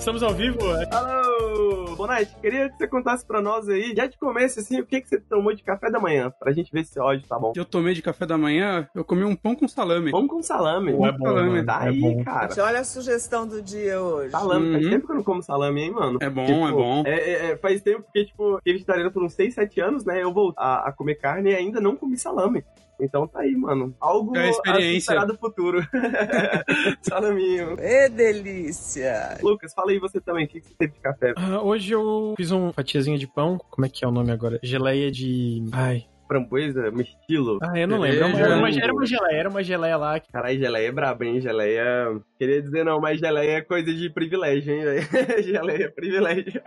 Estamos ao vivo? Alô, Bonatti, queria que você contasse pra nós aí, já de começo, assim, o que, que você tomou de café da manhã, pra gente ver se o áudio tá bom. Eu tomei de café da manhã, eu comi um pão com salame. Pão com salame. Pão com salame. Tá É aí, bom. cara. Olha a sugestão do dia hoje. Salame, faz Uhum. tempo que eu não como salame, hein, mano? É bom, Tipo, é bom. É, é, é, faz tempo que, tipo, fiquei vegetariano por uns 6, 7 anos, né? Eu voltei a, a comer carne e ainda não comi salame. Então tá aí, mano. Algo É experiência. a do futuro. Salaminho. Ê, delícia! Lucas, fala aí você também, o que, que você teve de café? Ah, hoje eu fiz uma fatiazinha de pão. Como é que é o nome agora? Geleia de. Ai. Framboesa, mestilo. Ah, eu não lembro. Era uma, Cereja. era uma- era uma geleia, era uma geleia lá. Caralho, geleia é braba, hein? Geleia. Queria dizer não, mas geleia é coisa de privilégio, hein, velho? geleia é privilégio.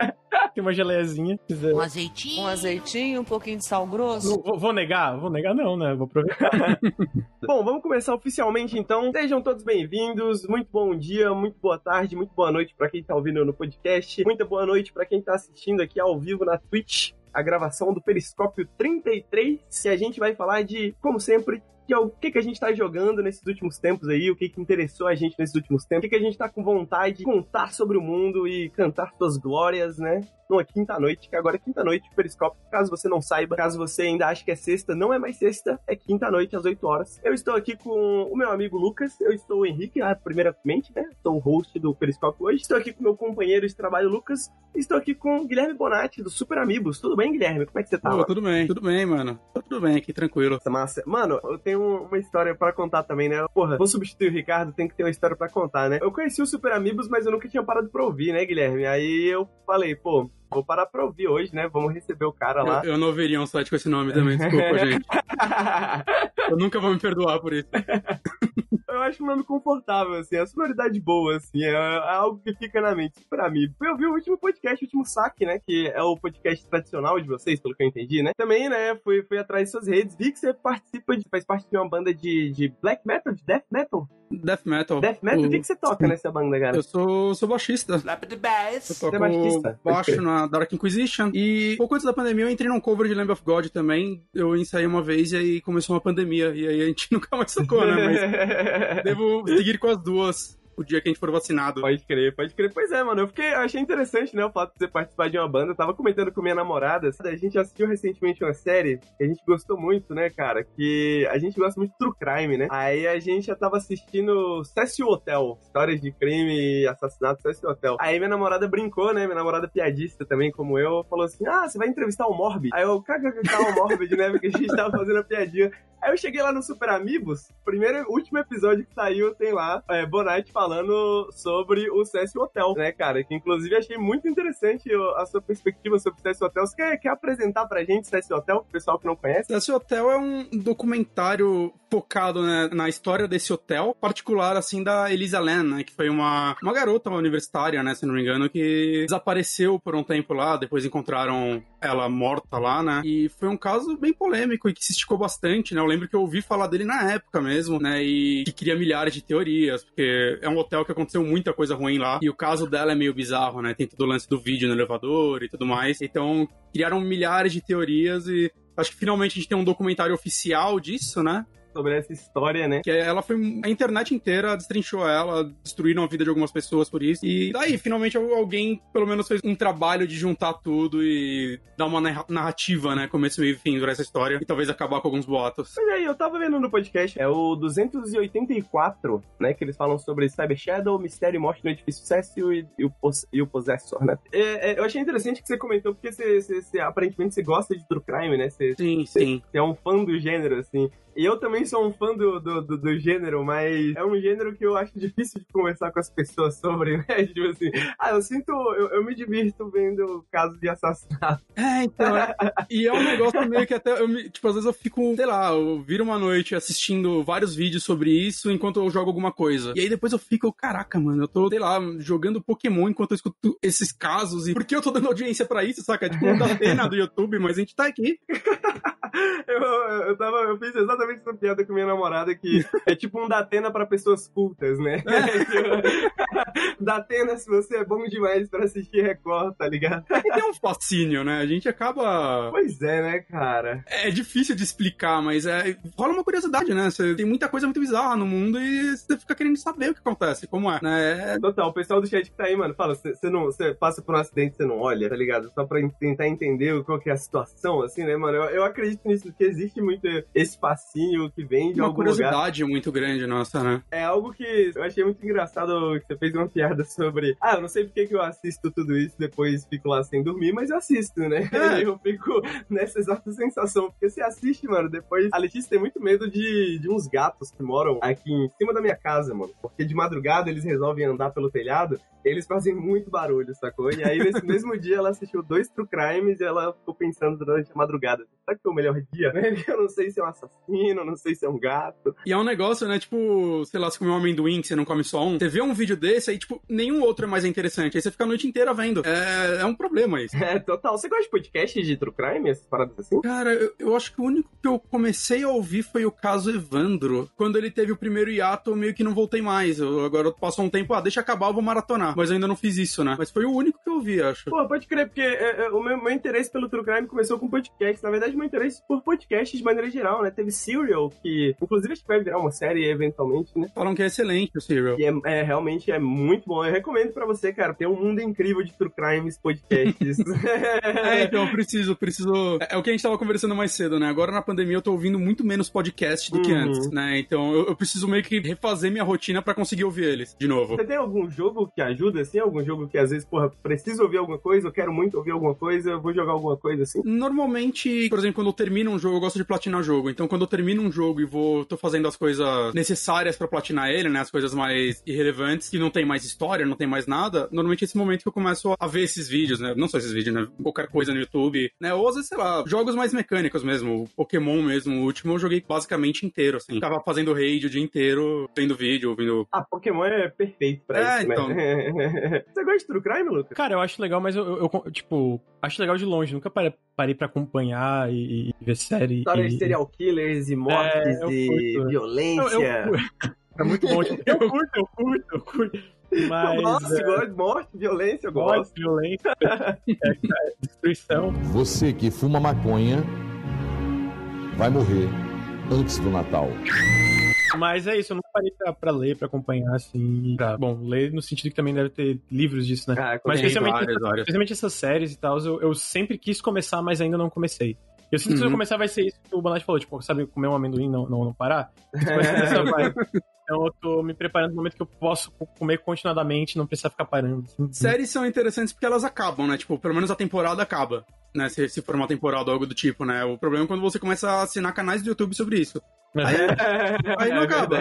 Tem uma geleiazinha. Um azeitinho. Um azeitinho, um pouquinho de sal grosso. Não, vou, vou negar? Vou negar não, né? Vou aproveitar. Bom, vamos começar oficialmente então. Sejam todos bem-vindos. Muito bom dia, muito boa tarde, muito boa noite pra quem tá ouvindo no podcast. Muita boa noite pra quem tá assistindo aqui ao vivo na Twitch. A gravação do Periscópio 33. E a gente vai falar de, como sempre, que é o que, que a gente tá jogando nesses últimos tempos aí, o que, que interessou a gente nesses últimos tempos, o que, que a gente tá com vontade de contar sobre o mundo e cantar suas glórias, né? Numa quinta-noite, que agora é quinta-noite, o Periscópio, caso você não saiba, caso você ainda ache que é sexta, não é mais sexta, é quinta-noite às 8 horas. Eu estou aqui com o meu amigo Lucas, eu estou o Henrique, ah, primeiramente, né? Sou o host do Periscópio hoje. Estou aqui com meu companheiro de trabalho, Lucas. Estou aqui com o Guilherme Bonatti, do Super Amigos. Tudo bem, Guilherme? Como é que você tá? Pô, tudo bem, tudo bem, mano. Tudo bem aqui, tranquilo. Massa. Mano, eu tenho uma história pra contar também, né? Porra, vou substituir o Ricardo, tem que ter uma história pra contar, né? Eu conheci o Super Amigos, mas eu nunca tinha parado pra ouvir, né, Guilherme? Aí eu falei, pô, vou parar pra ouvir hoje, né? Vamos receber o cara lá. Eu, eu não ouviria um site com esse nome também, desculpa, gente. Eu nunca vou me perdoar por isso. eu acho um nome confortável, assim, a sonoridade boa, assim, é, é algo que fica na mente, super amigo. Eu vi o último podcast, o último saque, né, que é o podcast tradicional de vocês, pelo que eu entendi, né. Também, né, fui, fui atrás de suas redes, vi que você participa, de, faz parte de uma banda de, de black metal, de death metal. Death Metal. Death metal, o O- que, que você toca nessa banda, cara? Eu sou, sou baixista. Slap the bass. Eu toco é baixista? Baixo na Dark Inquisition. E pouco antes da pandemia eu entrei num cover de Lamb of God também. Eu ensaiei uma vez e aí começou uma pandemia. E aí a gente nunca mais tocou, né? Mas devo seguir com as duas o dia que a gente for vacinado. Pode crer, pode crer. Pois é, mano, eu fiquei, achei interessante, né, o fato de você participar de uma banda. Eu tava comentando com minha namorada, a gente assistiu recentemente uma série que a gente gostou muito, né, cara, que a gente gosta muito de true crime, né? Aí a gente já tava assistindo Cecil Hotel, histórias de crime e assassinato Cecil Hotel. Aí minha namorada brincou, né, minha namorada piadista também, como eu, falou assim, ah, você vai entrevistar o Morbid? Aí eu, caga, o Morbid, né, porque a gente tava fazendo a piadinha. Aí eu cheguei lá no Super Amigos, primeiro, último episódio que saiu, tem lá, é, Bonite falando sobre o CS Hotel, né, cara? Que inclusive achei muito interessante a sua perspectiva sobre o CS Hotel. Você quer, quer apresentar pra gente o CS Hotel, pro pessoal que não conhece? Esse hotel é um documentário focado né, na história desse hotel, particular assim da Elisa Lam, né, que foi uma, uma garota universitária, né, se não me engano, que desapareceu por um tempo lá, depois encontraram ela morta lá, né, e foi um caso bem polêmico e que se esticou bastante, né, eu lembro que eu ouvi falar dele na época mesmo, né, e que cria milhares de teorias, porque é um hotel que aconteceu muita coisa ruim lá, e o caso dela é meio bizarro, né, tem todo o lance do vídeo no elevador e tudo mais, então criaram milhares de teorias e Acho que finalmente a gente tem um documentário oficial disso, né? Sobre essa história, né? Que ela foi. A internet inteira destrinchou ela, destruíram a vida de algumas pessoas por isso. E daí, finalmente, alguém pelo menos fez um trabalho de juntar tudo e dar uma narra- narrativa, né? Começo, meio e fim durante essa história. E talvez acabar com alguns boatos. Mas aí, eu tava vendo no podcast, é o 284, né? Que eles falam sobre Cyber Shadow, Mistério e Morte no Edifício Cécio e, e o, Pos- e o Possessor, né? É, é, eu achei interessante que você comentou, porque você, você- você- aparentemente você gosta de True Crime, né? Você, Sim, sim. você é um fã do gênero, assim. E eu também sou um fã do, do, do, do gênero, mas é um gênero que eu acho difícil de conversar com as pessoas sobre, né? Tipo assim, ah, eu sinto, eu, eu me divirto vendo casos de assassinato. É, então. é- e é um negócio meio que até. Eu me- tipo, às vezes eu fico, sei lá, eu viro uma noite assistindo vários vídeos sobre isso enquanto eu jogo alguma coisa. E aí depois eu fico, caraca, mano, eu tô, sei lá, jogando Pokémon enquanto eu escuto esses casos. E por que eu tô dando audiência pra isso, saca? Tipo, não dá pena do YouTube, mas a gente tá aqui. Eu, eu tava, eu fiz exatamente essa piada com minha namorada, que é tipo um Datena pra pessoas cultas, né? Datena, se você é bom demais pra assistir Record, tá ligado? E tem um fascínio, né? A gente acaba. Pois é, né, cara? É difícil de explicar, mas é. rola uma curiosidade, né? Você tem muita coisa muito bizarra no mundo e você fica querendo saber o que acontece, como é, né? É- Total, o pessoal do chat que tá aí, mano, fala, você não, você passa por um acidente, você não olha, tá ligado? Só pra tentar entender qual que é a situação, assim, né, mano? Eu, eu acredito nisso, que existe muito esse fascínio que vem de Uma algum lugar. curiosidade muito grande, nossa, né? É algo que eu achei muito engraçado que você fez uma piada sobre. Ah, eu não sei porque que eu assisto tudo isso, depois fico lá sem dormir, mas eu assisto, né? É. Eu fico nessa exata sensação. Porque você assiste, mano, depois. A Letícia tem muito medo de, de uns gatos que moram aqui em cima da minha casa, mano. Porque de madrugada eles resolvem andar pelo telhado, eles fazem muito barulho, sacou? E aí nesse mesmo dia ela assistiu dois True Crimes e ela ficou pensando durante a madrugada. Será que foi o melhor dia? Eu não sei se é um assassino, não sei se é um gato. E é um negócio, né? Tipo, sei lá, você come um amendoim que você não come só um. Você vê um vídeo desse, aí, tipo, nenhum outro é mais interessante. Aí você fica a noite inteira vendo. É, é um problema isso. É, total. Você gosta de podcast de True Crime, essas paradas assim? Cara, eu, eu acho que o único que eu comecei a ouvir foi o caso Evandro. Quando ele teve o primeiro hiato, eu meio que não voltei mais. Eu, agora passou um tempo, ah, deixa acabar, eu vou maratonar. Mas eu ainda não fiz isso, né? Mas foi o único que eu ouvi, acho. Pô, pode crer, porque é, é, o meu, meu interesse pelo True Crime começou com podcast. Na verdade, meu interesse por podcast de maneira geral, né? Teve Serial, que inclusive acho que vai virar uma série eventualmente, né? Falam que é excelente o Serial. E é, é, realmente é muito bom. Eu recomendo pra você, cara, ter um mundo incrível de True Crimes podcasts. É, então eu preciso, preciso. É, é o que a gente tava conversando mais cedo, né? Agora na pandemia eu tô ouvindo muito menos podcast do que Uhum. antes, né? Então eu, eu preciso meio que refazer minha rotina pra conseguir ouvir eles de novo. Você tem algum jogo que ajuda, assim? Algum jogo que às vezes, porra, preciso ouvir alguma coisa, eu quero muito ouvir alguma coisa, eu vou jogar alguma coisa assim? Normalmente, por exemplo, quando eu termino um jogo, eu gosto de platinar jogo. Então, quando eu termino um jogo e vou, tô fazendo as coisas necessárias pra platinar ele, né? As coisas mais irrelevantes, que não tem mais história, não tem mais nada. Normalmente, é esse momento que eu começo a ver esses vídeos, né? Não só esses vídeos, né? Qualquer coisa no YouTube, né? Ou às vezes, sei lá, jogos mais mecânicos mesmo. O Pokémon mesmo, o último, eu joguei basicamente inteiro, assim. Tava fazendo raid o dia inteiro, vendo vídeo, ouvindo. Ah, Pokémon é perfeito pra É, isso, então. né? Você gosta de True Crime, Lucas? Cara, eu acho legal, mas eu, eu- eu, tipo, acho legal de longe. Nunca parei, parei pra acompanhar e, e ver série. História e, de serial killers e mortes É, e violência. eu, é muito bom. Tipo, eu curto, eu curto, eu curto. Mas. eu gosto, é, gosto de morte, violência, eu gosto gosto. de violência, é, é, destruição. Você que fuma maconha vai morrer antes do Natal. Mas é isso, eu não parei pra, pra ler, pra acompanhar, assim. Pra, bom, ler no sentido que também deve ter livros disso, né? Ah, Mas especialmente, várias, várias. especialmente essas séries e tal, eu, eu sempre quis começar, mas ainda não comecei. Eu sinto que se eu Uhum. começar vai ser isso que o Bonatti falou, tipo, sabe, comer um amendoim e não, não, não parar? Vibe. Então eu tô me preparando no momento que eu posso co- comer continuadamente, não precisar ficar parando. assim. Séries são interessantes porque elas acabam, né? Tipo, pelo menos a temporada acaba. Né, se, se for uma temporada ou algo do tipo, né? O problema é quando você começa a assinar canais do YouTube sobre isso. Aí, aí não É acaba.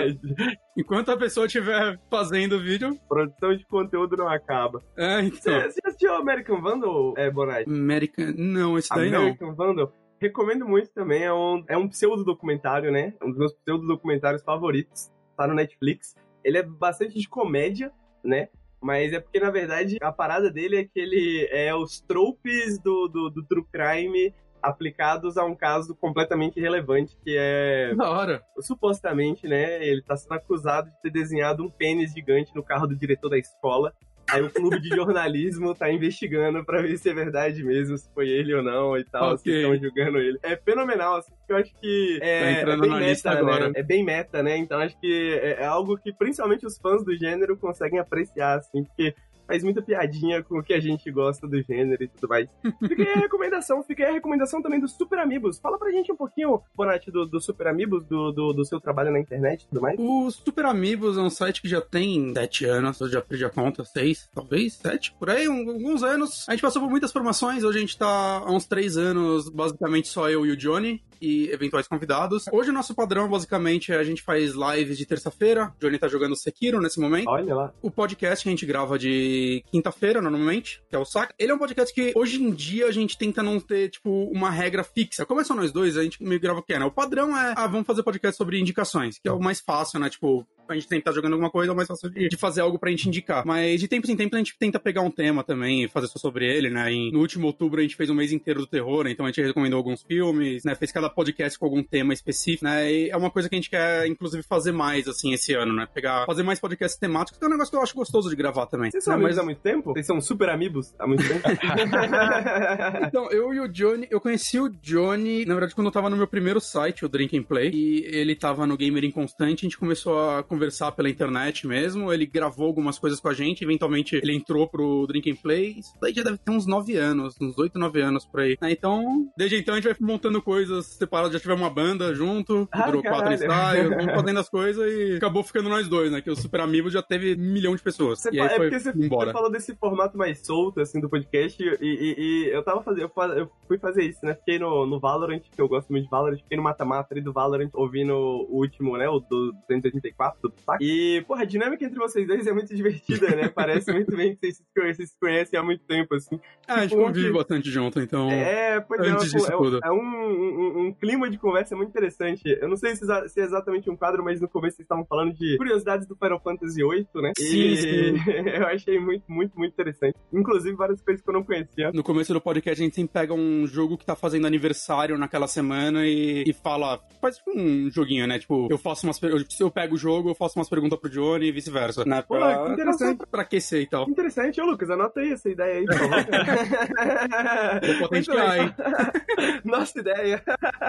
Enquanto a pessoa estiver fazendo o vídeo. Produção de conteúdo não acaba. É, então. Você, você assistiu American Vandal, é, Bonatti? American. Não, esse daí não. American Vandal. Recomendo muito também, é um, é um pseudo-documentário, né? Um dos meus pseudo-documentários favoritos. Tá no Netflix. Ele é bastante de comédia, né? Mas é porque, na verdade, a parada dele é que ele é os tropes do, do, do true crime aplicados a um caso completamente irrelevante, que é Da hora. supostamente, né, ele tá sendo acusado de ter desenhado um pênis gigante no carro do diretor da escola. Aí o clube de jornalismo tá investigando pra ver se é verdade mesmo, se foi ele ou não e tal, se Ok. estão julgando ele. É fenomenal, assim, porque eu acho que Tá é, entrando é bem na lista meta, agora. né? É bem meta, né? Então acho que é, é algo que principalmente os fãs do gênero conseguem apreciar, assim, porque faz muita piadinha com o que a gente gosta do gênero e tudo mais. Fica aí a recomendação, fica aí a recomendação também do Super Amigos. Fala pra gente um pouquinho, Bonatti, do, do Super Amigos, do, do, do seu trabalho na internet e tudo mais. O Super Amigos é um site que já tem sete anos, eu já perdi a conta, seis, talvez, sete, por aí, um- alguns anos. A gente passou por muitas formações, hoje a gente tá há uns três anos, basicamente só eu e o Johnny, e eventuais convidados. Hoje o nosso padrão, basicamente, é a gente faz lives de terça-feira, o Johnny tá jogando Sekiro nesse momento. Olha lá. O podcast que a gente grava de quinta-feira, normalmente, que é o Saca. Ele é um podcast que hoje em dia a gente tenta não ter, tipo, uma regra fixa. Como é só nós dois, a gente meio grava o que é, né? O padrão é, ah, vamos fazer podcast sobre indicações, que é o mais fácil, né? Tipo, a gente sempre tá jogando alguma coisa, é mais fácil de, de fazer algo pra gente indicar. Mas de tempos em tempos a gente tenta pegar um tema também e fazer só sobre ele, né? E no último outubro a gente fez um mês inteiro do terror, então a gente recomendou alguns filmes, né? Fez cada podcast com algum tema específico, né? E é uma coisa que a gente quer, inclusive, fazer mais, assim, esse ano, né? Pegar, fazer mais podcasts temáticos, que é um negócio que eu acho gostoso de gravar também. Vocês são né? amigos há muito tempo? Vocês são super amigos há muito tempo? Então, eu e o Johnny, eu conheci o Johnny, na verdade, quando eu tava no meu primeiro site, o Drink and Play, e ele tava no Gamer Inconstante, a gente começou a conversar pela internet mesmo, ele gravou algumas coisas com a gente, eventualmente ele entrou pro Drink and Play, isso daí já deve ter uns 9 anos, uns 8, 9 anos por aí. né? Então, desde então a gente vai montando coisas separadas, já tivemos uma banda junto, Ah, durou quatro caralho. ensaios, vamos fazendo as coisas e acabou ficando nós dois, né? Que o Super Amigos já teve um milhão de pessoas. Você e aí é foi porque você, embora. você falou desse formato mais solto, assim, do podcast, e, e- e eu tava fazendo, eu, fa- eu fui fazer isso, né? Fiquei no, no Valorant, que eu gosto muito de Valorant, fiquei no mata-mata ali do Valorant, ouvindo o último, né? O do 284, do Saco. E, porra, a dinâmica entre vocês dois é muito divertida, né? Parece muito bem que vocês se conhecem, vocês se conhecem há muito tempo, assim. Ah, a gente Tipo, convive que- bastante junto, então. É, pois é, Antes é, disso é, tudo. é um, um- um clima de conversa muito interessante. Eu não sei se, é exatamente um quadro, mas no começo vocês estavam falando de curiosidades do Final Fantasy VIII, né? Sim, e sim. eu achei muito, muito, muito interessante. Inclusive várias coisas que eu não conhecia. No começo do podcast, a gente sempre pega um jogo que tá fazendo aniversário naquela semana e, e fala. Faz tipo um joguinho, né? Tipo, eu faço umas. eu- Se eu pego o jogo, eu faço umas perguntas pro Johnny e vice-versa. Né? Pô, Pra, que interessante. pra, pra aquecer e tal. Interessante, ô Lucas, anota aí essa ideia aí, por favor. Vou potenciar, hein? Nossa ideia.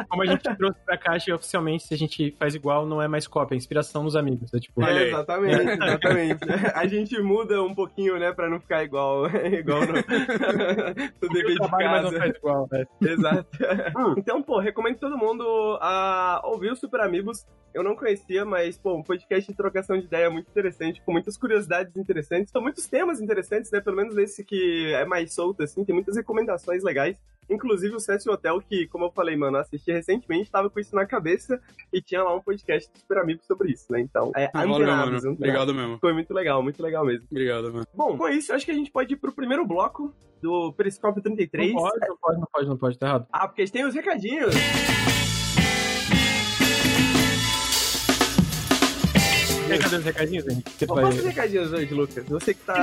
Como a gente trouxe pra caixa e oficialmente, se a gente faz igual, não é mais cópia, é inspiração nos amigos. É tipo, É, exatamente, exatamente. A gente muda um pouquinho, né, pra não ficar igual, igual no, no dever de mas casa. faz igual. né? Exato. então, pô, recomendo todo mundo a ouvir o Super Amigos. Eu não conhecia, mas, pô, um podcast de trocação de ideia muito interessante, com muitas curiosidades interessantes. São muitos temas interessantes, né? Pelo menos esse que é mais solto, assim, tem muitas recomendações legais. Inclusive o Sete Hotel, que, como eu falei, mano, eu assisti recentemente, tava com isso na cabeça e tinha lá um podcast Super Amigos sobre isso, né? Então, é valeu, antenados. Obrigado mesmo. Foi muito legal, muito legal mesmo. Obrigado, mano. Bom, com isso, eu acho que a gente pode ir pro primeiro bloco do Periscópio 33. Não pode, não pode, não pode, não pode, tá errado. Ah, porque a gente tem os recadinhos. Quer cadê os recadinhos, Henrique? Que Qual vai- os recadinhos hoje, Lucas? Você que tá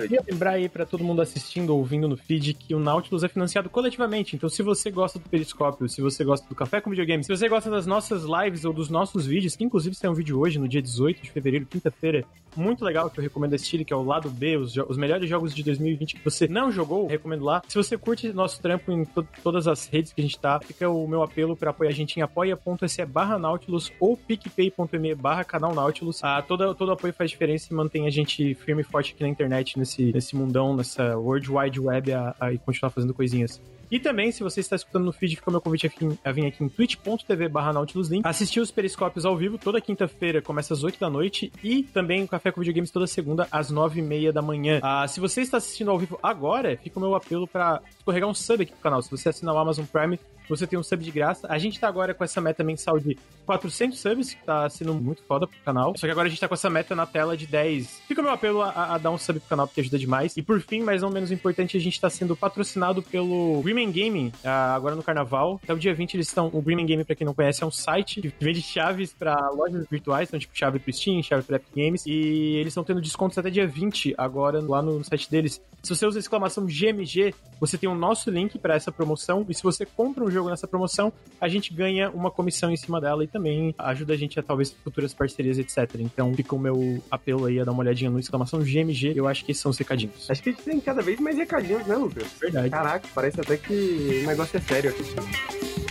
Queria, lembrar aí pra todo mundo assistindo ou ouvindo no feed que o Nautilus é financiado coletivamente. Então, se você gosta do Periscópio, se você gosta do Café com Videogame, se você gosta das nossas lives ou dos nossos vídeos, que inclusive tem um vídeo hoje, no dia 18 de fevereiro, quinta-feira, muito legal que eu recomendo assistir, que é o lado B, os, os melhores jogos de 2020 que você não jogou, recomendo lá. Se você curte nosso trampo em to- todas as redes que a gente tá, fica o meu apelo pra apoiar a gente em apoia.se barra Nautilus ou picpay.me barra canal Nautilus. Todo, todo apoio faz diferença e mantém a gente firme e forte aqui na internet, nesse, nesse mundão, nessa World Wide Web a, a, e continuar fazendo coisinhas. E também, se você está escutando no feed, fica o meu convite aqui, a vir aqui em twitch.tv barra Nautilus Link. Assistir os periscópios ao vivo toda quinta-feira, começa às 8 da noite. E também o Café com Videogames toda segunda, às 9 e meia da manhã. Ah, se você está assistindo ao vivo agora, fica o meu apelo para escorregar um sub aqui pro canal. Se você assinar o Amazon Prime, você tem um sub de graça. A gente tá agora com essa meta mensal de 400 subs, que tá sendo muito foda pro canal. Só que agora a gente tá com essa meta na tela de 10. Fica o meu apelo a, a dar um sub pro canal, porque ajuda demais. E por fim, mas não menos importante, a gente tá sendo patrocinado pelo Greenman Gaming, ah, agora no carnaval. Até o dia 20 eles estão. O Greenman Gaming, pra quem não conhece, é um site que vende chaves pra lojas virtuais, então tipo chave pro Steam, chave pro Epic Games. E eles estão tendo descontos até dia 20 agora lá no site deles. Se você usa exclamação GMG, você tem o nosso link pra essa promoção. E se você compra um jogo nessa promoção, a gente ganha uma comissão em cima dela e também ajuda a gente a talvez futuras parcerias, etc. Então fica o meu apelo aí a dar uma olhadinha no exclamação GMG. Eu acho que esses são os recadinhos. Acho que a gente tem cada vez mais recadinhos, né, Lucas? Verdade. Caraca, parece até que o negócio é sério aqui.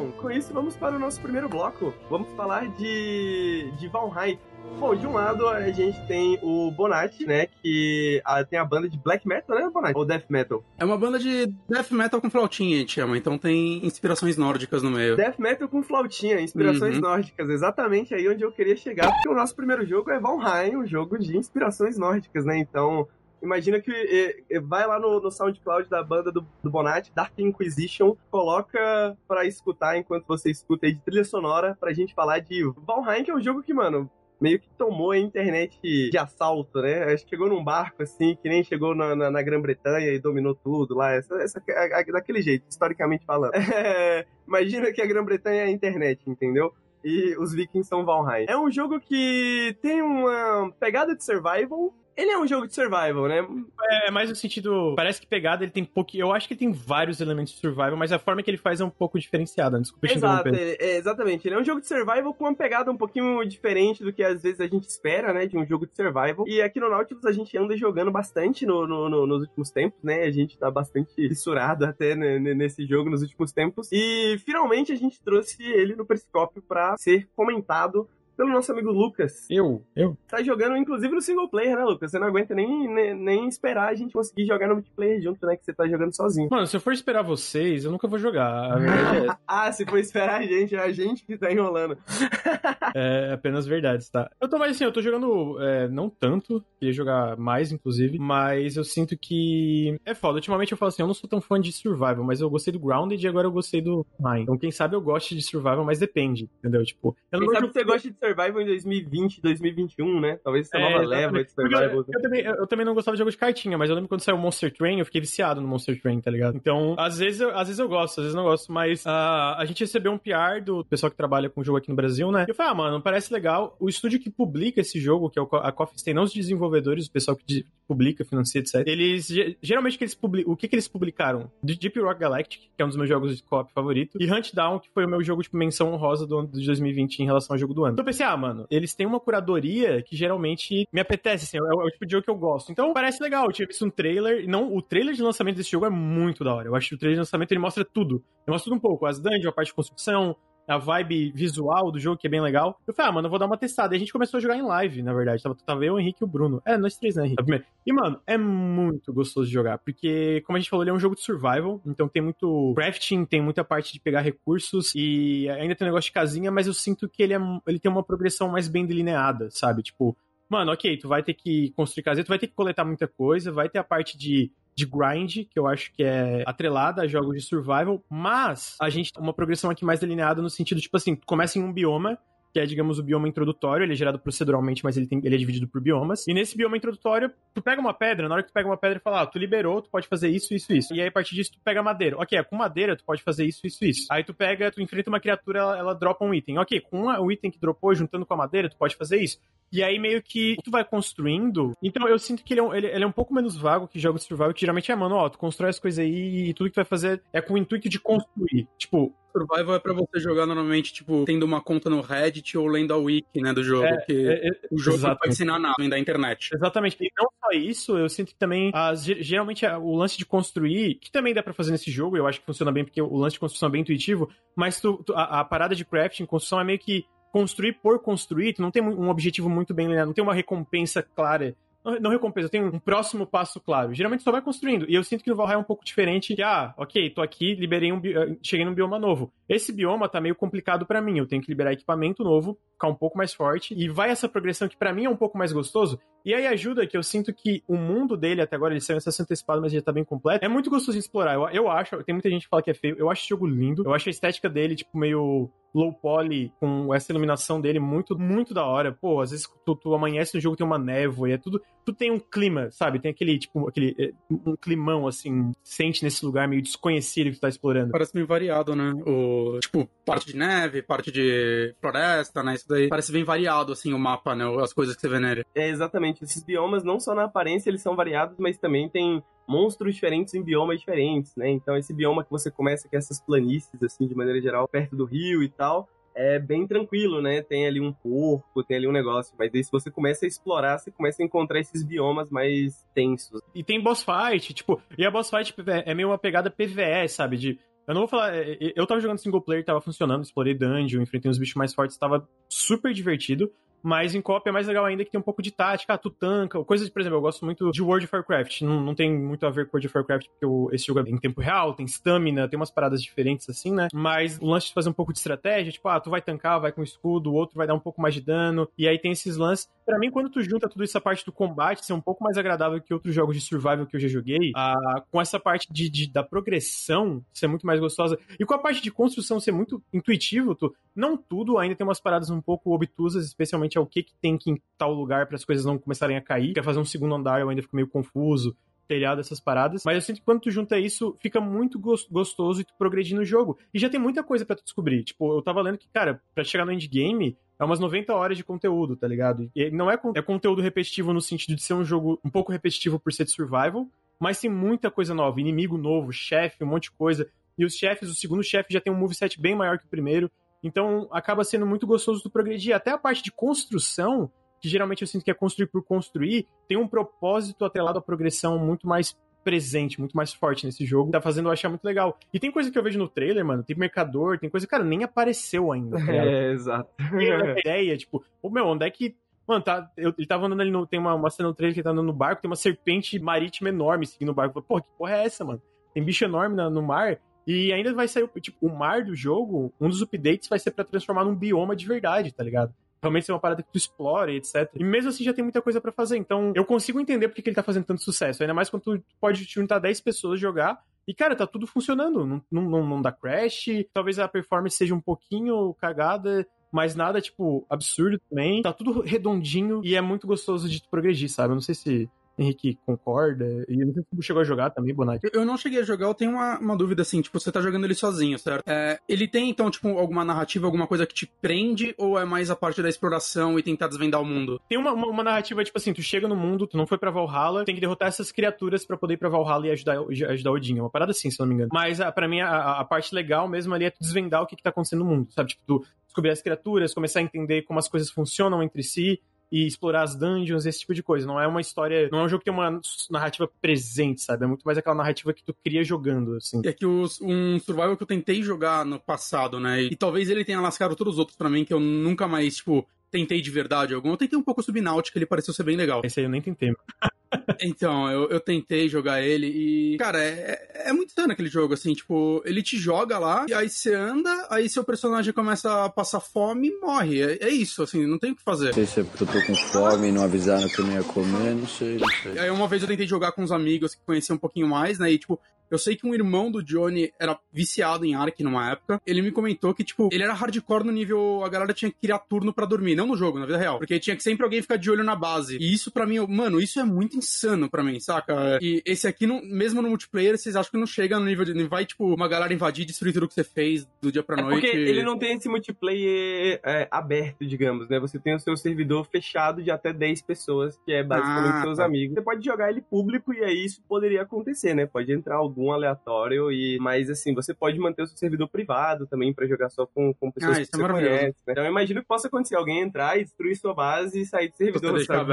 Bom, com isso vamos para o nosso primeiro bloco. Vamos falar de, de Valheim. Bom, de um lado a gente tem o Bonatti, né, que ah, tem a banda de black metal, né, Bonatti? Ou death metal? É uma banda de death metal com flautinha, a gente chama. Então tem inspirações nórdicas no meio. Death metal com flautinha, inspirações Uhum. nórdicas, exatamente aí onde eu queria chegar, porque o nosso primeiro jogo é Valheim, um jogo de inspirações nórdicas, né? Então, imagina que vai lá no, no SoundCloud da banda do, do Bonatti, Dark Inquisition, coloca pra escutar enquanto você escuta aí de trilha sonora pra gente falar de Valheim, que é um jogo que, mano, meio que tomou a internet de assalto, né? Chegou num barco assim, que nem chegou na, na, na Grã-Bretanha e dominou tudo lá, essa, essa, a, a, daquele jeito, historicamente falando. É, imagina que a Grã-Bretanha é a internet, entendeu? e os Vikings são Valheim. É um jogo que tem uma pegada de survival, ele é um jogo de survival, né? É, mais no sentido. Parece que pegada ele tem pouco. Eu acho que ele tem vários elementos de survival, mas a forma que ele faz é um pouco diferenciada. Desculpa, Exato, é, é, exatamente. Ele é um jogo de survival com uma pegada um pouquinho diferente do que às vezes a gente espera, né? De um jogo de survival. E aqui no Nautilus a gente anda jogando bastante no, no, no, nos últimos tempos, né? A gente tá bastante fissurado até né, nesse jogo nos últimos tempos. E finalmente a gente trouxe ele no Periscópio para ser comentado pelo nosso amigo Lucas. Eu? Eu? Tá jogando, inclusive, no single player, né, Lucas? Você não aguenta nem, nem, nem, esperar a gente conseguir jogar no multiplayer junto, né? Que você tá jogando sozinho. Mano, se eu for esperar vocês, eu nunca vou jogar. A verdade é ah, se for esperar a gente, é a gente que tá enrolando. é apenas verdades, tá? Eu tô mais assim, eu tô jogando é, não tanto, queria jogar mais, inclusive, mas eu sinto que é foda. Ultimamente eu falo assim, eu não sou tão fã de survival, mas eu gostei do Grounded e agora eu gostei do Mine. Então quem sabe eu goste de survival, mas depende, entendeu? Tipo, eu não quem sabe que você gosta de survival Survival em 2020, 2021, né? Talvez essa é, nova leva de Survival. Eu, eu, também, eu, também não gostava de jogo de cartinha, mas eu lembro quando saiu o Monster Train, eu fiquei viciado no Monster Train, tá ligado? Então, às vezes eu, às vezes eu gosto, às vezes não gosto, mas uh, a gente recebeu um PR do pessoal que trabalha com o jogo aqui no Brasil, né? E eu falei, ah, mano, parece legal. O estúdio que publica esse jogo, que é a Coffee Stain, não os desenvolvedores, o pessoal que publica, financia, etc. Eles, geralmente, que eles o que, que eles publicaram? Deep Rock Galactic, que é um dos meus jogos de co-op favorito, e Hunt Down, que foi o meu jogo, tipo, menção honrosa do ano de 2020 em relação ao jogo do ano. Então eu pensei, ah, mano, eles tem uma curadoria que geralmente me apetece, assim, é o, é o tipo de jogo que eu gosto. Então parece legal, eu tinha visto um trailer, não, o trailer de lançamento desse jogo é muito da hora. Eu acho que o trailer de lançamento ele mostra tudo. Ele mostra tudo um pouco, as dungeons, a parte de construção, a vibe visual do jogo, que é bem legal. Eu falei, ah, mano, eu vou dar uma testada. E a gente começou a jogar em live, na verdade. Tava, tava eu, o Henrique e o Bruno. É, nós três, né, Henrique? E, mano, é muito gostoso de jogar. Porque, como a gente falou, ele é um jogo de survival. Então tem muito crafting, tem muita parte de pegar recursos. E ainda tem um negócio de casinha, mas eu sinto que ele, é, ele tem uma progressão mais bem delineada, sabe? Tipo, mano, ok, tu vai ter que construir casinha, tu vai ter que coletar muita coisa, vai ter a parte de de grind, que eu acho que é atrelada a jogos de survival, mas a gente tem uma progressão aqui mais delineada no sentido, tipo assim, começa em um bioma, que é, digamos, o bioma introdutório, ele é gerado proceduralmente, mas ele, tem, ele é dividido por biomas. E nesse bioma introdutório, tu pega uma pedra, na hora que tu pega uma pedra e fala, ah, tu liberou, tu pode fazer isso, isso, isso. E aí, a partir disso, tu pega madeira. Ok, com madeira, tu pode fazer isso, isso, isso. Aí tu pega, tu enfrenta uma criatura, ela, ela dropa um item. Ok, com o item que dropou, juntando com a madeira, tu pode fazer isso. E aí meio que tu vai construindo. Então eu sinto que ele é um, ele, ele é um pouco menos vago que jogos de survival, que geralmente é, mano, ó, tu constrói as coisas aí e tudo que tu vai fazer é com o intuito de construir. Tipo, Survival é pra você jogar normalmente, tipo, tendo uma conta no Reddit ou lendo a wiki, né, do jogo, é, que é, é, o jogo exatamente. não vai ensinar nada da internet. Exatamente. E não só isso, eu sinto que também, as, geralmente, o lance de construir, que também dá pra fazer nesse jogo, eu acho que funciona bem, porque o lance de construção é bem intuitivo, mas tu, tu, a, a parada de crafting, construção é meio que construir por construir, tu não tem um objetivo muito bem linear, não tem uma recompensa clara não, não recompensa, tem um próximo passo claro. Geralmente só vai construindo. E eu sinto que no Valhalla é um pouco diferente. Que, ah, ok, tô aqui, liberei um. Eh, cheguei num bioma novo. Esse bioma tá meio complicado para mim. Eu tenho que liberar equipamento novo, ficar um pouco mais forte. E vai essa progressão que para mim é um pouco mais gostoso. E aí ajuda que eu sinto que o mundo dele até agora, ele saiu nessa antecipado, mas já tá bem completo. É muito gostoso de explorar. Eu, eu acho, tem muita gente que fala que é feio. Eu acho esse jogo lindo. Eu acho a estética dele, tipo, meio low poly, com essa iluminação dele muito, muito da hora. Pô, às vezes tu, tu amanhece no jogo tem uma névoa e é tudo. Tu tem um clima, sabe? Tem aquele, tipo, aquele. É, um climão, assim, sente nesse lugar meio desconhecido que tu tá explorando. Parece bem variado, né? O, tipo, parte de neve, parte de floresta, né? Isso daí parece bem variado, assim, o mapa, né? As coisas que você vê nele. É, exatamente. Esses biomas, não só na aparência, eles são variados, mas também tem monstros diferentes em biomas diferentes, né? Então esse bioma que você começa, que é essas planícies, assim, de maneira geral, perto do rio e tal, é bem tranquilo, né? Tem ali um porco, tem ali um negócio. Mas aí se você começa a explorar, você começa a encontrar esses biomas mais tensos. E tem boss fight, tipo, e a boss fight é meio uma pegada PVE, sabe? De. Eu não vou falar. É, é, eu tava jogando single player, tava funcionando, explorei dungeon, enfrentei uns bichos mais fortes, tava super divertido. Mas em co é mais legal ainda que tem um pouco de tática, ah, tu tanca, coisas, por exemplo, eu gosto muito de World of Warcraft. Não, não tem muito a ver com World of Warcraft, porque esse jogo é em tempo real, tem stamina, tem umas paradas diferentes assim, né? Mas o lance de fazer um pouco de estratégia, tipo, ah, tu vai tancar, vai com escudo, o outro vai dar um pouco mais de dano, e aí tem esses lances. Pra mim, quando tu junta tudo essa parte do combate ser um pouco mais agradável que outros jogos de survival que eu já joguei, ah, com essa parte de, de, da progressão ser muito mais gostosa, e com a parte de construção ser muito intuitivo, tu, não tudo, ainda tem umas paradas um pouco obtusas, especialmente ao que, que tem que em tal lugar para as coisas não começarem a cair. Quer fazer um segundo andar, eu ainda fico meio confuso telhado, essas paradas. Mas eu sinto que quando tu junta isso, fica muito gostoso e tu progredir no jogo. E já tem muita coisa para tu descobrir. Tipo, eu tava lendo que, cara, pra chegar no endgame, é umas 90 horas de conteúdo, tá ligado? E não é, é conteúdo repetitivo no sentido de ser um jogo um pouco repetitivo por ser de survival, mas tem muita coisa nova, inimigo novo, chefe, um monte de coisa. E os chefes, o segundo chefe já tem um moveset bem maior que o primeiro. Então acaba sendo muito gostoso tu progredir. Até a parte de construção que geralmente eu sinto que é construir por construir, tem um propósito atrelado à progressão muito mais presente, muito mais forte nesse jogo. Tá fazendo eu achar muito legal. E tem coisa que eu vejo no trailer, mano, tem mercador, tem coisa, cara, nem apareceu ainda. Tá é, exato. Tem a ideia, tipo, ô meu, onde é que. Mano, tá, eu, ele tava andando ali no. Tem uma, uma cena no trailer que ele tá andando no barco, tem uma serpente marítima enorme seguindo o barco. Pô, que porra é essa, mano? Tem bicho enorme na, no mar. E ainda vai sair, tipo, o mar do jogo, um dos updates vai ser para transformar num bioma de verdade, tá ligado? realmente ser uma parada que tu explora, etc. E mesmo assim já tem muita coisa para fazer. Então eu consigo entender porque que ele tá fazendo tanto sucesso. Ainda mais quando tu pode juntar 10 pessoas jogar. E, cara, tá tudo funcionando. Não, não, não dá crash. Talvez a performance seja um pouquinho cagada mas nada, tipo, absurdo também. Tá tudo redondinho e é muito gostoso de progredir, sabe? Eu não sei se Henrique concorda. E não sei se você chegou a jogar também, Bonatti. Eu não cheguei a jogar, eu tenho uma, uma dúvida assim, tipo, você tá jogando ele sozinho, certo? É, ele tem, então, tipo, alguma narrativa, alguma coisa que te prende, ou é mais a parte da exploração e tentar desvendar o mundo? Tem uma, uma, uma narrativa, tipo assim, tu chega no mundo, tu não foi pra Valhalla, tem que derrotar essas criaturas para poder ir pra Valhalla e ajudar, ajudar Odin. É uma parada assim, se eu não me engano. Mas para mim, a, a, parte legal mesmo ali é tu desvendar o que, que tá acontecendo no mundo, sabe? Tipo, tu descobrir as criaturas, começar a entender como as coisas funcionam entre si, e explorar as dungeons, esse tipo de coisa. Não é uma história. Não é um jogo que tem uma narrativa presente, sabe? É muito mais aquela narrativa que tu cria jogando, assim. É que os, um survival que eu tentei jogar no passado, né? E, e talvez ele tenha lascado todos os outros para mim, que eu nunca mais, tipo, tentei de verdade algum. Eu tentei um pouco Subnáutica, ele pareceu ser bem legal. Esse aí eu nem tentei. então, eu, eu tentei jogar ele e. Cara, é, é muito estranho aquele jogo, assim, tipo, ele te joga lá, e aí você anda, aí seu personagem começa a passar fome e morre. É, é isso, assim, não tem o que fazer. Não sei se é porque eu tô com fome e não avisaram que eu não ia comer, não sei, não sei. Aí uma vez eu tentei jogar com uns amigos que conheciam um pouquinho mais, né? E, tipo, eu sei que um irmão do Johnny era viciado em Ark numa época. Ele me comentou que, tipo, ele era hardcore no nível. A galera tinha que criar turno para dormir. Não no jogo, na vida real. Porque tinha que sempre alguém ficar de olho na base. E isso para mim, mano, isso é muito insano para mim, saca? E esse aqui, mesmo no multiplayer, vocês acham que não chega no nível de. Vai, tipo, uma galera invadir e destruir tudo que você fez do dia pra é noite. Porque ele não tem esse multiplayer é, aberto, digamos, né? Você tem o seu servidor fechado de até 10 pessoas, que é basicamente ah, seus tá. amigos. Você pode jogar ele público e aí isso poderia acontecer, né? Pode entrar algum aleatório e mas assim, você pode manter o seu servidor privado também para jogar só com, com pessoas ah, que é você conhece. Né? Então eu imagino que possa acontecer alguém entrar e destruir sua base e sair do servidor, sabe?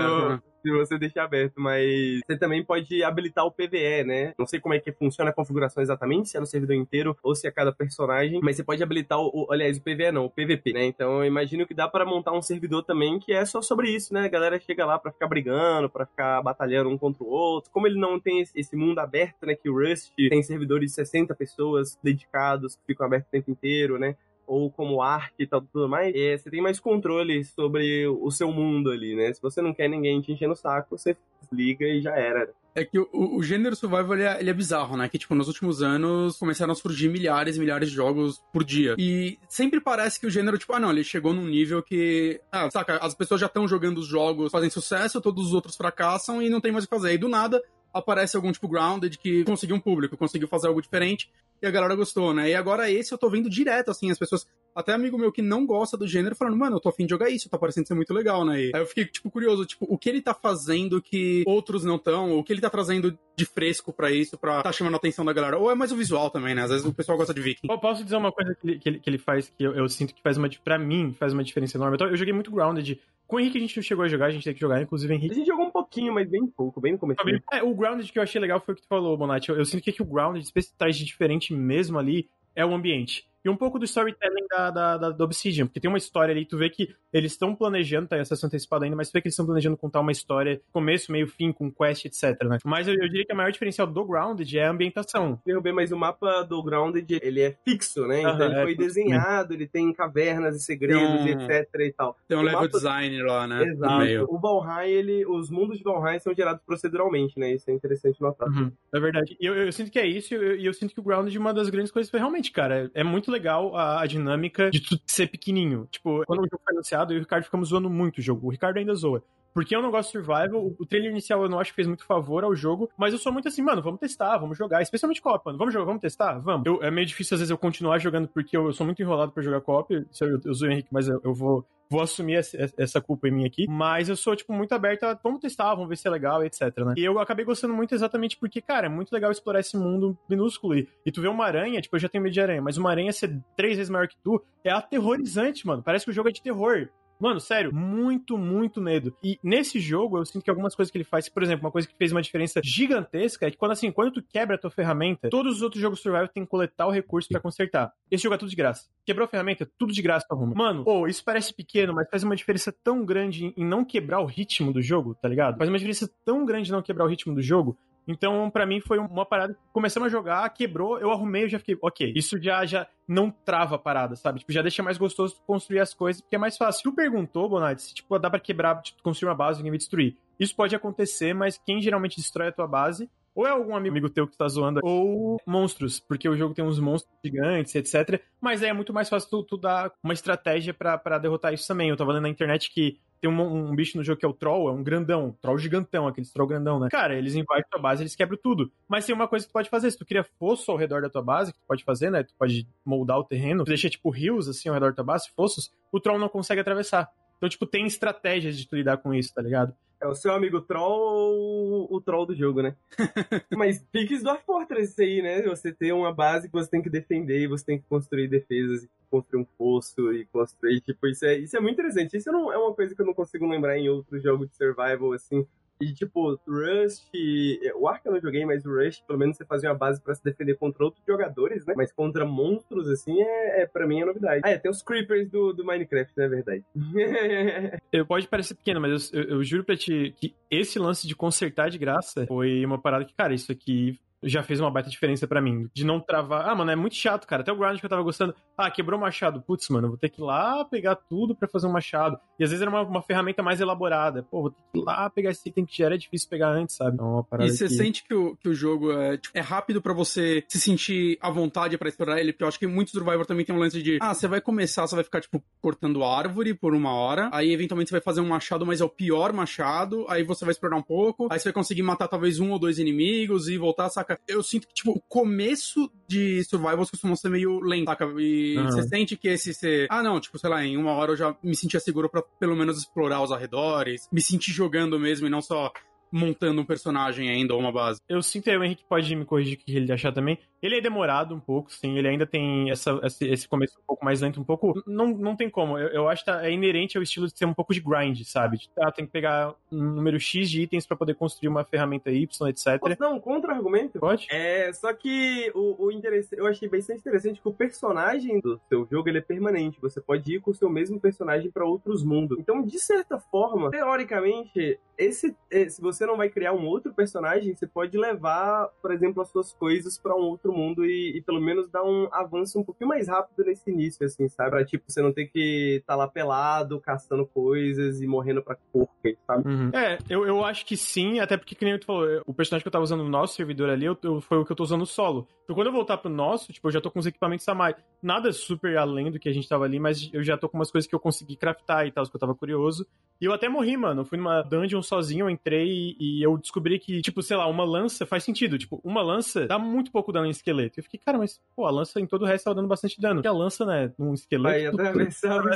Se você deixar aberto, mas você também pode habilitar o PVE, né? Não sei como é que funciona a configuração exatamente, se é no servidor inteiro ou se é cada personagem, mas você pode habilitar o, aliás, o PVE não, o PVP, né? Então eu imagino que dá para montar um servidor também que é só sobre isso, né? A galera chega lá para ficar brigando, para ficar batalhando um contra o outro. Como ele não tem esse mundo aberto, né, que o Rust tem servidores 60 pessoas dedicados que ficam abertos o tempo inteiro, né? Ou como arte e tal, tudo mais, é, você tem mais controle sobre o seu mundo ali, né? Se você não quer ninguém te enchendo o saco, você desliga e já era. É que o, o gênero survival ele é, ele é, bizarro, né? Que, tipo, nos últimos anos começaram a surgir milhares e milhares de jogos por dia. E sempre parece que o gênero, tipo, ah, não, ele chegou num nível que. Ah, saca, as pessoas já estão jogando os jogos, fazem sucesso, todos os outros fracassam e não tem mais o que fazer. E do nada aparece algum tipo Grounded que conseguiu um público, conseguiu fazer algo diferente e a galera gostou, né? E agora esse eu tô vendo direto, assim, as pessoas, até amigo meu que não gosta do gênero, falando, mano, eu tô afim de jogar isso, tá parecendo ser muito legal, né? E aí eu fiquei, tipo, curioso, tipo, o que ele tá fazendo que outros não estão, o que ele tá trazendo de fresco para isso, pra tá chamando a atenção da galera. Ou é mais o visual também, né? Às vezes o pessoal gosta de Viking. Eu posso dizer uma coisa que ele, que ele, que ele faz, que eu, eu, sinto que faz uma, pra mim, faz uma diferença enorme. Eu, eu joguei muito Grounded com o Henrique a gente não chegou a jogar, a gente tem que jogar, inclusive Henrique. A gente jogou um pouquinho, mas bem pouco, bem no começo. É, o Grounded que eu achei legal foi o que tu falou, Bonatti. Eu, eu sinto que, que o Grounded, especialmente de diferente mesmo ali, é o ambiente. E um pouco do storytelling da, da, da, da Obsidian, porque tem uma história ali, tu vê que eles estão planejando, tá acesso antecipado ainda, mas tu vê que eles estão planejando contar uma história, começo, meio, fim, com quest, etc, né? Mas eu, eu diria que a maior diferencial do Grounded é a ambientação. Derrubei, mas o mapa do Grounded, ele é fixo, né? Então ele é foi desenhado, ele tem cavernas e segredos, um- etc e tal. Tem um O level mapa- design lá, né? Exato. O Valheim, ele, os mundos de Valheim são gerados proceduralmente, né? Isso é interessante notar. Uhum, é verdade. E eu, eu sinto que é isso, e eu, eu sinto que o Grounded, uma das grandes coisas foi realmente, cara, é muito legal a, a dinâmica de tu ser pequenininho. Tipo, quando o jogo foi anunciado, eu e o Ricardo ficamos zoando muito o jogo. O Ricardo ainda zoa. Porque eu não gosto de survival, o, trailer inicial eu não acho que fez muito favor ao jogo, mas eu sou muito assim, mano, vamos testar, vamos jogar, especialmente co-op, mano. Vamos jogar, vamos testar? Vamos. Eu- é meio difícil às vezes eu continuar jogando porque eu, eu sou muito enrolado pra jogar co-op, eu, eu sou o Henrique, mas eu, eu vou vou assumir essa, essa culpa em mim aqui, mas eu sou, tipo, muito aberto a vamos testar, vamos ver se é legal, etc, né? E eu acabei gostando muito exatamente porque, cara, é muito legal explorar esse mundo minúsculo e, e tu vê uma aranha, tipo, eu já tenho medo de aranha, mas uma aranha ser três vezes maior que tu é aterrorizante, mano. Parece que o jogo é de terror. Mano, sério, muito, muito medo. E nesse jogo, eu sinto que algumas coisas que ele faz, por exemplo, uma coisa que fez uma diferença gigantesca é que quando assim, quando tu quebra a tua ferramenta, todos os outros jogos survival tem que coletar o recurso pra consertar. Esse jogo é tudo de graça. Quebrou a ferramenta, tudo de graça tu arruma. Mano, pô, isso parece pequeno, mas faz uma diferença tão grande em não quebrar o ritmo do jogo, tá ligado? Faz uma diferença tão grande em não quebrar o ritmo do jogo. Então, pra mim, foi uma parada começamos a jogar, quebrou, eu arrumei, eu já fiquei, ok, isso já, já não trava a parada, sabe? Tipo, já deixa mais gostoso construir as coisas, porque é mais fácil. Tu perguntou, Bonatti, se, tipo, dá pra quebrar, tipo, construir uma base e ninguém vai destruir. Isso pode acontecer, mas quem geralmente destrói a tua base ou é algum amigo teu que tá zoando, ou monstros, porque o jogo tem uns monstros gigantes, etc. Mas é muito mais fácil tu, tu dar uma estratégia pra derrotar isso também. Eu tava lendo na internet que tem um, um bicho no jogo que é o Troll, é um grandão, Troll gigantão, aquele Troll grandão, né? Cara, eles invadem tua base, eles quebram tudo. Mas tem uma coisa que tu pode fazer, se tu cria fosso ao redor da tua base, que tu pode fazer, né? Tu pode moldar o terreno, tu deixa tipo rios assim ao redor da tua base, fossos, o Troll não consegue atravessar. Então, tipo, tem estratégias de tu lidar com isso, tá ligado? É o seu amigo troll ou o troll do jogo, né? Mas piques do Fortress isso aí, né? Você tem uma base que você tem que defender e você tem que construir defesas, e construir um fosso e construir, tipo, isso é, isso é muito interessante. Isso não é uma coisa que eu não consigo lembrar em outros jogos de survival, assim. E, tipo, Rust, o Ark eu não joguei, mas o Rust, pelo menos você fazia uma base pra se defender contra outros jogadores, né? Mas contra monstros, assim, é, é pra mim é novidade. Ah, é, tem os Creepers do, do Minecraft, não é verdade? Eu pode parecer pequeno, mas eu, eu- eu juro pra ti que esse lance de consertar de graça foi uma parada que, cara, isso aqui já fez uma baita diferença pra mim. De não travar. Ah, mano, é muito chato, cara. Até o ground que eu tava gostando. Ah, quebrou o machado. Putz, mano, vou ter que ir lá pegar tudo pra fazer um machado. E às vezes era uma, uma ferramenta mais elaborada. Pô, vou ter que ir lá pegar esse item que já era difícil pegar antes, sabe? É uma parada E você que... sente que o, que o jogo é, tipo, é rápido pra você se sentir à vontade pra explorar ele, porque eu acho que muitos Survivor também tem um lance de, ah, você vai começar, você vai ficar, tipo, cortando árvore por uma hora, aí eventualmente você vai fazer um machado, mas é o pior machado, aí você vai explorar um pouco, aí você vai conseguir matar talvez um ou dois inimigos e voltar, saca? Eu sinto que, tipo, o começo de Survivors costuma ser meio lento, saca? E Aham. você sente que esse ser, ah, não, tipo, sei lá, em uma hora eu já me sentia seguro pra pelo menos explorar os arredores, me sentir jogando mesmo e não só montando um personagem ainda ou uma base. Eu sinto aí, o Henrique pode me corrigir o que ele achar também. Ele é demorado um pouco, sim. Ele ainda tem essa, esse, esse começo um pouco mais lento, um pouco. Não, não tem como. Eu, eu acho que tá- é inerente ao estilo de ser um pouco de grind, sabe? De, ah, tem que pegar um número X de itens pra poder construir uma ferramenta Y, etc. Posso dar um contra-argumento? Pode? É, só que o, o interessante, eu achei bastante interessante que o personagem do seu jogo ele é permanente. Você pode ir com o seu mesmo personagem pra outros mundos. Então, de certa forma, teoricamente, esse, eh, se você não vai criar um outro personagem, você pode levar, por exemplo, as suas coisas pra um outro mundo e, e pelo menos dar um avanço um pouquinho mais rápido nesse início, assim, sabe? Pra, tipo, você não ter que estar lá pelado, caçando coisas e morrendo pra porca, sabe? Uhum. É, eu, eu acho que sim, até porque, que nem tu falou, o personagem que eu tava usando no nosso servidor ali eu, eu- foi o que eu tô usando solo. Então quando eu voltar pro nosso, tipo, eu já tô com os equipamentos a mais. Nada super além do que a gente tava ali, mas eu já tô com umas coisas que eu consegui craftar e tal, que eu tava curioso. E eu até morri, mano. Eu fui numa dungeon sozinho, eu entrei e, eu descobri que, tipo, sei lá, uma lança faz sentido. Tipo, uma lança dá muito pouco dano em esqueleto. Eu fiquei, cara, mas, pô, a lança em todo o resto tava dando bastante dano. Porque a lança, né, num esqueleto. atravessar o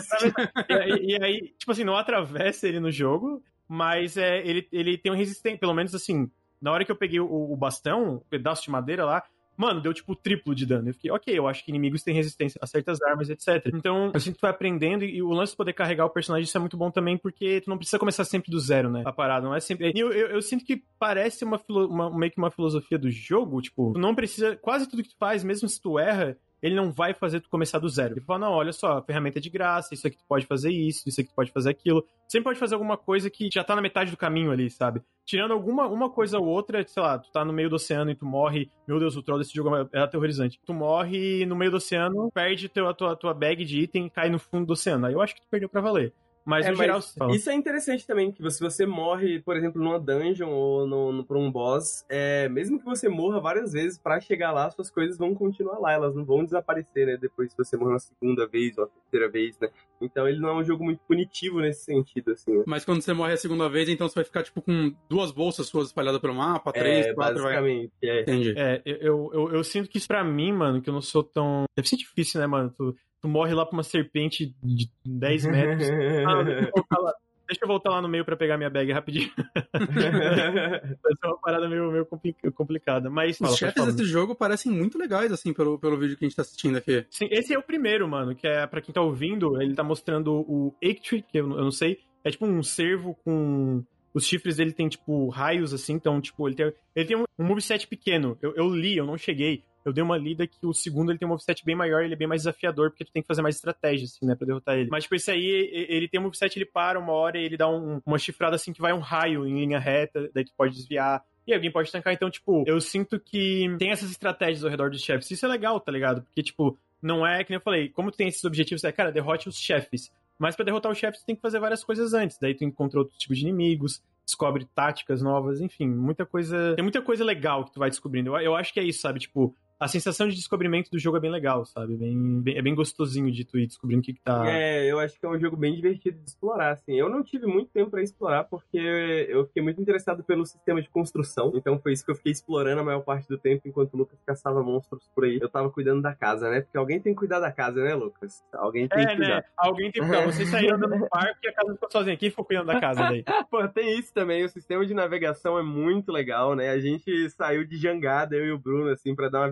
e, aí, e aí, tipo assim, não atravessa ele no jogo, mas é, ele, ele tem um resistente, pelo menos assim, na hora que eu peguei o, o bastão, o pedaço de madeira lá, mano, deu tipo triplo de dano. Eu fiquei, ok, eu acho que inimigos têm resistência a certas armas, etc. Então, eu sinto que tu vai aprendendo e, e o lance de poder carregar o personagem, isso é muito bom também, porque tu não precisa começar sempre do zero, né? A parada, não é sempre. E eu, eu, eu sinto que parece uma, uma- meio que uma filosofia do jogo, tipo, tu não precisa. Quase tudo que tu faz, mesmo se tu erra, ele não vai fazer tu começar do zero. Ele fala, não, olha só, a ferramenta é de graça, isso aqui tu pode fazer isso, isso aqui tu pode fazer aquilo. Sempre pode fazer alguma coisa que já tá na metade do caminho ali, sabe? Tirando alguma uma coisa ou outra, sei lá, tu tá no meio do oceano e tu morre. Meu Deus, o troll desse jogo é aterrorizante. Tu morre no meio do oceano, perde teu, a tua, tua bag de item e cai no fundo do oceano. Aí eu acho que tu perdeu pra valer. Mas É, no geral. Isso é interessante também, que se você morre, por exemplo, numa dungeon ou no, no, por um boss, é, mesmo que você morra várias vezes, pra chegar lá, suas coisas vão continuar lá, elas não vão desaparecer, né? Depois se você morrer uma segunda vez ou a terceira vez, né? Então ele não é um jogo muito punitivo nesse sentido, assim. Né? Mas quando você morre a segunda vez, então você vai ficar, tipo, com duas bolsas suas espalhadas pelo mapa, três, é, quatro, vai. basicamente, é. Entendi. É, eu, eu, eu sinto que isso pra mim, mano, que eu não sou tão. Deve ser difícil, né, mano? Tu, tu morre lá pra uma serpente de 10 metros. Ah, deixa, eu voltar lá, deixa eu voltar lá no meio pra pegar minha bag rapidinho. Vai ser uma parada meio, meio compli- complicada. Mas. Os Fala, chefes desse jogo parecem muito legais, assim, pelo, pelo vídeo que a gente tá assistindo aqui. Sim, esse é o primeiro, mano, que é pra quem tá ouvindo, ele tá mostrando o Ectree, que eu, não- eu não sei. É tipo um cervo com. Os chifres dele tem, tipo, raios, assim, então, tipo, ele tem, ele tem um, um moveset pequeno. Eu, eu li, eu não cheguei. Eu dei uma lida que o segundo ele tem um moveset bem maior, ele é bem mais desafiador, porque tu tem que fazer mais estratégia, assim, né, pra derrotar ele. Mas, tipo, esse aí, ele tem um moveset, ele para uma hora e ele dá um- uma chifrada, assim, que vai um raio em linha reta, daí tu pode desviar. E alguém pode tancar, então, tipo, eu sinto que tem essas estratégias ao redor dos chefes. Isso é legal, tá ligado? Porque, tipo, não é, que nem eu falei, como tu tem esses objetivos, é, cara, derrote os chefes. Mas pra derrotar os chefes, tu tem que fazer várias coisas antes. Daí tu encontra outros tipos de inimigos, descobre táticas novas, enfim, muita coisa. Tem muita coisa legal que tu vai descobrindo. Eu, eu acho que é isso, sabe? Tipo, a sensação de descobrimento do jogo é bem legal, sabe? Bem, bem- é bem gostosinho de tu ir descobrindo o que, que tá. É, eu acho que é um jogo bem divertido de explorar, assim. Eu não tive muito tempo pra explorar porque eu fiquei muito interessado pelo sistema de construção. Então foi isso que eu fiquei explorando a maior parte do tempo enquanto o Lucas caçava monstros por aí. Eu tava cuidando da casa, né? Porque alguém tem que cuidar da casa, né, Lucas? Alguém tem que É, cuidar. né? Alguém tem que ficar. Vocês saíram andando no parque e a casa ficou sozinha. Quem ficou cuidando da casa daí? Pô, tem isso também. O sistema de navegação é muito legal, né? A gente saiu de jangada, eu e o Bruno, assim, pra dar uma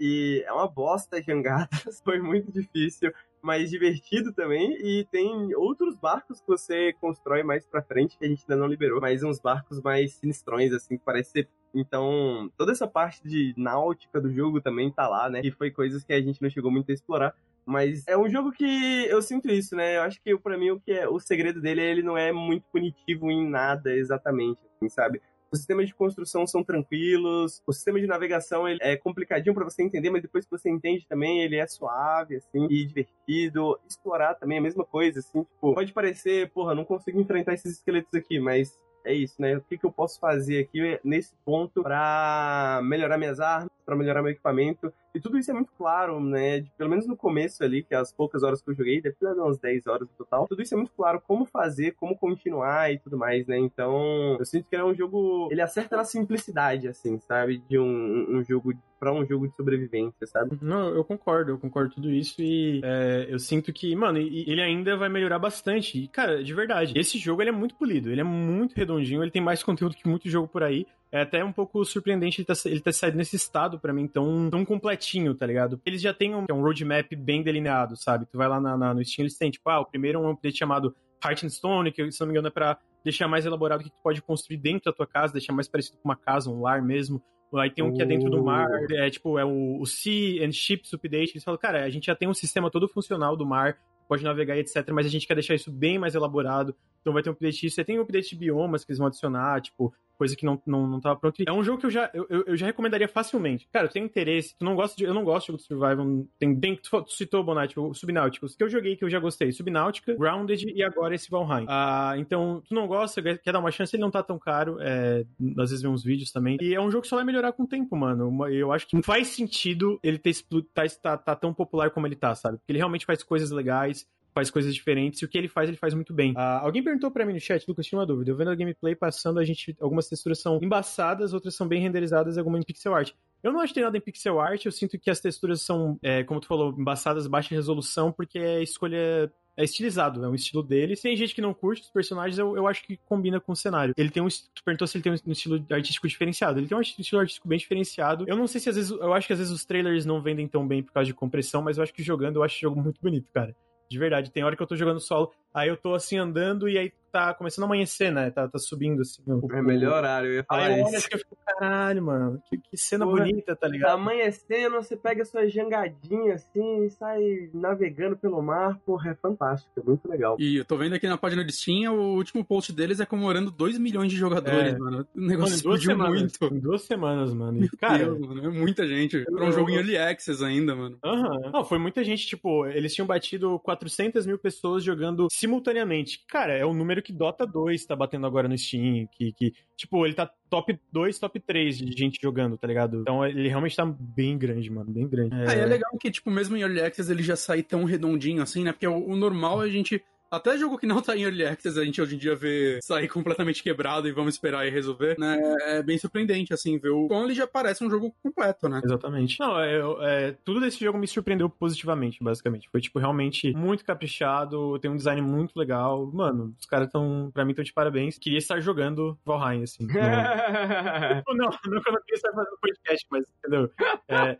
E é uma bosta jangadas. Foi muito difícil, mas divertido também. E tem outros barcos que você constrói mais pra frente, que a gente ainda não liberou. Mas uns barcos mais sinistrões, assim, que parece ser então, toda essa parte de náutica do jogo também tá lá, né? E foi coisas que a gente não chegou muito a explorar. Mas é um jogo que eu sinto isso, né? Eu acho que pra mim o que é o segredo dele é ele não é muito punitivo em nada exatamente, assim, sabe? Os sistemas de construção são tranquilos, o sistema de navegação ele é complicadinho pra você entender, mas depois que você entende também, ele é suave, assim, e divertido. Explorar também é a mesma coisa, assim, tipo, pode parecer, porra, não consigo enfrentar esses esqueletos aqui, mas é isso, né? O que, que eu posso fazer aqui nesse ponto pra melhorar minhas armas, pra melhorar meu equipamento. E tudo isso é muito claro, né? De- pelo menos no começo ali, que é as poucas horas que eu joguei, deve ter umas 10 horas no total. Tudo isso é muito claro, como fazer, como continuar e tudo mais, né? Então, eu sinto que ele é um jogo. Ele acerta na simplicidade, assim, sabe? De um, um jogo. Pra um jogo de sobrevivência, sabe? Não, eu concordo, eu concordo tudo isso e é, eu sinto que, mano, ele ainda vai melhorar bastante. E, cara, de verdade, esse jogo ele é muito polido, ele é muito redondinho, ele tem mais conteúdo que muito jogo por aí. É até um pouco surpreendente ele ter, ele ter saído nesse estado pra mim tão, tão completinho, tá ligado? Eles já têm um, um roadmap bem delineado, sabe? Tu vai lá na, na- no Steam, eles têm, tipo, ah, o primeiro é um update chamado Heart and Stone, que se não me engano é pra deixar mais elaborado o que tu pode construir dentro da tua casa, deixar mais parecido com uma casa, um lar mesmo. Aí tem um que é dentro do mar, é tipo, é o, o Sea and Ships Update. Eles falam, cara, a gente já tem um sistema todo funcional do mar, pode navegar e etc, mas a gente quer deixar isso bem mais elaborado. Então vai ter um update. Você tem um update de biomas que eles vão adicionar, tipo, coisa que não, não, não tava pronto. É um jogo que eu já, eu, eu já recomendaria facilmente. Cara, eu tenho interesse, tu não gosta de, eu não gosto de jogo de survival, tem, tem tu, tu citou, Bonatti, o Subnáuticos, que eu joguei que eu já gostei, Subnáutica, Grounded e agora esse Valheim. Ah, então, tu não gosta, quer dar uma chance, ele não tá tão caro, é, às vezes vê uns vídeos também, e é um jogo que só vai melhorar com o tempo, mano. Eu acho que faz sentido ele ter tá, tá, tá tão popular como ele tá, sabe? Porque ele realmente faz coisas legais, faz coisas diferentes, e o que ele faz, ele faz muito bem. Ah, alguém perguntou pra mim no chat, Lucas, tinha uma dúvida. Eu vendo a gameplay passando, a gente. Algumas texturas são embaçadas, outras são bem renderizadas, algumas em pixel art. Eu não acho que tem nada em pixel art, eu sinto que as texturas são, é, como tu falou, embaçadas, baixa resolução, porque é escolha. É estilizado, é um estilo dele. Se tem gente que não curte os personagens, eu, eu acho que combina com o cenário. Ele tem um. Tu perguntou se ele tem um estilo artístico diferenciado. Ele tem um estilo artístico bem diferenciado. Eu não sei se às vezes. Eu acho que às vezes os trailers não vendem tão bem por causa de compressão, mas eu acho que jogando eu acho o jogo muito bonito, cara. De verdade. Tem hora que eu tô jogando solo, aí eu tô assim andando e aí tá tá começando a amanhecer, né? Tá, tá subindo, assim. o- É melhor horário, eu ia falar Aí eu olho assim, eu fico, caralho, mano, que, que cena Porra, bonita, tá Tá ligado? amanhecendo, você pega sua jangadinha assim e sai navegando pelo mar. Porra, é fantástico, é muito legal. E eu tô vendo aqui na página de Steam, o último post deles é comemorando 2 milhões de jogadores, É. mano. O Mano, negócio duas explodiu semanas. muito. Em duas semanas, mano. E, cara, Deus, mano, é muita gente. Pra um jogo em Early Access ainda, mano. Aham. Não, foi muita gente, tipo, eles tinham batido 400 mil pessoas jogando simultaneamente. Cara, é o número que Dota 2 tá batendo agora no Steam, que, que tipo, ele tá top 2, top 3 de gente jogando, tá ligado? Então ele realmente tá bem grande, mano, bem grande. É, é legal que, tipo, mesmo em Early Access ele já sai tão redondinho assim, né? Porque o, o normal é a gente. Até jogo que não tá em Early Access, a gente hoje em dia vê sair completamente quebrado e vamos esperar e resolver, né? É bem surpreendente, assim, ver o como ele já parece um jogo completo, né? Exatamente. Não, é, é, tudo desse jogo me surpreendeu positivamente, basicamente. Foi, tipo, realmente muito caprichado, tem um design muito legal. Mano, os caras tão, pra mim, tão de parabéns. Queria estar jogando Valheim, assim. Não, não, não que eu não queria estar fazendo podcast, mas, entendeu? É,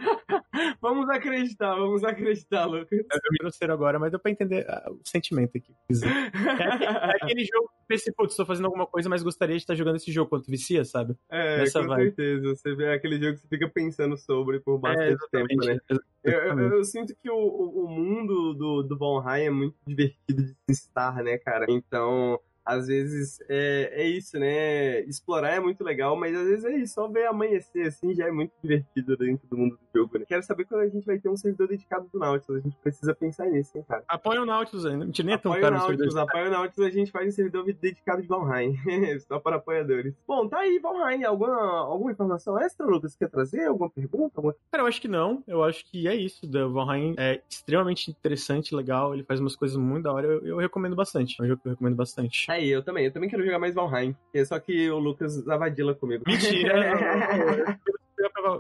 vamos acreditar, vamos acreditar, Lucas. eu me grosseiro agora, mas deu pra entender ah, o sentimento aqui. É, aquele- é jogo que pensa, putz, tô fazendo alguma coisa, mas gostaria de estar jogando esse jogo quando vicia, sabe? É, Essa com vibe. certeza. Você vê aquele jogo que você fica pensando sobre por bastante tempo, né? Eu, eu- eu sinto que o, o, mundo do, do Valheim é muito divertido de se estar, né, cara? Então, às vezes é, é isso, né? Explorar é muito legal, mas às vezes é isso, só ver amanhecer assim já é muito divertido dentro do mundo do jogo, né? Quero saber quando a gente vai ter um servidor dedicado do Nautilus, a gente precisa pensar nisso, hein, cara? Apoia o Nautilus ainda. Mentira, nem é tão Apoia o caro no Nautilus, apoia o Nautilus, a gente faz um servidor dedicado de Valheim. Só para apoiadores. Bom, tá aí, Valheim. Alguma, alguma informação extra, Lucas? Quer trazer? Alguma pergunta? Alguma... Cara, eu acho que não. Eu acho que é isso. O Valheim é extremamente interessante, legal. Ele faz umas coisas muito da hora. Eu, eu recomendo bastante. É um jogo que eu recomendo bastante. Aí, eu também. Eu também quero jogar mais Valheim. É só que o Lucas avadila comigo. Mentira!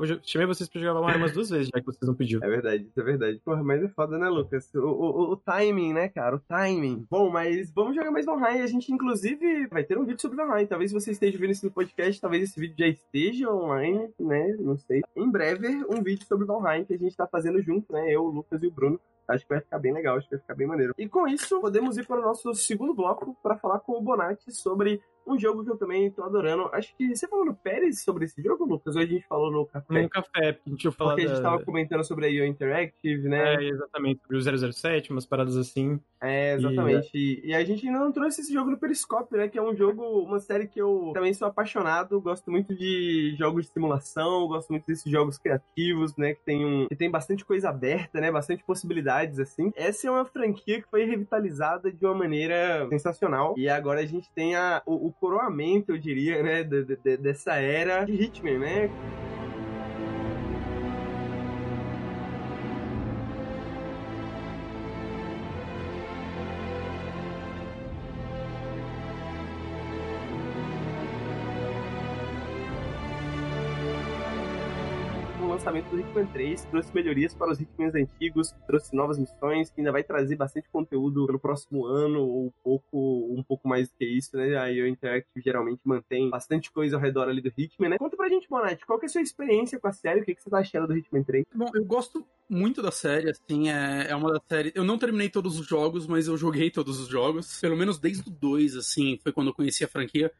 Eu chamei vocês pra jogar Valheim umas duas vezes, já que vocês não pediram. É verdade, isso é verdade. Porra, mas é foda, né, Lucas? O, o, o timing, né, cara? O timing. Bom, mas vamos jogar mais Valheim. A gente, inclusive, vai ter um vídeo sobre Valheim. Talvez você esteja vendo isso no podcast, talvez esse vídeo já esteja online, né? Não sei. Em breve, um vídeo sobre Valheim que a gente tá fazendo junto, né? Eu, o Lucas e o Bruno. Acho que vai ficar bem legal, acho que vai ficar bem maneiro. E com isso, podemos ir para o nosso segundo bloco para falar com o Bonatti sobre um jogo que eu também tô adorando. Acho que você falou no Pérez sobre esse jogo, Lucas? Ou a gente falou no Café? Num café, porque a gente falar Porque a gente da... tava comentando sobre a IO Interactive, né? É, exatamente. Sobre o 007, umas paradas assim. É, exatamente. E, e a gente ainda não trouxe esse jogo no Periscope, né? Que é um jogo, uma série que eu também sou apaixonado. Gosto muito de jogos de simulação, gosto muito desses jogos criativos, né? Que tem, um, que tem bastante coisa aberta, né? Bastante possibilidades, assim. Essa é uma franquia que foi revitalizada de uma maneira sensacional. E agora a gente tem a, o, o coroamento, eu diria, né? de- de- dessa era de Hitman, né? Lançamento do Hitman 3 trouxe melhorias para os Hitmans antigos, trouxe novas missões, ainda vai trazer bastante conteúdo pelo próximo ano, ou um pouco, um pouco mais do que isso, né? A IO Interactive geralmente mantém bastante coisa ao redor ali do Hitman, né? Conta pra gente, Bonatti, qual que é a sua experiência com a série? O que, que você tá achando do Hitman 3? Bom, eu gosto muito da série, assim, é, é uma das séries. Eu não terminei todos os jogos, mas eu joguei todos os jogos. Pelo menos desde o 2, assim, foi quando eu conheci a franquia.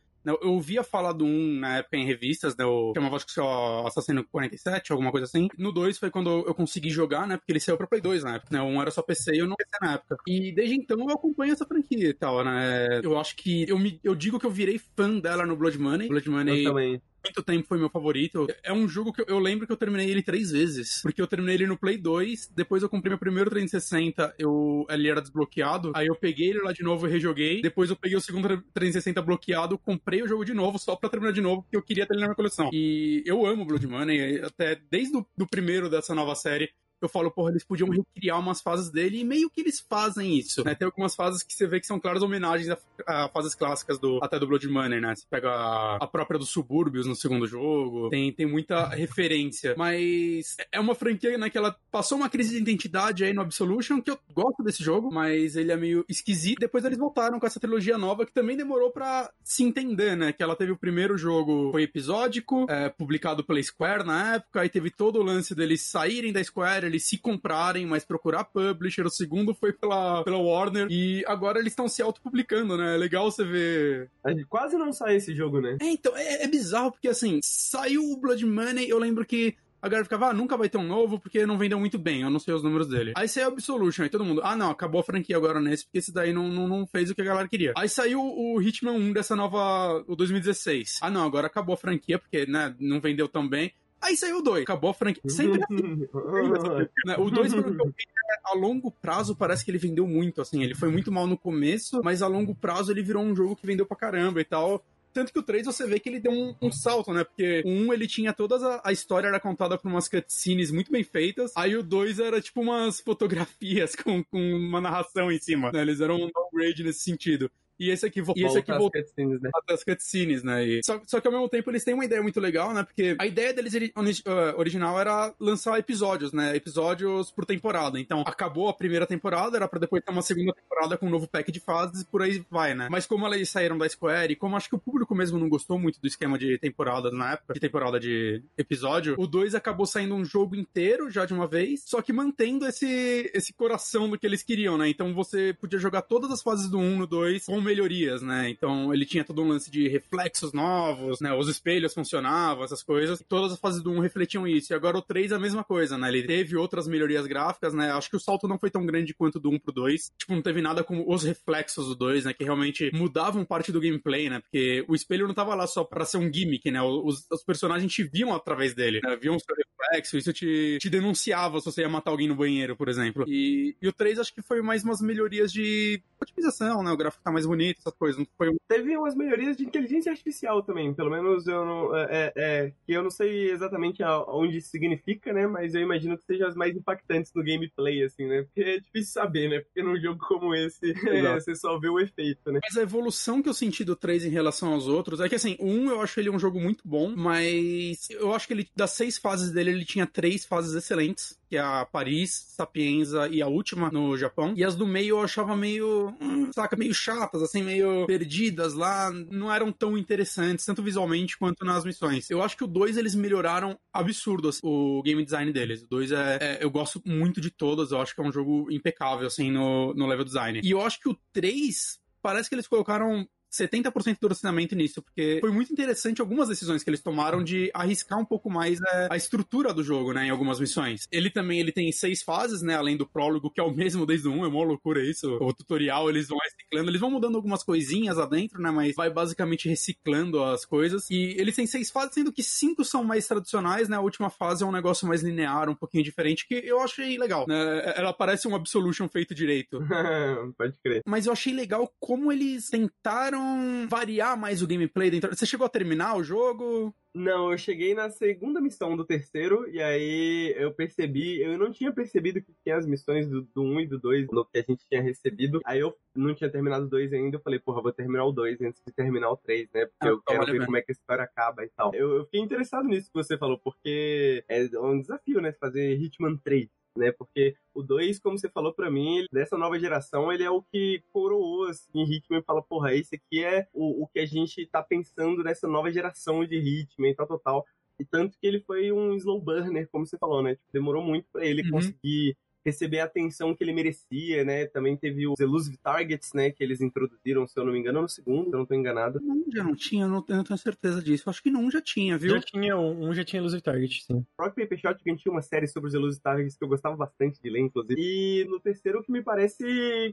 Eu ouvia falar do 1 na época em revistas, né? Eu chamava acho que só Assassino 47, alguma coisa assim. No 2 foi quando eu consegui jogar, né? Porque ele saiu pra Play 2 na época, né? O 1 era só PC e eu não PC na época. E desde então eu acompanho essa franquia e tal, né? Eu acho que. Eu, me, eu digo que eu virei fã dela no Blood Money. Blood Money Eu também. Muito tempo foi meu favorito. É um jogo que eu, lembro que eu terminei ele três vezes. Porque eu terminei ele no Play 2, depois eu comprei meu primeiro 360, eu, ele era desbloqueado. Aí eu peguei ele lá de novo e rejoguei. Depois eu peguei o segundo 360 bloqueado, comprei o jogo de novo, só pra terminar de novo, porque eu queria ter ele na minha coleção. E eu amo Blood Money, até desde o do primeiro dessa nova série eu falo, porra, eles podiam recriar umas fases dele e meio que eles fazem isso, né? Tem algumas fases que você vê que são claras homenagens a, a fases clássicas do até do Blood Money, né? Você pega a, a própria dos subúrbios no segundo jogo, tem, tem muita referência, mas é uma franquia, né, que ela passou uma crise de identidade aí no Absolution, que eu gosto desse jogo, mas ele é meio esquisito. Depois eles voltaram com essa trilogia nova que também demorou pra se entender, né? Que ela teve o primeiro jogo, foi episódico, é, publicado pela Square na época, aí teve todo o lance deles saírem da Square, eles se comprarem, mas procurar publisher. O segundo foi pela, pela Warner. E agora eles estão se autopublicando, né? É legal você ver. Quase não sai esse jogo, né? É, então, é, é bizarro, porque assim, saiu o Blood Money, eu lembro que a galera ficava, ah, nunca vai ter um novo porque não vendeu muito bem, eu não sei os números dele. Aí saiu Absolution, aí todo mundo, ah, não, acabou a franquia agora nesse, porque esse daí não, não, não fez o que a galera queria. Aí saiu o Hitman 1 dessa nova, o 2016. Ah, não, agora acabou a franquia porque, né, não vendeu tão bem. Aí saiu o 2, acabou a franquia. Sempre assim. né? O 2, pelo que eu vi, a longo prazo parece que ele vendeu muito, assim. Ele foi muito mal no começo, mas a longo prazo ele virou um jogo que vendeu pra caramba e tal. Tanto que o 3 você vê que ele deu um, um salto, né? Porque o 1 ele tinha toda a, a, história era contada por umas cutscenes muito bem feitas. Aí o 2 era tipo umas fotografias com, com uma narração em cima. Né? Eles eram um downgrade nesse sentido. E esse aqui, e esse aqui voltou cutscenes, né? as cutscenes, né? E... Só, só que ao mesmo tempo eles têm uma ideia muito legal, né? Porque a ideia deles uh, original era lançar episódios, né? Episódios por temporada. Então, acabou a primeira temporada, era pra depois ter uma segunda temporada com um novo pack de fases e por aí vai, né? Mas como eles saíram da Square e como acho que o público mesmo não gostou muito do esquema de temporadas na época, de temporada de episódio, o 2 acabou saindo um jogo inteiro já de uma vez, só que mantendo esse, esse coração do que eles queriam, né? Então você podia jogar todas as fases do 1 um, no 2 com melhorias, né? Então ele tinha todo um lance de reflexos novos, né? Os espelhos funcionavam, essas coisas. Todas as fases do 1 refletiam isso. E agora o 3 é a mesma coisa, né? Ele teve outras melhorias gráficas, né? Acho que o salto não foi tão grande quanto do 1 pro 2. Tipo, não teve nada como os reflexos do 2, né? Que realmente mudavam parte do gameplay, né? Porque o espelho não tava lá só pra ser um gimmick, né? Os, os personagens te viam através dele, né? Viam o seu reflexo, isso te, te denunciava se você ia matar alguém no banheiro, por exemplo. E, e o 3 acho que foi mais umas melhorias de otimização, né? O gráfico tá mais bonito, essas coisas. Não foi... Teve umas melhorias de inteligência artificial também, pelo menos eu não. É, é, é que eu não sei exatamente onde isso significa, né? Mas eu imagino que sejam as mais impactantes no gameplay, assim, né? Porque é difícil saber, né? Porque num jogo como esse, é, você só vê o efeito, né? Mas a evolução que eu senti do 3 em relação aos outros é que, assim, um eu acho ele um jogo muito bom, mas eu acho que ele, das seis fases dele, ele tinha três fases excelentes que é a Paris, Sapienza e a última no Japão. E as do meio eu achava meio, hum, saca, meio chatas, assim, meio perdidas lá, não eram tão interessantes, tanto visualmente quanto nas missões. Eu acho que o 2 eles melhoraram absurdo assim, o game design deles. O 2 é, é, eu gosto muito de todas, eu acho que é um jogo impecável, assim, no, no level design. E eu acho que o 3 parece que eles colocaram 70% do orçamento nisso, porque foi muito interessante algumas decisões que eles tomaram de arriscar um pouco mais a, a, estrutura do jogo, né, em algumas missões. Ele também ele tem seis fases, né, além do prólogo, que é o mesmo desde o 1, é uma loucura isso. O tutorial, eles vão reciclando, eles vão mudando algumas coisinhas lá dentro, né, mas vai basicamente reciclando as coisas. E eles têm seis fases, sendo que cinco são mais tradicionais, né, a última fase é um negócio mais linear, um pouquinho diferente, que eu achei legal, né, ela parece um Absolution feito direito. Pode crer. Mas eu achei legal como eles tentaram variar mais o gameplay dentro. Você chegou a terminar o jogo? Não, eu cheguei na segunda missão do terceiro, e aí eu percebi, eu não tinha percebido que tinha as missões do, do 1 e do 2 no que a gente tinha recebido. Aí eu não tinha terminado o 2 ainda, eu falei, porra, vou terminar o 2 antes de terminar o 3, né? Porque ah, eu quero ver como é que a história acaba e tal. Eu, eu, fiquei interessado nisso que você falou, porque é um desafio, né? Fazer Hitman 3 né? Porque o 2, como você falou para mim, ele, dessa nova geração, ele é o que coroou, assim, Hitman e fala, porra, esse aqui é o, o que a gente tá pensando dessa nova geração de Hitman e tal, tal, tal. E tanto que ele foi um slow burner, como você falou, né? Tipo, demorou muito para ele uhum. conseguir receber a atenção que ele merecia, né? Também teve os Elusive Targets, né? Que eles introduziram, se eu não me engano, no segundo, se eu não tô enganado. Não, já não tinha, eu não, eu não tenho certeza disso. Eu acho que não já tinha, viu? Já tinha, um, um já tinha Elusive Target, sim. Rock Paper Shot, a gente tinha uma série sobre os Elusive Targets que eu gostava bastante de ler, inclusive. E no terceiro, o que me parece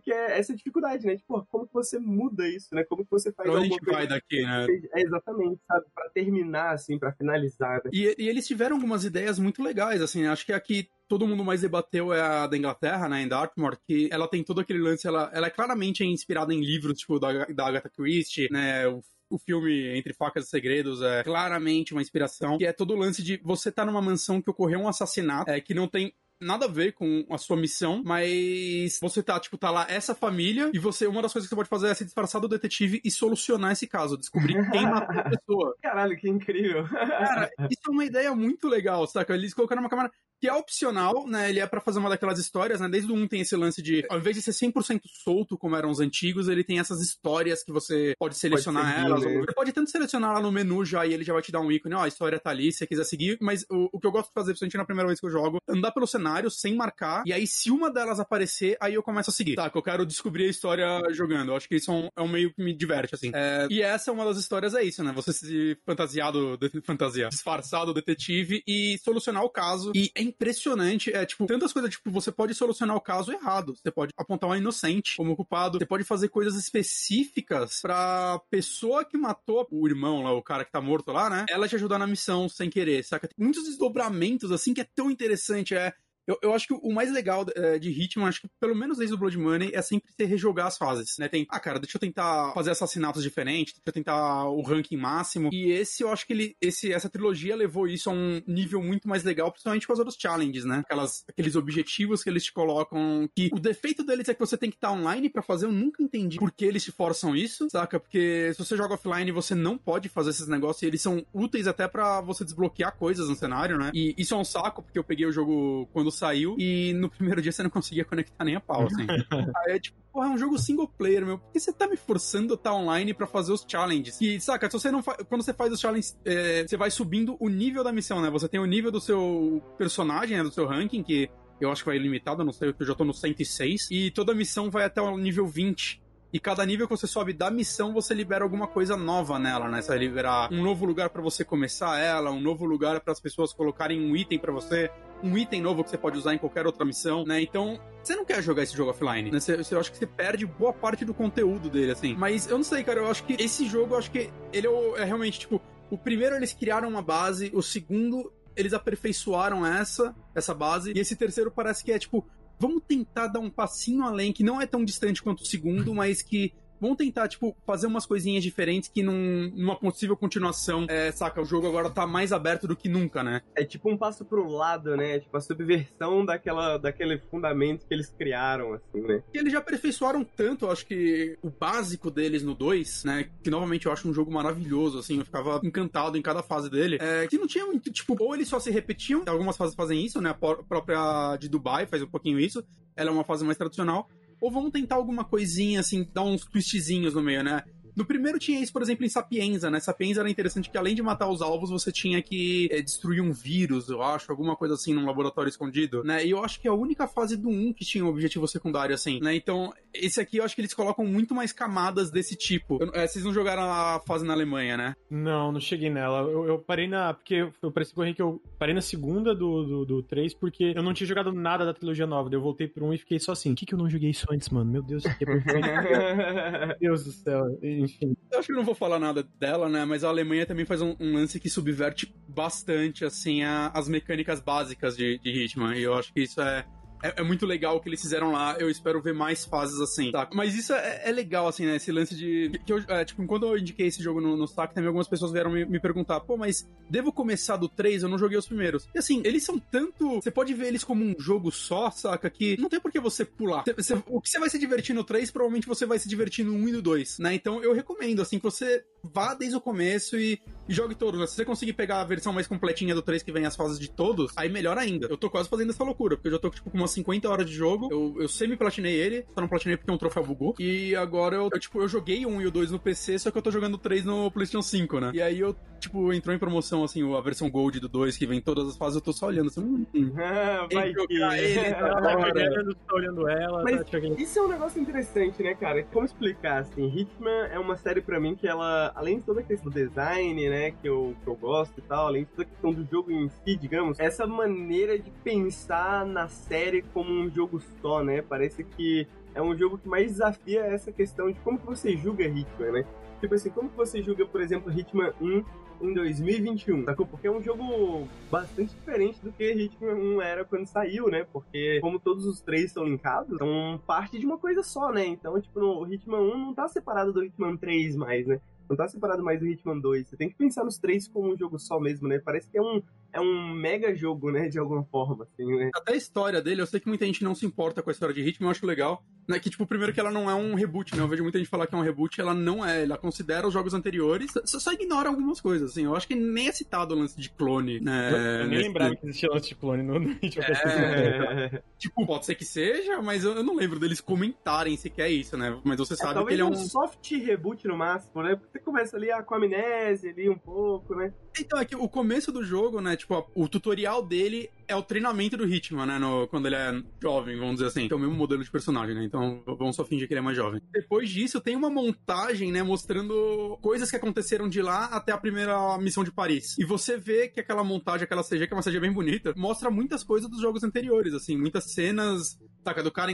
que é essa dificuldade, né? Tipo, como que você muda isso, né? Como que você faz pra a gente vai daqui, né? É, exatamente, sabe? Pra terminar, assim, pra finalizar. Né? E, e eles tiveram algumas ideias muito legais, assim. Acho que aqui todo mundo mais debateu é a da Inglaterra, né, em Dartmoor, que ela tem todo aquele lance, ela, ela é claramente inspirada em livros, tipo, da, da Agatha Christie, né, o o filme Entre Facas e Segredos é claramente uma inspiração, que é todo o lance de você estar tá numa mansão que ocorreu um assassinato, é, que não tem nada a ver com a sua missão, mas você tá, tipo, tá lá essa família e você, uma das coisas que você pode fazer é se disfarçar do detetive e solucionar esse caso, descobrir quem matou a pessoa. Caralho, que incrível. Cara, isso é uma ideia muito legal, saca? Eles colocaram uma câmera que é opcional, né? Ele é para fazer uma daquelas histórias, né? Desde o 1 tem esse lance de, ao invés de ser 100% solto, como eram os antigos, ele tem essas histórias que você pode selecionar seguir, elas. né? Você pode tanto selecionar lá no menu já e ele já vai te dar um ícone, ó, a história tá ali, se você quiser seguir. Mas o, o que eu gosto de fazer, principalmente na primeira vez que eu jogo, é andar pelo cenário sem marcar. E aí, se uma delas aparecer, aí eu começo a seguir. Tá, que eu quero descobrir a história jogando. Eu acho que isso é um, é um meio que me diverte, assim. É, e essa é uma das histórias, é isso, né? Você se fantasiado, de, fantasia, disfarçado detetive e solucionar o caso. E é impressionante, é tipo, tantas coisas, tipo, você pode solucionar o caso errado. Você pode apontar um inocente como culpado. Você pode fazer coisas específicas pra pessoa que matou o irmão lá, o cara que tá morto lá, né? Ela te ajudar na missão sem querer, saca? Tem muitos desdobramentos, assim, que é tão interessante. É, eu, eu acho que o mais legal é, de Hitman, acho que pelo menos desde o Blood Money, é sempre você rejogar as fases, né? Tem, ah, cara, deixa eu tentar fazer assassinatos diferentes, deixa eu tentar o ranking máximo. E esse, eu acho que ele, esse, essa trilogia levou isso a um nível muito mais legal, principalmente com as outras challenges, né? Aquelas, aqueles objetivos que eles te colocam, que o defeito deles é que você tem que estar online pra fazer, eu nunca entendi por que eles te forçam isso, saca? Porque se você joga offline, você não pode fazer esses negócios, e eles são úteis até pra você desbloquear coisas no cenário, né? E isso é um saco, porque eu peguei o jogo quando saiu e no primeiro dia você não conseguia conectar nem a pau, assim. Aí é tipo, porra, é um jogo single player, meu. Por que você tá me forçando a estar online pra fazer os challenges? E, saca, se você não fa... quando você faz os challenges, é, você vai subindo o nível da missão, né? Você tem o nível do seu personagem, né? Do seu ranking, que eu acho que vai ilimitado, eu não sei, eu já tô no 106. E toda missão vai até o nível 20. E cada nível que você sobe da missão, você libera alguma coisa nova nela, né? Você vai liberar um novo lugar para você começar ela, um novo lugar para as pessoas colocarem um item para você, um item novo que você pode usar em qualquer outra missão, né? Então, você não quer jogar esse jogo offline, né? Você, acho que você perde boa parte do conteúdo dele, assim. Mas eu não sei, cara, eu acho que esse jogo, eu acho que ele é, o- é realmente, tipo, o primeiro eles criaram uma base, o segundo eles aperfeiçoaram essa, essa base, e esse terceiro parece que é, tipo, vamos tentar dar um passinho além, que não é tão distante quanto o segundo, mas que vamos tentar, tipo, fazer umas coisinhas diferentes que num, numa possível continuação, é, saca, o jogo agora tá mais aberto do que nunca, né? É tipo um passo pro lado, né? Tipo a subversão daquela, daquele fundamento que eles criaram, assim, né? E eles já aperfeiçoaram tanto, eu acho que o básico deles no 2, né? Que novamente eu acho um jogo maravilhoso, assim, eu ficava encantado em cada fase dele. É, que não tinha muito, tipo, ou eles só se repetiam, algumas fases fazem isso, né? A pró- própria de Dubai faz um pouquinho isso, ela é uma fase mais tradicional. Ou vamos tentar alguma coisinha, assim, dar uns twistzinhos no meio, né? No primeiro tinha isso, por exemplo, em Sapienza, né? Sapienza era interessante que além de matar os alvos, você tinha que é, destruir um vírus, eu acho, alguma coisa assim, num laboratório escondido, né? E eu acho que é a única fase do 1 que tinha um objetivo secundário, assim, né? Então, esse aqui eu acho que eles colocam muito mais camadas desse tipo. Eu- é, vocês não jogaram a fase na Alemanha, né? Não, não cheguei nela. Eu, eu parei na. Porque eu pareci que eu parei na segunda do, do, do 3, porque eu não tinha jogado nada da trilogia nova. Daí eu voltei pro 1 e fiquei só assim. O que, que eu não joguei isso antes, mano? Meu Deus, aqui é. Meu Deus do céu. Enfim. Eu acho que eu não vou falar nada dela, né? Mas a Alemanha também faz um, um lance que subverte bastante, assim, a- as mecânicas básicas de, de Hitman. E eu acho que isso é. É, é muito legal o que eles fizeram lá. Eu espero ver mais fases assim, tá? Mas isso é, é legal, assim, né? Esse lance de. Que eu, é, tipo, quando eu indiquei esse jogo no, no Stack, também algumas pessoas vieram me, me perguntar: pô, mas devo começar do 3? Eu não joguei os primeiros. E assim, eles são tanto. Você pode ver eles como um jogo só, saca? Que não tem por que você pular. Você- você- o que você vai se divertir no 3, provavelmente você vai se divertir no 1 e no 2, né? Então eu recomendo, assim, que você vá desde o começo e, e jogue todos, né? Se você conseguir pegar a versão mais completinha do 3 que vem as fases de todos, aí melhor ainda. Eu tô quase fazendo essa loucura, porque eu já tô tipo com umas 50 horas de jogo. Eu, eu semi-platinei ele, só não platinei porque um troféu bugou. E agora eu, eu, tipo, eu joguei o 1 e o 2 no PC, só que eu tô jogando o 3 no PlayStation 5, né? E aí eu, tipo, entrou em promoção, assim, a versão Gold do 2, que vem todas as fases, eu tô só olhando assim, hum, hum. Vai jogar ele, tá? Tá jogando, tá olhando ela, Mas- tá. Isso é um negócio interessante, né, cara? Como explicar, assim, Hitman é uma série pra mim que ela, além de toda a questão do design, né, que eu, que eu gosto e tal, além de toda a questão do jogo em si, digamos, essa maneira de pensar na série como um jogo só, né? Parece que é um jogo que mais desafia essa questão de como que você julga Hitman, né? Tipo assim, como que você julga, por exemplo, Hitman 1 em 2021, sacou? Porque é um jogo bastante diferente do que Hitman 1 era quando saiu, né? Porque como todos os três são linkados, são parte de uma coisa só, né? Então, tipo, no, o Hitman 1 não tá separado do Hitman 3 mais, né? Não tá separado mais do Hitman 2. Você tem que pensar nos três como um jogo só mesmo, né? Parece que é um, é um mega jogo, né? De alguma forma, assim, né? Até a história dele, eu sei que muita gente não se importa com a história de Hitman, eu acho legal. Né, que, tipo, primeiro que ela não é um reboot, né? Eu vejo muita gente falar que é um reboot, ela não é. Ela considera os jogos anteriores, só, só ignora algumas coisas, assim. Eu acho que nem é citado o lance de clone, né? Eu nem lembrava que existia lance de clone no, no Hitman. É, tipo, pode ser que seja, mas eu, eu não lembro deles comentarem se quer isso, né? Mas você sabe que talvez ele é um. um soft reboot no máximo, né? Porque você começa ali ah, com a amnésia ali um pouco, né? Então, é que o começo do jogo, né? Tipo, a- o tutorial dele é o treinamento do Hitman, né? No, quando ele é jovem, vamos dizer assim. Que é o mesmo modelo de personagem, né? Então vamos só fingir que ele é mais jovem. Depois disso, tem uma montagem, né? Mostrando coisas que aconteceram de lá até a primeira missão de Paris. E você vê que aquela montagem, aquela CG, que é uma CG bem bonita, mostra muitas coisas dos jogos anteriores, assim. Muitas cenas, saca? Do cara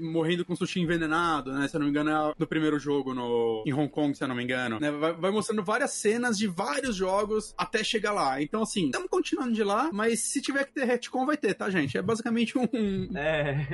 morrendo com sushi envenenado, né? Se eu não me engano, é a do primeiro jogo no, em Hong Kong, se eu não me engano. Né? Vai, vai mostrando várias cenas de vários jogos até chegar lá. Então, assim, estamos continuando de lá, mas se tiver que ter retcon, vai ter, tá, gente? É basicamente um. É.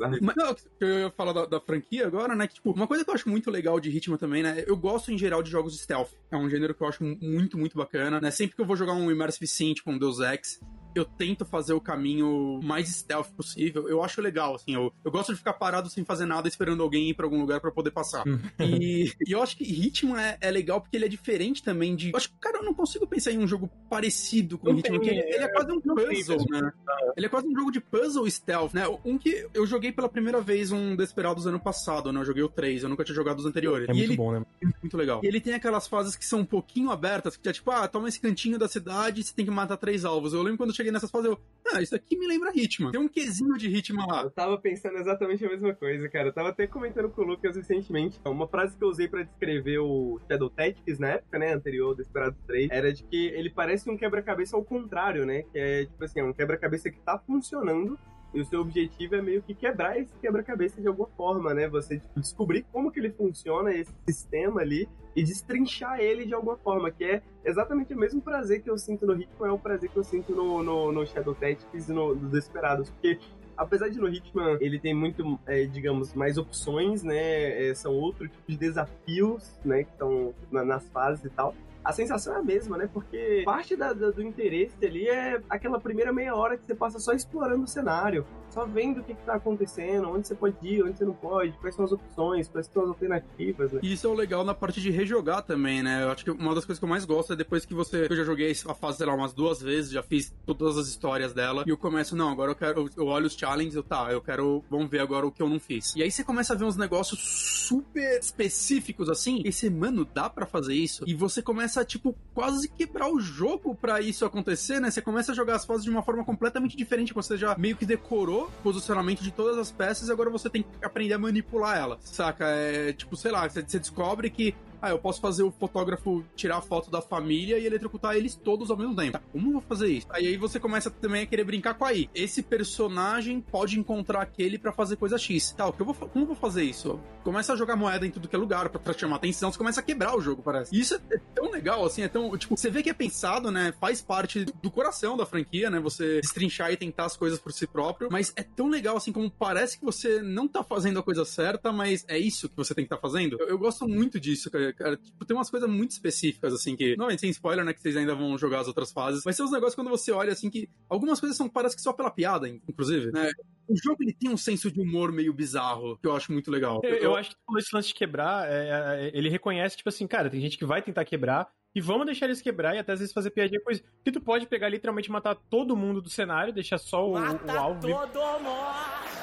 Mas não, eu ia falar da, da franquia agora, né? Que, tipo, uma coisa que eu acho muito legal de Hitman também, né? Eu gosto em geral de jogos stealth. É um gênero que eu acho muito, muito bacana, né? Sempre que eu vou jogar um Immersive Sim, tipo um Deus Ex, eu tento fazer o caminho mais stealth possível. Eu acho legal, assim. Eu, eu gosto de ficar parado sem fazer nada, esperando alguém ir pra algum lugar pra poder passar. e, e eu acho que Hitman é, é legal porque ele é diferente também de. Eu acho que, cara, eu não consigo pensar em um jogo parecido com Não Hitman, tem, ele, ele é quase um puzzle, né? Ele é quase um jogo de puzzle stealth, né? Um que eu joguei pela primeira vez um Desperados ano passado, né? Eu joguei o 3, eu nunca tinha jogado os anteriores. É e muito ele bom, né? muito legal. E ele tem aquelas fases que são um pouquinho abertas, que é tipo, ah, toma esse cantinho da cidade e você tem que matar três alvos. Eu lembro quando eu cheguei nessas fases, eu, ah, isso aqui me lembra Hitman. Tem um quesinho de Hitman lá. Eu tava pensando exatamente a mesma coisa, cara. Eu tava até comentando com o Lucas recentemente. Uma frase que eu usei pra descrever o Shadow Tactics na época, né, anterior ao Desperado 3, era de que ele parece um quebra-cabeça ao contrário, né? Que é, tipo assim, é um quebra-cabeça que tá funcionando e o seu objetivo é meio que quebrar esse quebra-cabeça de alguma forma, né? Você tipo, descobrir como que ele funciona, esse sistema ali, e destrinchar ele de alguma forma, que é exatamente o mesmo prazer que eu sinto no Hitman, é o prazer que eu sinto no, no, no Shadow Tactics e no, no porque apesar de no Hitman ele tem muito, é, digamos, mais opções, né? é, são outro tipo de desafios, né? Que estão na- nas fases e tal. A sensação é a mesma, né? Porque parte da- da- do interesse ali é aquela primeira meia hora que você passa só explorando o cenário, só vendo o que, que tá acontecendo, onde você pode ir, onde você não pode, quais são as opções, quais são as alternativas, né? E isso é o legal na parte de rejogar também, né? Eu acho que uma das coisas que eu mais gosto é depois que você. Eu já joguei a fase, sei lá, umas duas vezes, já fiz todas as histórias dela. E eu começo, não, agora eu quero. Eu olho os challenges, eu tá, eu quero. Vamos ver agora o que eu não fiz. E aí você começa a ver uns negócios super específicos assim. E você, mano, dá pra fazer isso? E você começa a, tipo, quase quebrar o jogo pra isso acontecer, né? Você começa a jogar as fases de uma forma completamente diferente. Você já meio que decorou o posicionamento de todas as peças e agora você tem que aprender a manipular ela. Saca? É tipo, sei lá, você você descobre que. Ah, eu posso fazer o fotógrafo tirar a foto da família e eletrocutar eles todos ao mesmo tempo. Tá, como eu vou fazer isso? Aí, aí você começa também a querer brincar com aí. Esse personagem pode encontrar aquele pra fazer coisa X. Tá, o que eu vou, como eu vou fazer isso? Começa a jogar moeda em tudo que é lugar pra chamar atenção, você começa a quebrar o jogo, parece. Isso é, tão legal, assim, é tão. Tipo, você vê que é pensado, né? Faz parte do coração da franquia, né? Você destrinchar e tentar as coisas por si próprio. Mas é tão legal, assim, como parece que você não tá fazendo a coisa certa, mas é isso que você tem que estar fazendo. Eu, eu gosto muito disso, cara. Cara. Tipo, tem umas coisas muito específicas, assim, que. Não, sem spoiler, né? Que vocês ainda vão jogar as outras fases. Vai ser uns negócios quando você olha, assim, que. Algumas coisas são parece que só pela piada, inclusive, né? O jogo ele tem um senso de humor meio bizarro, que eu acho muito legal. Eu, eu acho que esse lance de quebrar, é, é, ele reconhece, tipo assim, cara, tem gente que vai tentar quebrar, e vamos deixar eles quebrar e até às vezes fazer piadinha com isso. Porque tu pode pegar literalmente e matar todo mundo do cenário, deixar só o, o alvo vivo,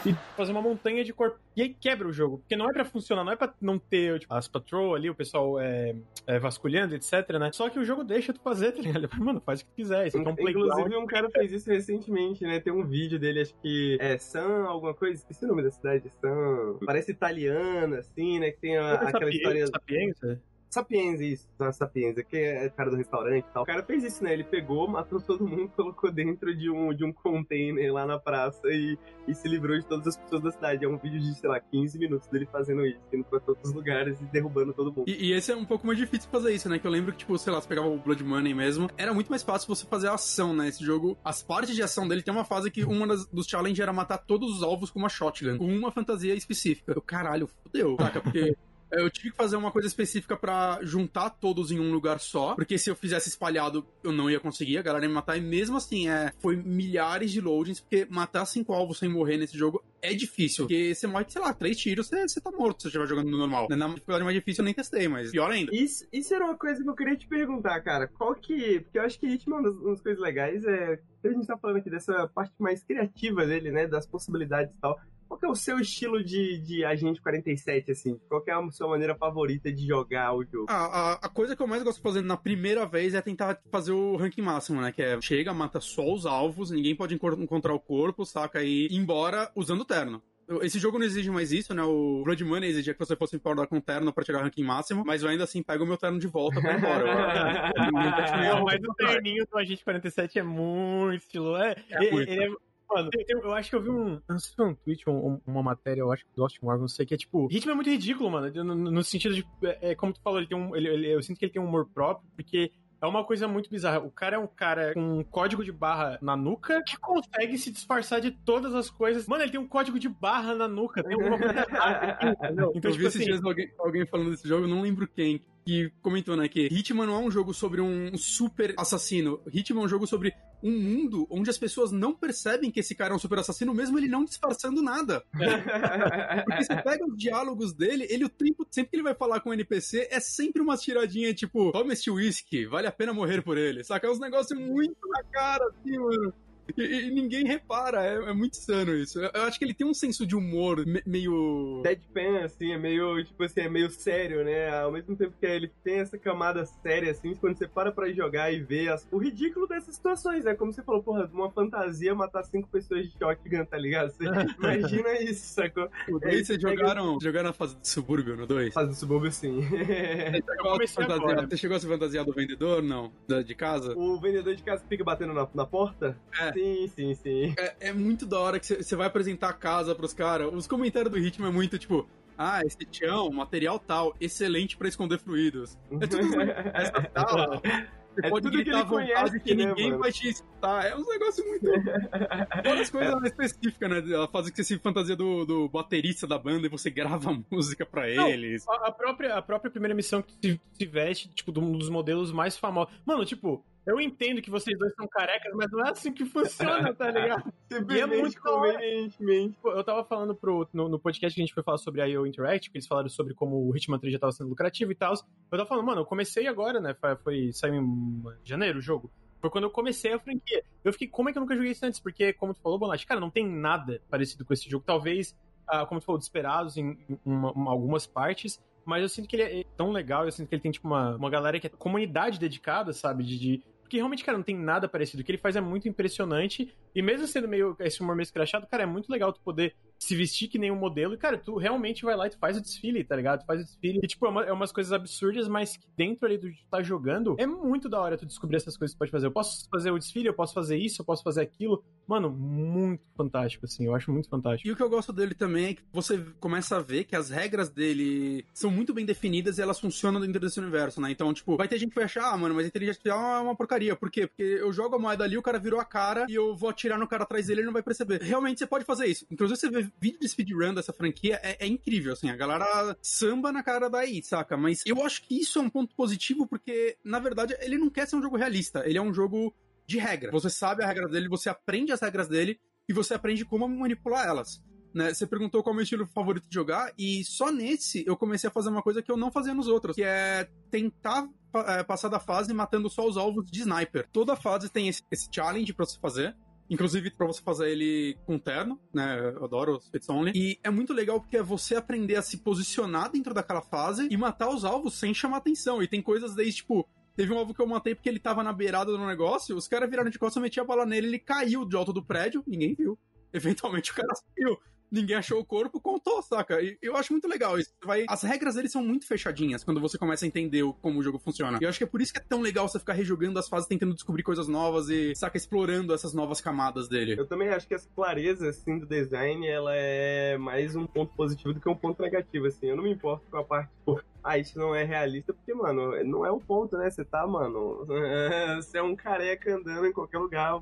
e fazer uma montanha de corpo. E aí quebra o jogo. Porque não é pra funcionar, não é pra não ter tipo, as patrol ali, o pessoal é, é, vasculhando, etc, né? Só que o jogo deixa tu fazer, tá ligado? Mano, faz o que tu quiser. Isso aqui é um playground. Inclusive, um cara fez isso recentemente, né? Tem um vídeo dele, acho que é San, alguma coisa, esqueci o nome da cidade, San. Parece italiana, assim, né? Que tem a- aquela Sapienza, história. Sapienza? Sapienza, isso, a Sapienza, que é cara do restaurante e tal. O cara fez isso, né? Ele pegou, matou todo mundo, colocou dentro de um, de um container lá na praça e, e se livrou de todas as pessoas da cidade. É um vídeo de, sei lá, 15 minutos dele fazendo isso, indo pra todos os lugares e derrubando todo mundo. E, e esse é um pouco mais difícil fazer isso, né? Que eu lembro que, tipo, sei lá, você pegava o Blood Money mesmo, era muito mais fácil você fazer a ação, né? Esse jogo, as partes de ação dele tem uma fase que uma das, dos challenges era matar todos os alvos com uma shotgun, com uma fantasia específica. Eu, caralho, fodeu, saca? Porque Eu tive que fazer uma coisa específica pra juntar todos em um lugar só, porque se eu fizesse espalhado, eu não ia conseguir, a galera ia me matar, e mesmo assim, é, foi milhares de loadings, porque matar cinco alvos sem morrer nesse jogo é difícil, porque você morre, sei lá, três tiros, você, você tá morto se você estiver jogando no normal. Na dificuldade mais difícil eu nem testei, mas pior ainda. Isso, isso era uma coisa que eu queria te perguntar, cara. Qual que. Porque eu acho que Hitman, uma das, uma coisas legais é. A gente tá falando aqui dessa parte mais criativa dele, né? Das possibilidades e tal. Qual que é o seu estilo de, de Agente 47, assim? Qual que é a sua maneira favorita de jogar o jogo? A, a, a coisa que eu mais gosto de fazer na primeira vez é tentar fazer o ranking máximo, né? Que é chega, mata só os alvos, ninguém pode encontrar o corpo, saca? E ir embora usando o terno. Esse jogo não exige mais isso, né? O Blood Money exigia que você fosse embora com terno pra chegar ao ranking máximo, mas eu ainda assim pego o meu terno de volta pra ir embora. Não, mas o terninho do Agente 47 é muito estilo. É, É ele- muito. ele é- Mano, tem- eu acho que eu vi um. Não sei se foi um tweet ou um- uma matéria, eu acho que do Austin Morgan, não sei, que é tipo. Ritmo é muito ridículo, mano. No, no sentido de. É, é como tu falou, ele tem um. Ele, ele- eu sinto que ele tem um humor próprio, porque. É uma coisa muito bizarra. O cara é um cara com um código de barra na nuca que consegue se disfarçar de todas as coisas. Mano, ele tem um código de barra na nuca. Tem alguma coisa errada? Então, eu vi tipo esses assim. dias alguém, alguém falando desse jogo, eu não lembro quem, que comentou, né, que Hitman não é um jogo sobre um super assassino. Hitman é um jogo sobre um mundo onde as pessoas não percebem que esse cara é um super assassino, mesmo ele não disfarçando nada. Porque você pega os diálogos dele, ele o tempo, sempre que ele vai falar com o NPC, é sempre uma tiradinha tipo, toma este whisky, vale a pena morrer por ele. Saca? É uns negócios muito na cara, assim, mano. E, e ninguém repara, é, é muito insano isso. Eu, eu acho que ele tem um senso de humor me- meio. Deadpan, assim, é meio, tipo assim, é meio sério, né? Ao mesmo tempo que ele tem essa camada séria, assim, quando você para pra jogar e vê as- o ridículo dessas situações, né? Como você falou, porra, uma fantasia matar cinco pessoas de shotgun, tá ligado? Você imagina isso, sacou? O É, dois isso vocês pega- jogaram, jogaram a fase do subúrbio no 2? Faz do subúrbio, sim. comecei agora. Você chegou a se fantasiar do vendedor, não? Da- de casa? o vendedor de casa fica batendo na, na porta? É. Sim, sim, sim. É, é muito da hora que você- vai apresentar a casa pros caras. Os comentários do ritmo é muito tipo. Ah, esse chão, material tal, excelente pra esconder fluidos. É tudo essa tal. Você É pode tudo que gritar à ele conhece, que né, ninguém mano? vai te escutar. É uns negócios muito. Várias coisas mais específicas, né? Ela faz que você se fantasia do, do baterista da banda e você grava a música pra Não, eles. A, a própria, a própria primeira missão que se, se veste, tipo, de um dos modelos mais famosos. Mano, tipo, eu entendo que vocês dois são carecas, mas não é assim que funciona, tá ligado? Simplesmente, muito da hora. convenientemente. Tipo, eu tava falando pro, no, no podcast que a gente foi falar sobre a IO Interact, que eles falaram sobre como o Hitman 3 já tava sendo lucrativo e tal. Eu tava falando, mano, eu comecei agora, né? Foi, foi saiu em janeiro o jogo. Foi quando eu comecei a franquia. Eu fiquei, como é que eu nunca joguei isso antes? Porque, como tu falou, Bonatti, cara, não tem nada parecido com esse jogo. Talvez, ah, como tu falou, Desperados em, em uma- uma- algumas partes. Mas eu sinto que ele é tão legal, eu sinto que ele tem, tipo, uma, uma galera que é comunidade dedicada, sabe? De, de- Porque realmente, cara, não tem nada parecido. O que ele faz é muito impressionante. E mesmo sendo meio esse humor meio escrachado, cara, é muito legal tu poder se vestir que nem um modelo. E, cara, tu realmente vai lá e tu faz o desfile, tá ligado? Tu faz o desfile. E, tipo, é, uma- é umas coisas absurdas, mas que dentro ali do tá jogando, é muito da hora tu descobrir essas coisas que tu pode fazer. Eu posso fazer o desfile, eu posso fazer isso, eu posso fazer aquilo. Mano, muito fantástico, assim. Eu acho muito fantástico. E o que eu gosto dele também é que você começa a ver que as regras dele são muito bem definidas e elas funcionam dentro desse universo, né? Então, tipo, vai ter gente que vai achar, ah, mano, mas a inteligência artificial é uma porcaria. Por quê? Porque eu jogo a moeda ali, o cara virou a cara e eu vou atirar no cara atrás dele e ele não vai perceber. Realmente você pode fazer isso. Inclusive, você vê vídeo de speedrun dessa franquia, é, é incrível, assim. A galera samba na cara daí, saca? Mas eu acho que isso é um ponto positivo porque, na verdade, ele não quer ser um jogo realista. Ele é um jogo de regra. Você sabe a regra dele, você aprende as regras dele e você aprende como manipular elas. Né? Você perguntou qual é o meu estilo favorito de jogar, e só nesse eu comecei a fazer uma coisa que eu não fazia nos outros, que é tentar é, passar da fase matando só os alvos de sniper. Toda fase tem esse, esse challenge pra você fazer. Inclusive pra você fazer ele com terno, né? Eu adoro os Fits Only. E é muito legal porque é você aprender a se posicionar dentro daquela fase e matar os alvos sem chamar atenção. E tem coisas daí, tipo, Teve um alvo que eu matei porque ele tava na beirada do negócio, os caras viraram de costas, eu meti a bala nele, ele caiu de alto do prédio, ninguém viu. Eventualmente o cara saiu. Ninguém achou o corpo, contou, saca? E eu acho muito legal isso. Vai... As regras dele são muito fechadinhas quando você começa a entender como o jogo funciona. E eu acho que é por isso que é tão legal você ficar rejogando as fases, tentando descobrir coisas novas e, saca, explorando essas novas camadas dele. Eu também acho que essa clareza, assim, do design, ela é mais um ponto positivo do que um ponto negativo, assim. Eu não me importo com a parte, tipo, ah, isso não é realista, porque, mano, não é o ponto, né? Você tá, mano, você é um careca andando em qualquer lugar,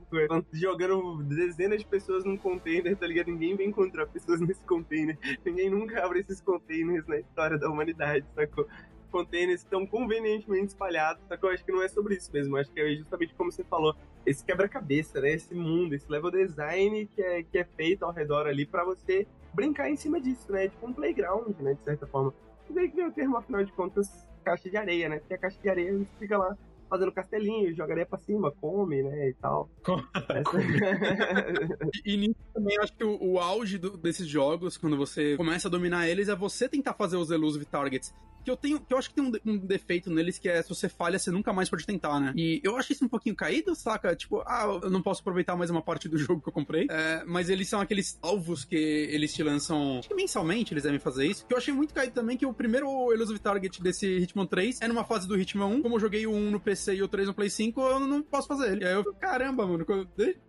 jogando dezenas de pessoas num container, tá ligado? Ninguém vem encontrar pessoas nesse container. Ninguém nunca abre esses containers na história da humanidade, sacou? containers estão convenientemente espalhados, eu acho que não é sobre isso mesmo, acho que é justamente como você falou, esse quebra-cabeça, né, esse mundo, esse level design que é, que é feito ao redor ali para você brincar em cima disso, né, tipo um playground, né, de certa forma. E daí que vem o termo, afinal de contas, caixa de areia, né, porque a caixa de areia você fica lá fazendo castelinho, joga areia pra cima, come, né, e tal. e nisso também acho que o, o auge do, desses jogos, quando você começa a dominar eles, é você tentar fazer os elusive targets que eu tenho, que eu acho que tem um, um, defeito neles que é se você falha, você nunca mais pode tentar, né? E eu acho isso um pouquinho caído, saca? Tipo, ah, eu não posso aproveitar mais uma parte do jogo que eu comprei. É, mas eles são aqueles alvos que eles te lançam, acho que mensalmente eles devem fazer isso. Que eu achei muito caído também que o primeiro Elusive Target desse Hitman 3 é numa fase do Hitman 1. Como eu joguei o 1 no PC e o 3 no Play 5, eu não posso fazer ele. E aí eu, caramba, mano.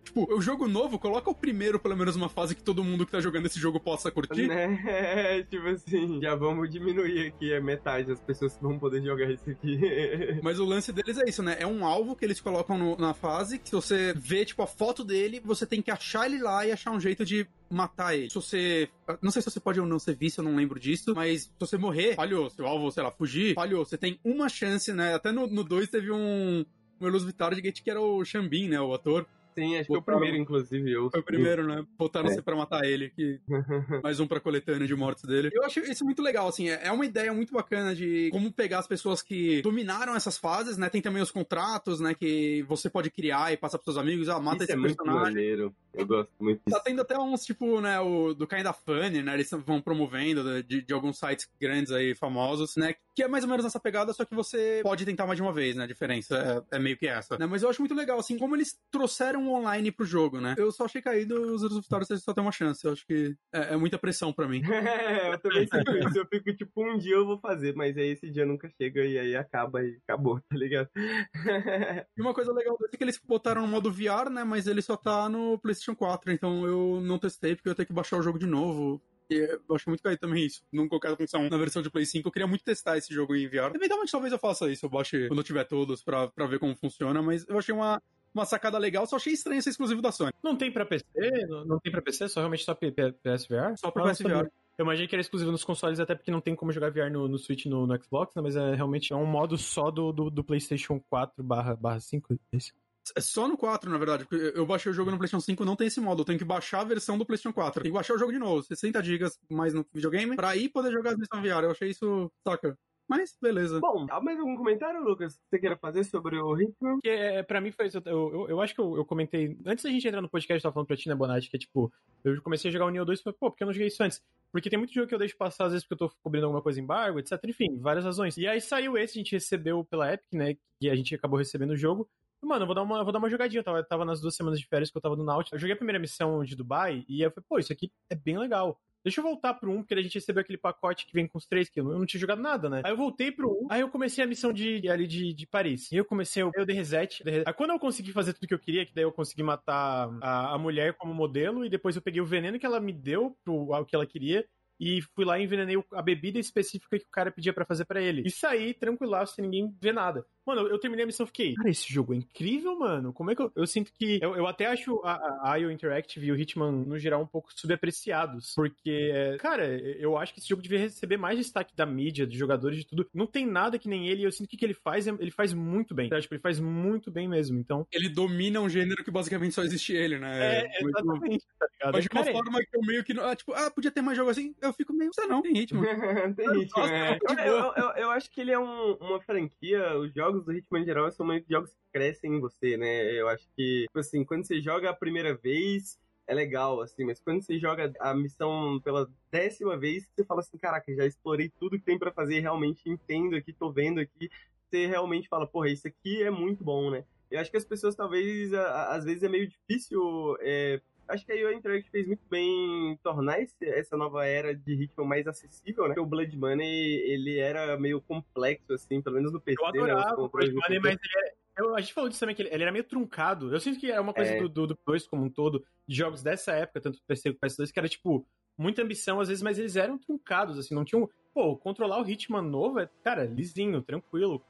Tipo, o jogo novo, coloca o primeiro, pelo menos, uma fase que todo mundo que tá jogando esse jogo possa curtir. É, tipo assim, já vamos diminuir aqui a das pessoas vão poder jogar isso aqui. Mas o lance deles é isso, né? É um alvo que eles colocam no, na fase, que se você vê, tipo, a foto dele, você tem que achar ele lá e achar um jeito de matar ele. Se você. Não sei se você pode ou não ser visto, eu não lembro disso. Mas se você morrer, falhou. Se o alvo, sei lá, fugir, falhou. Você tem uma chance, né? Até no 2 teve um. Um Elus de Gate que era o Xambin, né? O ator. Sim, acho que foi o primeiro, inclusive. Eu... Foi o primeiro, né? Botaram é. você pra matar ele. Que... Mais um pra coletânea de mortes dele. Eu acho isso muito legal, assim. É, é uma ideia muito bacana de como pegar as pessoas que dominaram essas fases, né? Tem também os contratos, né? Que você pode criar e passar pros seus amigos. Ah, mata isso esse é personagem. Muito maneiro. Eu gosto muito disso. Tá tendo até uns, tipo, né? O do Kinda Funny, né? Eles vão promovendo de, de alguns sites grandes aí, famosos, né? Que é mais ou menos essa pegada, só que você pode tentar mais de uma vez, né? A diferença é, é meio que essa. Né? Mas eu acho muito legal, assim, como eles trouxeram online pro jogo jogo, né? Eu só achei caído os Taurus só tem uma chance. Eu acho que é, é muita pressão pra mim. é, eu também sinto isso. Eu fico tipo, um dia eu vou fazer, mas aí esse dia nunca chega e aí acaba e acabou, tá ligado? e uma coisa legal é que eles botaram no modo VR, né? Mas ele só tá no PlayStation 4, então eu não testei porque eu tenho que baixar o jogo de novo. E eu acho muito caído também isso. Não colocar a função na versão de Play 5. Eu queria muito testar esse jogo em VR. Eventualmente, talvez eu faça isso. Eu baixe quando eu tiver todos pra, pra ver como funciona. Mas eu achei uma, uma sacada legal, só achei estranho ser exclusivo da Sony. Não tem pra PC? Não, não tem pra PC? Só realmente só PSVR? Só pra PSVR. Eu imaginei que era exclusivo nos consoles, até porque não tem como jogar VR no, no Switch no, no Xbox, né? Mas é realmente é um modo só do, do, do PlayStation 4 barra, barra 5. Esse. É só no 4, na verdade. Porque eu baixei o jogo no PlayStation 5, não tem esse modo. Eu tenho que baixar a versão do PlayStation 4. Tem que baixar o jogo de novo. 60 GB mais no videogame. Pra aí poder jogar as versões VR. Eu achei isso, saca? Mas, beleza. Bom, há mais algum comentário, Lucas, que você queira fazer sobre o Hitman? Que, é, pra mim foi isso. Eu, eu, eu acho que eu, eu, comentei. Antes da gente entrar no podcast, eu tava falando pra Tina Bonatti que é tipo. Eu comecei a jogar o Neo 2 e falei, pô, por que eu não joguei isso antes? Porque tem muito jogo que eu deixo passar, às vezes, porque eu tô cobrindo alguma coisa em embargo, etc. Enfim, várias razões. E aí saiu esse, a gente recebeu pela Epic, né? E a gente acabou recebendo o jogo. Mano, eu vou dar uma, vou dar uma jogadinha. Eu tava, tava nas duas semanas de férias que eu tava no Nautilus. Eu joguei a primeira missão de Dubai e eu falei, pô, isso aqui é bem legal. Deixa eu voltar pro 1, porque a gente recebeu aquele pacote que vem com os três, que eu não tinha jogado nada, né? Aí eu voltei pro 1, aí eu comecei a missão de, ali de, de Paris. E eu comecei, eu, eu dei reset, dei reset. Aí quando eu consegui fazer tudo que eu queria, que daí eu consegui matar a, a mulher como modelo, e depois eu peguei o veneno que ela me deu pro ao que ela queria, e fui lá e envenenei a bebida específica que o cara pedia para fazer para ele. E saí tranquilaço, sem ninguém ver nada. Mano, eu terminei a missão e fiquei, cara, esse jogo é incrível, mano. Como é que eu. Eu sinto que. Eu, eu até acho a, a IO Interactive e o Hitman, no geral, um pouco subapreciados. Porque, cara, eu acho que esse jogo devia receber mais destaque da mídia, de jogadores, de tudo. Não tem nada que nem ele. E eu sinto que o que ele faz, ele faz muito bem. Tá? Tipo, ele faz muito bem mesmo. Então. Ele domina um gênero que basicamente só existe ele, né? É, exatamente, tá ligado? Mas de uma cara, forma que eu meio que. Ah, tipo, ah, podia ter mais jogo assim. Eu fico meio. Você não, tem ritmo. tem ritmo, é. eu, eu, eu, acho que ele é um, uma franquia. Os jogos do Hitman em geral são muito jogos que crescem em você, né? Eu acho que, tipo assim, quando você joga a primeira vez, é legal, assim, mas quando você joga a missão pela décima vez, você fala assim, caraca, já explorei tudo que tem para fazer, realmente entendo aqui, tô vendo aqui, você realmente fala, porra, isso aqui é muito bom, né? Eu acho que as pessoas, talvez, às vezes é meio difícil é, acho que a IO Interactive fez muito bem em tornar esse, essa nova era de ritmo mais acessível, né? Porque o Blood Money, ele era meio complexo, assim, pelo menos no PC, Eu né? adorava o Blood Money, mas ele é... Eu, a gente falou disso também, que ele, ele, era meio truncado. Eu sinto que é uma coisa é. do, do, do 2 como um todo, de jogos dessa época, tanto do PC quanto do PS2, que era tipo, muita ambição às vezes, mas eles eram truncados, assim, não tinham. Pô, controlar o Hitman novo é, cara, lisinho, tranquilo.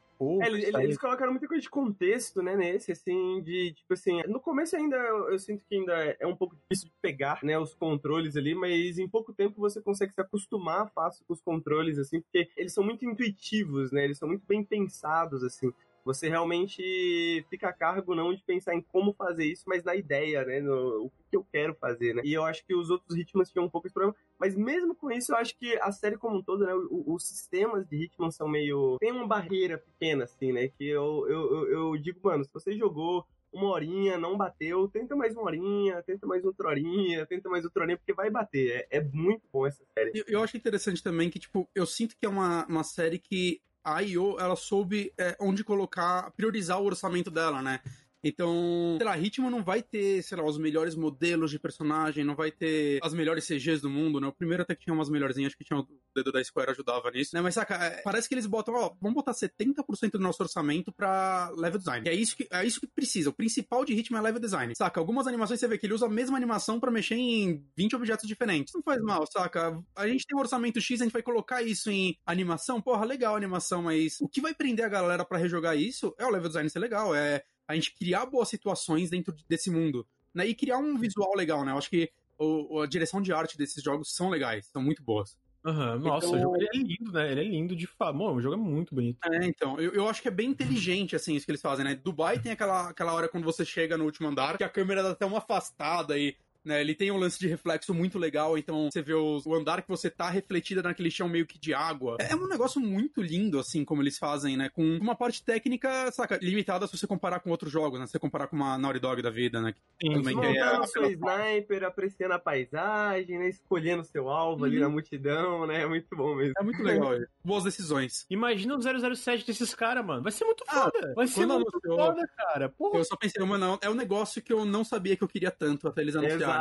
É, eles, eles- eles colocaram muita coisa de contexto, né, nesse, assim, de, tipo assim, no começo ainda, eu, eu sinto que ainda é um pouco difícil de pegar, né, os controles ali, mas em pouco tempo você consegue se acostumar fácil com os controles, assim, porque eles são muito intuitivos, né, eles são muito bem pensados, assim. Você realmente fica a cargo não de pensar em como fazer isso, mas na ideia, né, no, o que eu quero fazer, né. E eu acho que os outros ritmos tinham um pouco esse problema, mas mesmo com isso, eu acho que a série como um todo, né, os sistemas de Hitman são meio... Tem uma barreira pequena, assim, né, que eu, eu, eu, eu digo, mano, se você jogou uma horinha, não bateu, tenta mais uma horinha, tenta mais outra horinha, tenta mais outra horinha, porque vai bater. É, é muito bom essa série. Eu, eu acho interessante também que, tipo, eu sinto que é uma, uma série que a I.O., ela soube é, onde colocar, priorizar o orçamento dela, né? Então, sei lá, Hitman não vai ter, sei lá, os melhores modelos de personagem, não vai ter as melhores CGs do mundo, né? O primeiro até que tinha umas melhorzinhas, acho que tinha o dedo da Square ajudava nisso, né? Mas saca, é, parece que eles botam, ó, vamos botar 70% do nosso orçamento pra level design. E é isso que, é isso que precisa. O principal de Hitman é level design. Saca, algumas animações você vê que ele usa a mesma animação pra mexer em 20 objetos diferentes. Não faz mal, saca? A gente tem um orçamento X, a gente vai colocar isso em animação. Porra, legal a animação, mas o que vai prender a galera pra rejogar isso é o level design ser legal, é a gente criar boas situações dentro de- desse mundo. Né? E criar um visual legal, né? Eu acho que o- a direção de arte desses jogos são legais, são muito boas. Aham, nossa, Então- o jogo ele é lindo, né? Ele é lindo de fato. Mano, o jogo é muito bonito. É, então, eu, eu acho que é bem inteligente, assim, isso que eles fazem, né? Dubai tem aquela, aquela hora quando você chega no último andar, que a câmera dá até uma afastada e. Né, ele tem um lance de reflexo muito legal, então você vê os- o andar que você tá refletida naquele chão meio que de água. É um negócio muito lindo, assim, como eles fazem, né? Com uma parte técnica, saca, limitada se você comparar com outros jogos, né? Se você comparar com uma Naughty Dog da vida, né? Sim, que é Montando a- seu sniper, apreciando a paisagem, né? Escolhendo seu alvo ali na multidão, né? É muito bom mesmo. É muito legal. é. Boas decisões. Imagina o 007 desses caras, mano. Vai ser muito Ah, foda. Vai ser muito anunciou- foda, cara. Porra. Eu só pensei, mano, é um negócio que eu não sabia que eu queria tanto até eles anunciarem. Exato.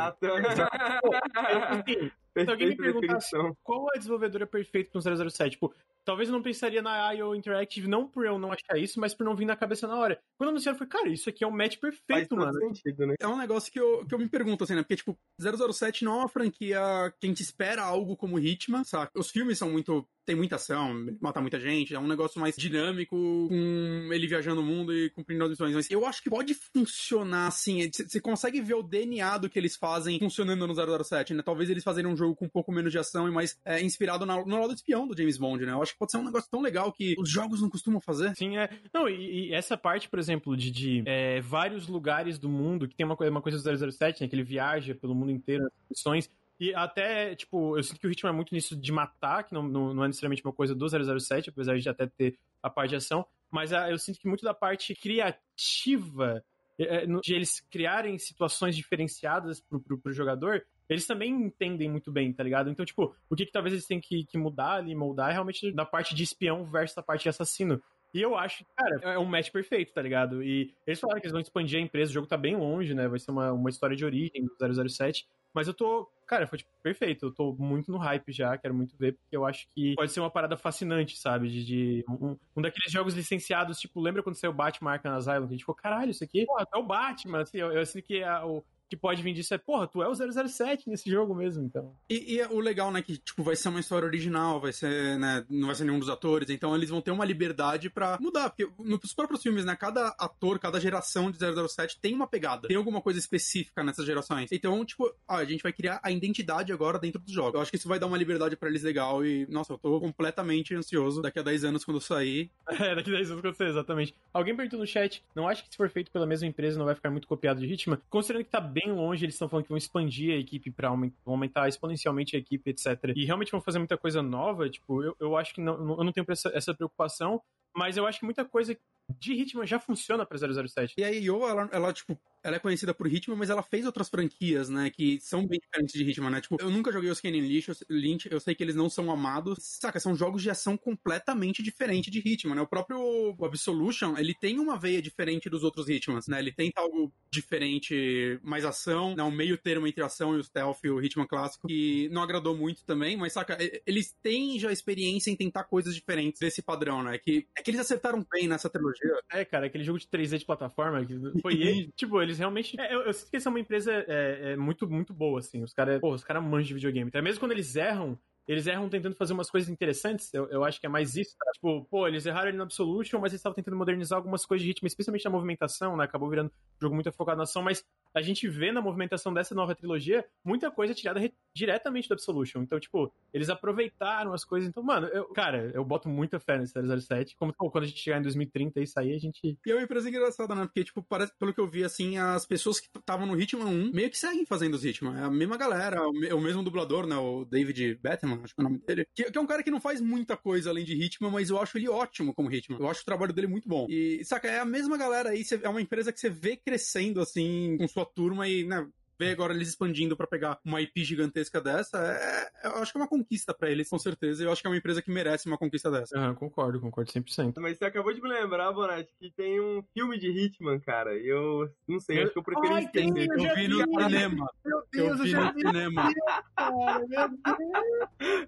Assim, se alguém me definição. qual é a desenvolvedora perfeita para um 007, tipo, talvez eu não pensaria na IO Interactive, não por eu não achar isso, mas por não vir na cabeça na hora. Quando anunciaram, eu falei, cara, isso aqui é um match Faz perfeito, todo mano. sentido, né? É um negócio que eu, que eu me pergunto, assim, né? Porque, tipo, 007 não é uma franquia que a gente espera algo como Hitman, saca? Os filmes são muito. Tem muita ação, mata muita gente, é um negócio mais dinâmico, com ele viajando o mundo e cumprindo as missões. Mas eu acho que pode funcionar assim. Você consegue ver o DNA do que eles fazem funcionando no 007, né? Talvez eles fazerem um jogo com um pouco menos de ação e mais é, inspirado na- no lado espião do James Bond, né? Eu acho que pode ser um negócio tão legal que os jogos não costumam fazer. Sim, é. Não, e, e essa parte, por exemplo, de, de, é, vários lugares do mundo, que tem uma coisa, uma coisa do 007, né? Que ele viaja pelo mundo inteiro nas missões. E até, tipo, eu sinto que o ritmo é muito nisso de matar, que não, não, não é necessariamente uma coisa do 007, apesar de até ter a parte de ação. Mas ah, eu sinto que muito da parte criativa, é, é, de eles criarem situações diferenciadas pro, pro, pro jogador, eles também entendem muito bem, tá ligado? Então, tipo, o que, que talvez eles tenham que, que mudar ali, moldar, é realmente da parte de espião versus a parte de assassino. E eu acho, cara, é um match perfeito, tá ligado? E eles falaram que eles vão expandir a empresa, o jogo tá bem longe, né? Vai ser uma, uma história de origem do 007. Mas eu tô, cara, foi tipo, perfeito. Eu tô muito no hype já, quero muito ver, porque eu acho que pode ser uma parada fascinante, sabe? De, de um, um daqueles jogos licenciados, tipo, lembra quando saiu o Batman Arkham Asylum? Que a gente ficou, caralho, isso aqui, pô, é o Batman, assim, eu, eu que a- o que pode vir disso é, porra, tu é o 007 nesse jogo mesmo, então. E, e o legal, né, que, tipo, vai ser uma história original, vai ser, né, não vai ser nenhum dos atores, então eles vão ter uma liberdade pra mudar, porque nos próprios filmes, né, cada ator, cada geração de 007 tem uma pegada, tem alguma coisa específica nessas gerações. Então, tipo, ah, a gente vai criar a identidade agora dentro dos jogos. Eu acho que isso vai dar uma liberdade pra eles legal e, nossa, eu tô completamente ansioso daqui a 10 anos quando eu sair. É, daqui 10 anos acontecer, exatamente. Alguém perguntou no chat, não acha que se for feito pela mesma empresa não vai ficar muito copiado de Hitman? Considerando que tá bem longe, eles estão falando que vão expandir a equipe pra aumentar, aumentar exponencialmente a equipe, etc. E realmente vão fazer muita coisa nova, tipo, eu, eu acho que não, eu não tenho essa, essa preocupação, mas eu acho que muita coisa de Hitman já funciona pra 007. E a IO, ela, ela, tipo, ela é conhecida por Hitman, mas ela fez outras franquias, né, que são bem diferentes de Hitman, né? Tipo, eu nunca joguei os Kenny Lynch, eu- Lynch, eu sei que eles não são amados. Saca, são jogos de ação completamente diferentes de Hitman, né? O próprio Absolution, ele tem uma veia diferente dos outros Hitmans, né? Ele tenta algo diferente, mais ação, né? Um meio termo entre ação e o stealth e o Hitman clássico, que não agradou muito também, mas saca, eles têm já experiência em tentar coisas diferentes desse padrão, né? Que, é que eles acertaram bem nessa trilogia. É, cara, aquele jogo de 3D de plataforma, que foi ele. tipo, eles realmente. é, eu, eu sinto que eles são uma empresa é, é, muito, muito boa, assim. Os caras, pô, os caras manjam de videogame. Então, mesmo quando eles erram, eles erram tentando fazer umas coisas interessantes. Eu, eu acho que é mais isso. Tá? Tipo, pô, eles erraram ali no Absolution, mas eles estavam tentando modernizar algumas coisas de ritmo, especialmente na movimentação, né? Acabou virando um jogo muito focado na ação, mas a gente vê na movimentação dessa nova trilogia muita coisa tirada re- diretamente do Absolution. Então, tipo, eles aproveitaram as coisas. Então, mano, eu, cara, eu boto muita fé nesse 007. Como pô, quando a gente chegar em 2030 e sair, a gente. E é uma empresa engraçada, né? Porque, tipo, parece, pelo que eu vi, assim, as pessoas que estavam no Hitman 1 meio que seguem fazendo os Hitman. É a mesma galera, o, me- o mesmo dublador, né? O David Batman, acho que é o nome dele. Que, que é um cara que não faz muita coisa além de Hitman, mas eu acho ele ótimo como Hitman. Eu acho o trabalho dele muito bom. E, saca, é a mesma galera aí, cê- é uma empresa que você vê crescendo, assim, com sua turma e, né? Ver agora eles expandindo pra pegar uma IP gigantesca dessa, é, eu acho que é uma conquista pra eles, com certeza. Eu acho que é uma empresa que merece uma conquista dessa. Aham, concordo, concordo 100%. Mas você acabou de me lembrar, Bonatti, que tem um filme de Hitman, cara. E eu não sei, acho que eu preferi Ai, tem, esquecer. eu já Eu vi no cinema. Meu Eu vi no cinema.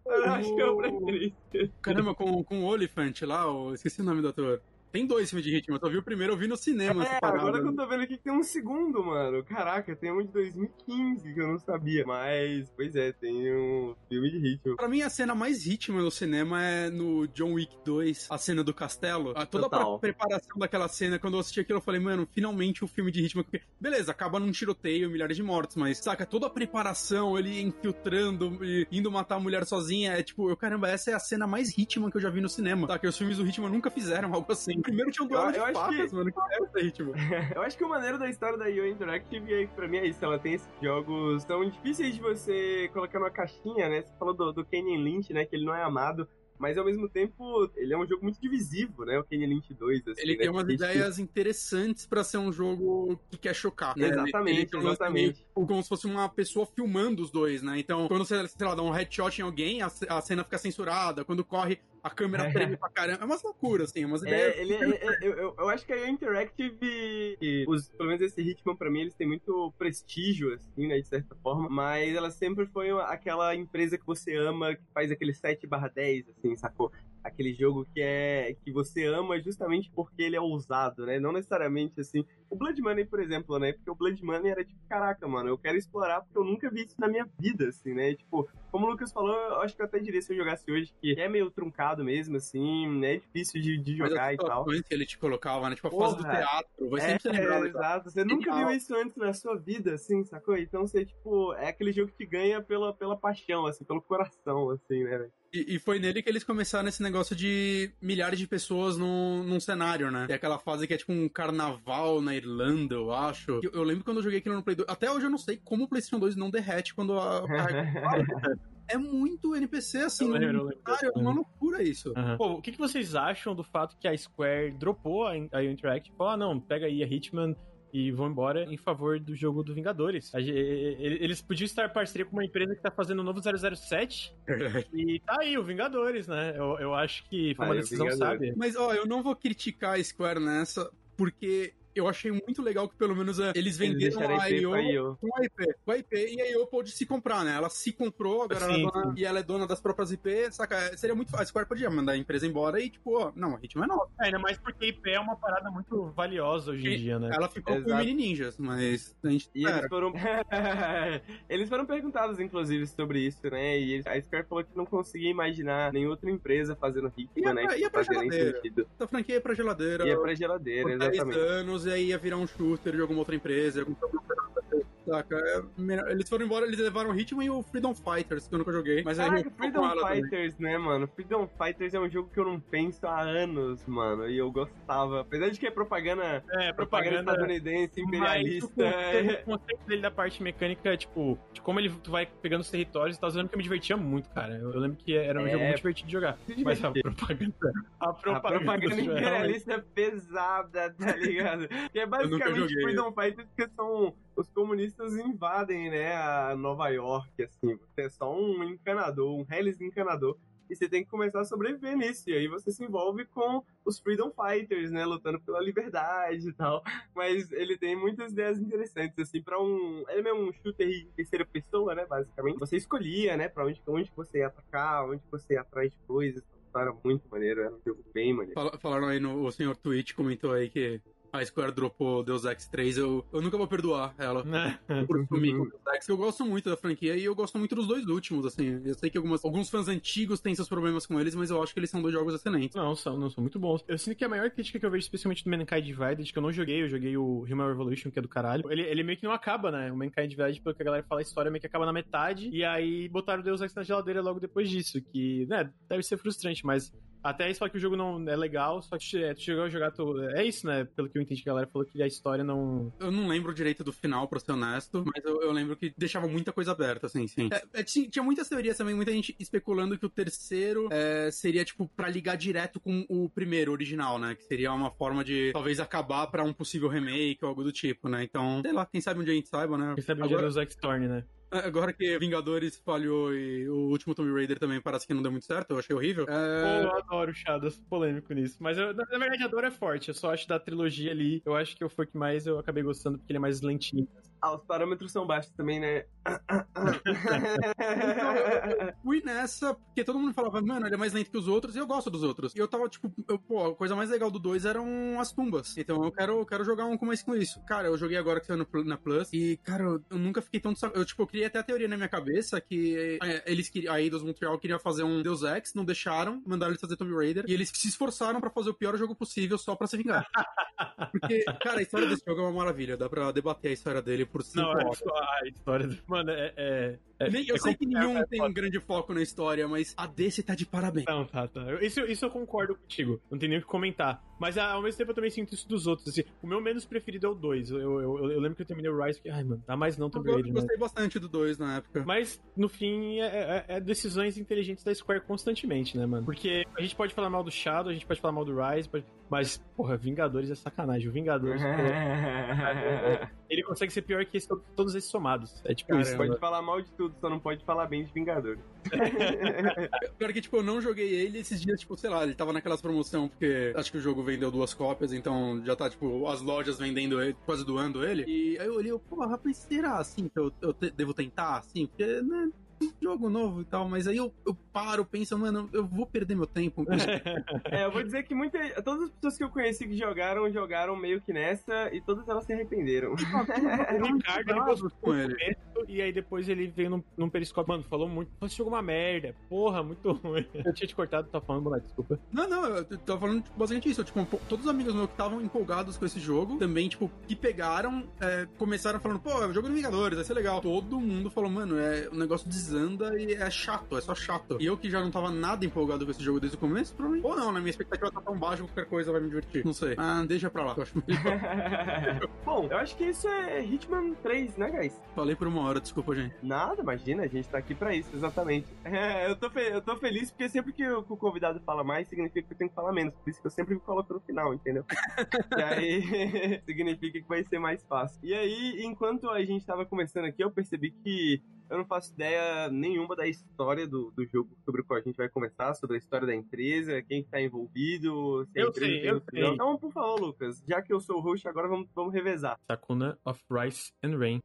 Eu acho que eu preferi esquecer. Caramba, com, com o Oliphant lá, o... esqueci o nome do ator. Tem dois filmes de ritmo, eu só vi o primeiro, eu vi no cinema. É, agora que eu tô vendo aqui que tem um segundo, mano. Caraca, tem um de 2015 que eu não sabia. Mas, pois é, tem um filme de ritmo. Pra mim, a cena mais ritmo no cinema é no John Wick 2, a cena do castelo. A, toda a Total. pre- preparação daquela cena, quando eu assisti aquilo, eu falei, mano, finalmente um filme de ritmo. Porque, beleza, acaba num tiroteio, milhares de mortes, mas, saca, toda a preparação, ele infiltrando e indo matar a mulher sozinha, é tipo, eu, caramba, essa é a cena mais ritmo que eu já vi no cinema. Tá, que os filmes do ritmo nunca fizeram algo assim. Primeiro tinha um duelo Eu- de eu acho facas, que- mano, que é esse ritmo. Eu acho que o maneiro da história da IO Interactive é que pra mim é isso. Ela tem esses jogos tão difíceis de você colocar numa caixinha, né? Você falou do, do Kenyon Lynch, né? Que ele não é amado. Mas ao mesmo tempo, ele é um jogo muito divisivo, né? O Kenyon Lynch 2, assim, Ele né? tem umas que- ideias interessantes pra ser um jogo que quer chocar. né? Exatamente, Ele lance exatamente. meio Como se fosse uma pessoa filmando os dois, né? Então, quando você, sei lá, dá um headshot em alguém, a, a cena fica censurada. Quando corre, a câmera treme pra caramba. É umas loucuras, assim, umas ideias. É, ele, é- é- eu, eu, acho que a Interactive, os, pelo menos esse Hitman, pra mim, eles têm muito prestígio, assim, né, de certa forma, mas ela sempre foi aquela empresa que você ama, que faz aquele 7 barra 10, assim, sacou? Aquele jogo que é que você ama justamente porque ele é ousado, né? Não necessariamente assim. O Blood Money, por exemplo, né? Porque o Blood Money era tipo, caraca, mano, eu quero explorar porque eu nunca vi isso na minha vida, assim, né? Tipo, como o Lucas falou, eu acho que eu até diria se eu jogasse hoje, que é meio truncado mesmo, assim, né? É difícil de, de jogar e tal. que ele te colocava, né? Tipo, a fase do Porra. teatro. Vai sempre É, é, exato. Você nunca Genial. viu isso antes na sua vida, assim, sacou? Então você, tipo, é aquele jogo que te ganha pela, pela paixão, assim, pelo coração, assim, né? E, e foi nele que eles começaram esse negócio de milhares de pessoas num, num cenário, né? É aquela fase que é tipo um carnaval na Irlanda, eu acho. Eu, eu lembro quando eu joguei aquilo no Play 2. Até hoje eu não sei como o PlayStation 2 não derrete quando a. é muito NPC assim. Eu lembro, no eu lembro. cenário, É uma loucura isso. Aham. Pô, o que, que vocês acham do fato que a Square dropou a, a IO Interactive? Falou, ah, não, pega aí a Hitman e vão embora em favor do jogo do Vingadores. Eles podiam estar em parceria com uma empresa que tá fazendo o novo 007 e tá aí, o Vingadores, né? Eu, eu acho que foi uma decisão sábia. Mas, ó, eu não vou criticar a Square nessa, porque eu achei muito legal que pelo menos é, eles Eles venderam deixaram a a IO com a IP. Com a IP, e a IO pôde se comprar, né? Ela se comprou, agora ela é Sim, dona, e ela é dona das próprias IP, saca? Seria muito fácil. A Square podia mandar a empresa embora e, tipo, ó, não, a Hitman é nova. É, ainda mais porque IP é uma parada muito valiosa hoje em E- dia, né? Ela ficou com Exato. mini ninjas, mas a gente. E eles foram. eles foram perguntados, inclusive, sobre isso, né? E eles- a Square falou que não conseguia imaginar nenhuma outra empresa fazendo Ia Hitman, né? pra- Que ia pra geladeira. sentido. essa franquia ia pra geladeira. Ia pra geladeira, por 10 exatamente. anos, aí ia virar um shooter de alguma outra empresa, algum Saca? É Eles foram embora, eles levaram o Hitman e o Freedom Fighters, que eu nunca joguei. Mas aí com Freedom ela também. Fighters, né, mano? Freedom Fighters é um jogo que eu não penso há anos, mano. E eu gostava. Apesar de que é propaganda, É, propaganda estadunidense, Mas o imperialista. conceito, o conceito dele da parte mecânica, tipo, de como ele tu vai pegando os territórios e tal, eu lembro que eu me divertia muito, cara. Eu, eu lembro que era um É, jogo muito divertido de jogar. Mas a propaganda. A A propaganda, propaganda do jogo, imperialista é pesada, tá ligado? Que é basicamente. Freedom Fighters, porque são os comunistas invadem, né, a Nova York, assim. Você é só um encanador, um Hellis encanador. E você tem que começar a sobreviver nisso. E aí você se envolve com os Freedom Fighters, né? Lutando pela liberdade e tal. Mas ele tem muitas ideias interessantes, assim, pra um. Ele é um shooter em terceira pessoa, né? Basicamente. Você escolhia, né? Pra onde, onde você ia atacar, onde você ia atrás de coisas. Era muito maneiro, era um jogo bem maneiro. Fala- Falaram aí no o senhor Twitch comentou aí que a Square dropou Deus Ex 3, eu, eu nunca vou perdoar ela. Por sumir com Deus Ex. Eu gosto muito da franquia e eu gosto muito dos dois últimos, assim. Eu sei que algumas, alguns fãs antigos têm seus problemas com eles, mas eu acho que eles são dois jogos excelentes. Não, são, não são muito bons. Eu sinto que a maior crítica que eu vejo, especialmente do Mankind Divided, que eu não joguei, eu joguei o Human Revolution, que é do caralho. Ele, ele meio que não acaba, né? O Mankind Divided, pelo que a galera fala, a história meio que acaba na metade. E aí botaram Deus Ex na geladeira logo depois disso. Que, né, deve ser frustrante, mas até isso fala que o jogo não é legal, só que é, tu chegou a jogar. Tu, é isso, né? Pelo que eu entendi, a galera falou que a história não. Eu não lembro direito do final, pra ser honesto, mas eu, eu lembro que deixava muita coisa aberta, assim, sim. É, é, tinha, muitas teorias também, muita gente especulando que o terceiro é, seria, tipo, pra ligar direto com o primeiro, original, né? Que seria uma forma de talvez acabar pra um possível remake ou algo do tipo, né? Então, sei lá, quem sabe um dia a gente saiba, né? Quem sabe Agora... um dia Ex Torne, né? Agora que Vingadores falhou e o último Tomb Raider também parece que não deu muito certo, eu achei horrível. É... eu adoro Shadows, polêmico nisso. Mas eu, na verdade, a dor é forte. Eu só acho da trilogia ali, eu acho que foi o que mais eu acabei gostando, porque ele é mais lentinho. Ah, os parâmetros são baixos também, né? então, eu fui nessa, porque todo mundo falava, mano, ele é mais lento que os outros, e eu gosto dos outros. E eu tava, tipo, eu, pô, a coisa mais legal do 2 eram as tumbas. Então eu quero, eu quero jogar um com mais com isso. Cara, eu joguei agora que saiu na Plus, e, cara, eu, eu nunca fiquei tão. Eu, tipo, eu criei até a teoria na minha cabeça que é, eles queriam, a Eidos Montreal queria fazer um Deus Ex, não deixaram, mandaram eles fazer Tomb Raider, e eles se esforçaram para fazer o pior jogo possível só pra se vingar. Porque, cara, a história desse jogo é uma maravilha, dá pra debater a história dele por cinco não, horas. A história do... Mano, é, é é, eu é sei que nenhum tem um grande foco na história, mas a desse tá de parabéns. Não, tá, tá. Isso, isso eu concordo contigo. Não tem nem o que comentar. Mas ah, ao mesmo tempo eu também sinto isso dos outros. Assim, o meu menos preferido é o 2. Eu, eu, eu, eu, lembro que eu terminei o Rise e ai, mano, dá mais não Tomb Raider. Eu gostei né? bastante do 2 na época. Mas, no fim, é, é, é, decisões inteligentes da Square constantemente, né, mano? Porque a gente pode falar mal do Shadow, a gente pode falar mal do Rise, pode... mas, porra, Vingadores é sacanagem. O Vingadores. ele consegue ser pior que esse, todos esses somados. É tipo Caramba. isso. Pode falar mal de tudo, só não pode falar bem de Vingadores. Pior que, tipo, eu não joguei ele esses dias, tipo, sei lá, ele tava naquelas promoção, porque acho que o jogo vendeu duas cópias, então já tá, tipo, as lojas vendendo ele, quase doando ele. E aí eu olhei, pô, rapaz, será assim que eu, eu te, devo tentar, assim? Porque, né, jogo novo e tal, mas aí eu, eu paro, penso, mano, eu vou perder meu tempo. é, eu vou dizer que muita, todas as pessoas que eu conheci que jogaram, jogaram meio que nessa e todas elas se arrependeram. o Ricardo, ele gostou com ele. E aí depois ele veio num, num periscópio, mano, falou muito, esse jogo é uma merda, porra, muito ruim. Eu tinha te cortado, tá falando, moleque, desculpa. Não, não, eu tava falando tipo, basicamente isso, eu, tipo, todos os amigos meus que estavam empolgados com esse jogo, também, tipo, que pegaram, é, começaram falando, pô, é o jogo do Vingadores, vai ser legal. Todo mundo falou, mano, é, o negócio desanda e é chato, é só chato. E eu que já não tava nada empolgado com esse jogo desde o começo, pra mim. Ou não, né? Minha expectativa tá tão baixa que qualquer coisa vai me divertir. Não sei. Ah, deixa pra lá. Eu acho Bom, eu acho que isso é Hitman 3, né, guys? Falei por uma hora, desculpa, gente. Nada, imagina, a gente tá aqui pra isso, exatamente. É, eu, tô eu tô feliz porque sempre que o, que o convidado fala mais, significa que eu tenho que falar menos. Por isso que eu sempre coloco no final, entendeu? e aí, significa que vai ser mais fácil. E aí, enquanto a gente tava começando aqui, eu percebi que eu não faço ideia nenhuma da história do, do jogo sobre o qual a gente vai conversar, sobre a história da empresa, quem está envolvido, se eu sei, eu sei. Então, por favor, Lucas, já que eu sou o host, agora vamos, vamos revezar. Sakuna of Rice and Rain.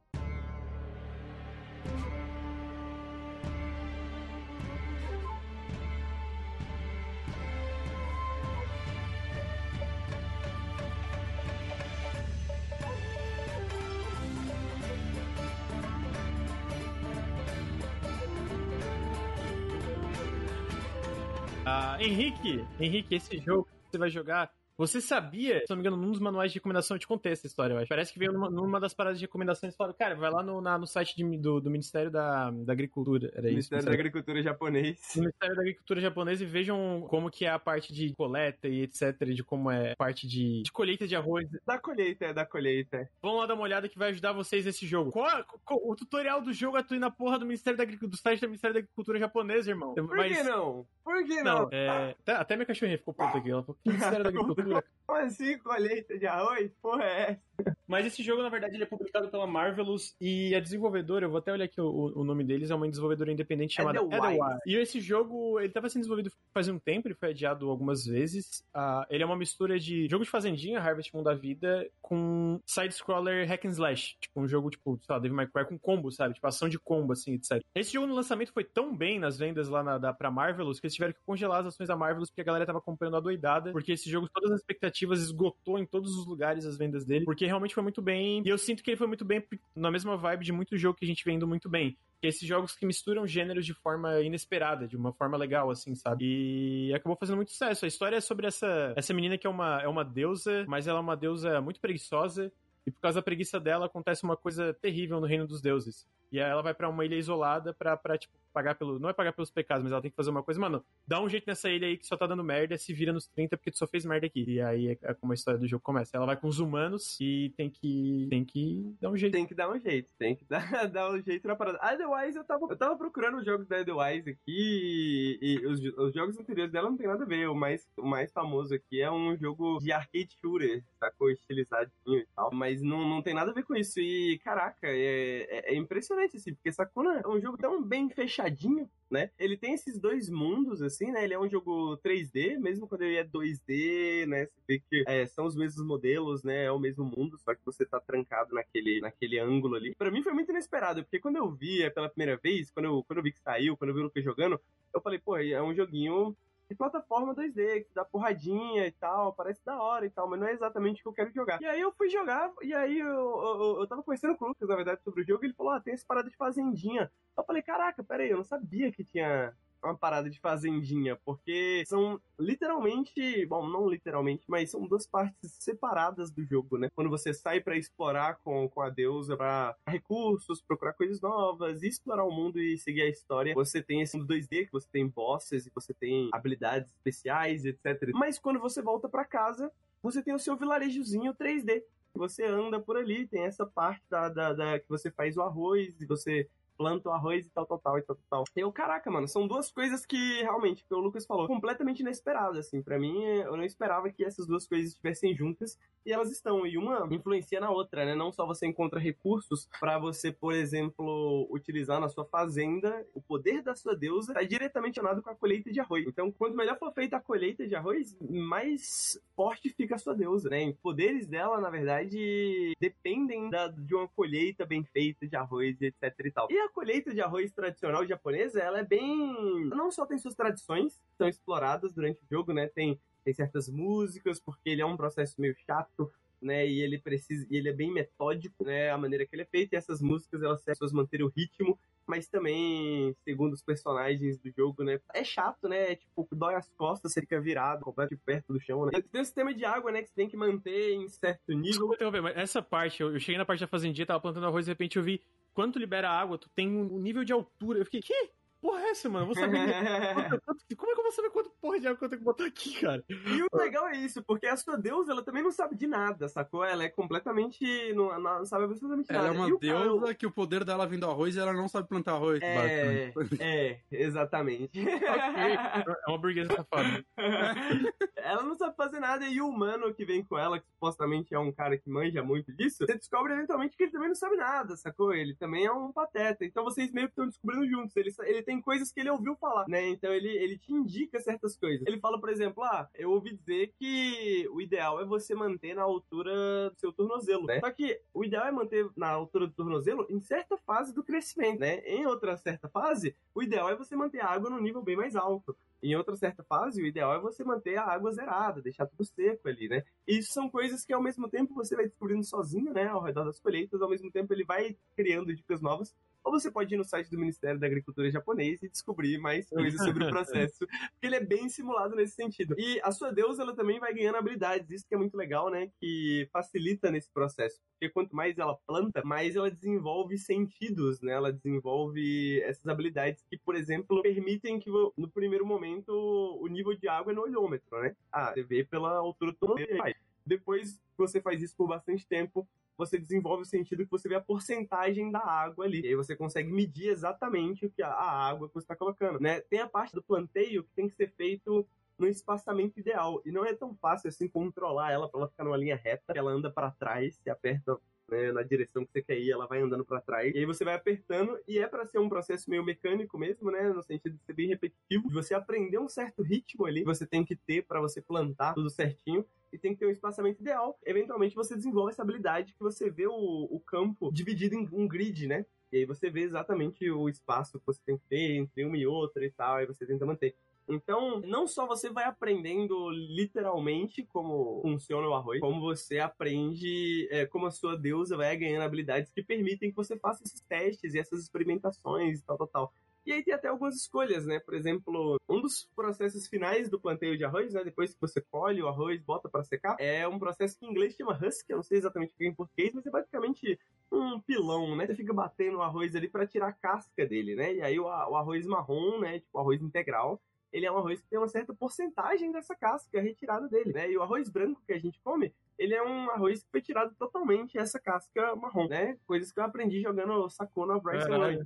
Ah, Henrique, Henrique, esse jogo que você vai jogar você sabia, se não me engano, num dos manuais de recomendação eu te contei essa história, eu acho. Parece que veio numa, numa das paradas de recomendações e falaram, cara, vai lá no, na, no site de, do, do, Ministério da, da Agricultura. Era isso. Ministério da Agricultura japonês. Ministério da Agricultura japonês e vejam como que é a parte de coleta e etc, de como é a parte de, de colheita de arroz. Da colheita, é da colheita. Vamos lá dar uma olhada que vai ajudar vocês nesse jogo. Qual, qual, o tutorial do jogo é tu ir na porra do Ministério da Agricultura, do site do Ministério da Agricultura japonês, irmão. Por Mas... que não? Por que não? não é... até, até minha cachorrinha ficou puta aqui. Ela falou, que Ministério da Agricultura? Como assim, colheita de arroz? Porra é essa? Mas esse jogo, na verdade, ele é publicado pela Marvelous e a desenvolvedora, eu vou até olhar aqui o, o nome deles, é uma desenvolvedora independente chamada Edelweiss. Edelweiss. E esse jogo, ele estava sendo desenvolvido faz um tempo, ele foi adiado algumas vezes. Ah, ele é uma mistura de jogo de fazendinha, Harvest Moon da vida, com side-scroller hack and slash. Tipo, um jogo, tipo, sei lá, Devil May Cry com combo, sabe? Tipo, ação de combo, assim, etc. Esse jogo no lançamento foi tão bem nas vendas lá na, da, pra Marvelous que eles tiveram que congelar as ações da Marvelous porque a galera tava comprando a doidada, porque esse jogo, todas as expectativas, esgotou em todos os lugares as vendas dele, porque realmente foi muito bem. E eu sinto que ele foi muito bem na mesma vibe de muito jogo que a gente vem indo muito bem. Que é esses jogos que misturam gêneros de forma inesperada, de uma forma legal, assim, sabe? E acabou fazendo muito sucesso. A história é sobre essa, essa menina que é uma, é uma deusa, mas ela é uma deusa muito preguiçosa. E por causa da preguiça dela, acontece uma coisa terrível no reino dos deuses. E aí ela vai pra uma ilha isolada pra, pra tipo, pagar pelo. Não é pagar pelos pecados, mas ela tem que fazer uma coisa, mano, dá um jeito nessa ilha aí que só tá dando merda, se vira nos 30 porque tu só fez merda aqui. E aí é, é como a história do jogo começa. Ela vai com os humanos e tem que. tem que dar um jeito. Tem que dar um jeito, tem que dar, dar um jeito na parada. Edelweiss, eu tava, eu tava procurando os jogos da Edelweiss aqui e, e os, os jogos anteriores dela não tem nada a ver. O mais, o mais famoso aqui é um jogo de arcade shooter, sacou? Estilizadinho e tal. Mas não, não tem nada a ver com isso. E, caraca, é, é, é impressionante, assim, porque Sakuna é um jogo tão bem fechadinho né? Ele tem esses dois mundos, assim, né? Ele é um jogo 3D, mesmo quando ele é 2D, né? Você vê que é, são os mesmos modelos, né? É o mesmo mundo, só que você tá trancado naquele, naquele ângulo ali. Pra mim foi muito inesperado, porque quando eu vi pela primeira vez, quando eu, quando eu vi que saiu, quando eu vi o Lucas jogando, eu falei, pô, é um joguinho de plataforma 2D, que dá porradinha e tal, parece da hora e tal, mas não é exatamente o que eu quero jogar. E aí eu fui jogar, e aí eu, eu, eu tava conversando com o Lucas, na verdade, sobre o jogo, e ele falou, ah, tem essa parada de fazendinha. Eu falei, caraca, peraí, eu não sabia que tinha uma parada de fazendinha, porque são literalmente, bom, não literalmente, mas são duas partes separadas do jogo, né? Quando você sai para explorar com, com a deusa para recursos, procurar coisas novas, explorar o mundo e seguir a história, você tem esse mundo 2D, que você tem bosses e você tem habilidades especiais, etc. Mas quando você volta para casa, você tem o seu vilarejozinho 3D. Você anda por ali, tem essa parte da, da, da que você faz o arroz e você planta o arroz e tal, tal, tal, e tal, tal. Eu, caraca, mano, são duas coisas que realmente, que o Lucas falou, completamente inesperadas, assim. Pra mim, eu não esperava que essas duas coisas estivessem juntas e elas estão. E uma influencia na outra, né? Não só você encontra recursos para você, por exemplo, utilizar na sua fazenda, o poder da sua deusa está diretamente relacionado com a colheita de arroz. Então, quanto melhor for feita a colheita de arroz, mais forte fica a sua deusa, né? Poderes dela, na verdade, dependem da, de uma colheita bem feita de arroz etc e tal. E a colheita de arroz tradicional japonesa, ela é bem. Não só tem suas tradições, são exploradas durante o jogo, né? Tem, tem certas músicas, porque ele é um processo meio chato, né? E ele precisa. E ele é bem metódico, né? A maneira que ele é feito. E essas músicas, elas servem pessoas manterem o ritmo. Mas também, segundo os personagens do jogo, né? É chato, né? É, tipo, dói as costas, você fica virado, completamente perto do chão, né? Tem um sistema de água, né? Que você tem que manter em certo nível. Mas essa parte, eu, cheguei na parte da fazendinha, tava plantando arroz, de repente eu vi quando tu libera água, tu tem um nível de altura. Eu fiquei, que? Porra é essa, mano? Eu vou saber. quanto, como é que eu vou saber quanto porra de água que eu tenho que botar aqui, cara? E o legal é isso, porque a sua deusa, ela também não sabe de nada, sacou? Ela é completamente. Não, não sabe absolutamente Ela nada. é E uma cara- deusa que o poder dela vem do arroz e ela não sabe plantar arroz. É, é, exatamente. É uma burguesa safada. ela não sabe fazer nada e o humano que vem com ela, que supostamente é um cara que manja muito disso, você descobre eventualmente que ele também não sabe nada, sacou? Ele também é um pateta. Então vocês meio que estão descobrindo juntos. Ele, ele tem coisas que ele ouviu falar, né? Então ele, ele te indica certas coisas. Ele fala, por exemplo, ah, eu ouvi dizer que o ideal é você manter na altura do seu tornozelo, né? Só que o ideal é manter na altura do tornozelo em certa fase do crescimento, né? Em outra certa fase, o ideal é você manter a água no nível bem mais alto. Em outra certa fase, o ideal é você manter a água zerada, deixar tudo seco ali, né? E isso são coisas que ao mesmo tempo você vai descobrindo sozinho, né? Ao redor das colheitas, ao mesmo tempo ele vai criando dicas novas. Ou você pode ir no site do Ministério da Agricultura japonês e descobrir mais coisas sobre o processo. Porque ele é bem simulado nesse sentido. E a sua deusa, ela também vai ganhando habilidades. Isso que é muito legal, né? Que facilita nesse processo. Porque quanto mais ela planta, mais ela desenvolve sentidos, né? Ela desenvolve essas habilidades que, por exemplo, permitem que no primeiro momento o nível de água é no olhômetro, né? Ah, você vê pela altura do tornozelo. Depois que você faz isso por bastante tempo, você desenvolve o sentido que você vê a porcentagem da água ali. E aí você consegue medir exatamente o que a, a água que você está colocando, né? Tem a parte do planteio que tem que ser feito no espaçamento ideal. E não é tão fácil assim controlar ela pra ela ficar numa linha reta. Ela anda para trás, se aperta né, na direção que você quer ir, ela vai andando para trás. E aí você vai apertando, e é para ser um processo meio mecânico mesmo, né? No sentido de ser bem repetitivo. De você aprender um certo ritmo ali, você tem que ter para você plantar tudo certinho e tem que ter um espaçamento ideal. Eventualmente você desenvolve essa habilidade que você vê o, o campo dividido em um grid, né? E aí você vê exatamente o espaço que você tem que ter entre uma e outra e tal, e você tenta manter. Então, não só você vai aprendendo literalmente como funciona o arroz, como você aprende é, como a sua deusa vai ganhando habilidades que permitem que você faça esses testes e essas experimentações e tal, tal, tal. E aí tem até algumas escolhas, né? Por exemplo, um dos processos finais do planteio de arroz, né? Depois que você colhe o arroz, bota para secar, é um processo que em inglês chama husk, eu não sei exatamente o que é em português, mas é basicamente um pilão, né? Você fica batendo o arroz ali para tirar a casca dele, né? E aí o, o arroz marrom, né? Tipo arroz integral, ele é um arroz que tem uma certa porcentagem dessa casca retirada dele, né? E o arroz branco que a gente come, ele é um arroz que foi tirado totalmente essa casca marrom, né? Coisas que eu aprendi jogando Sakuna Bryce Online.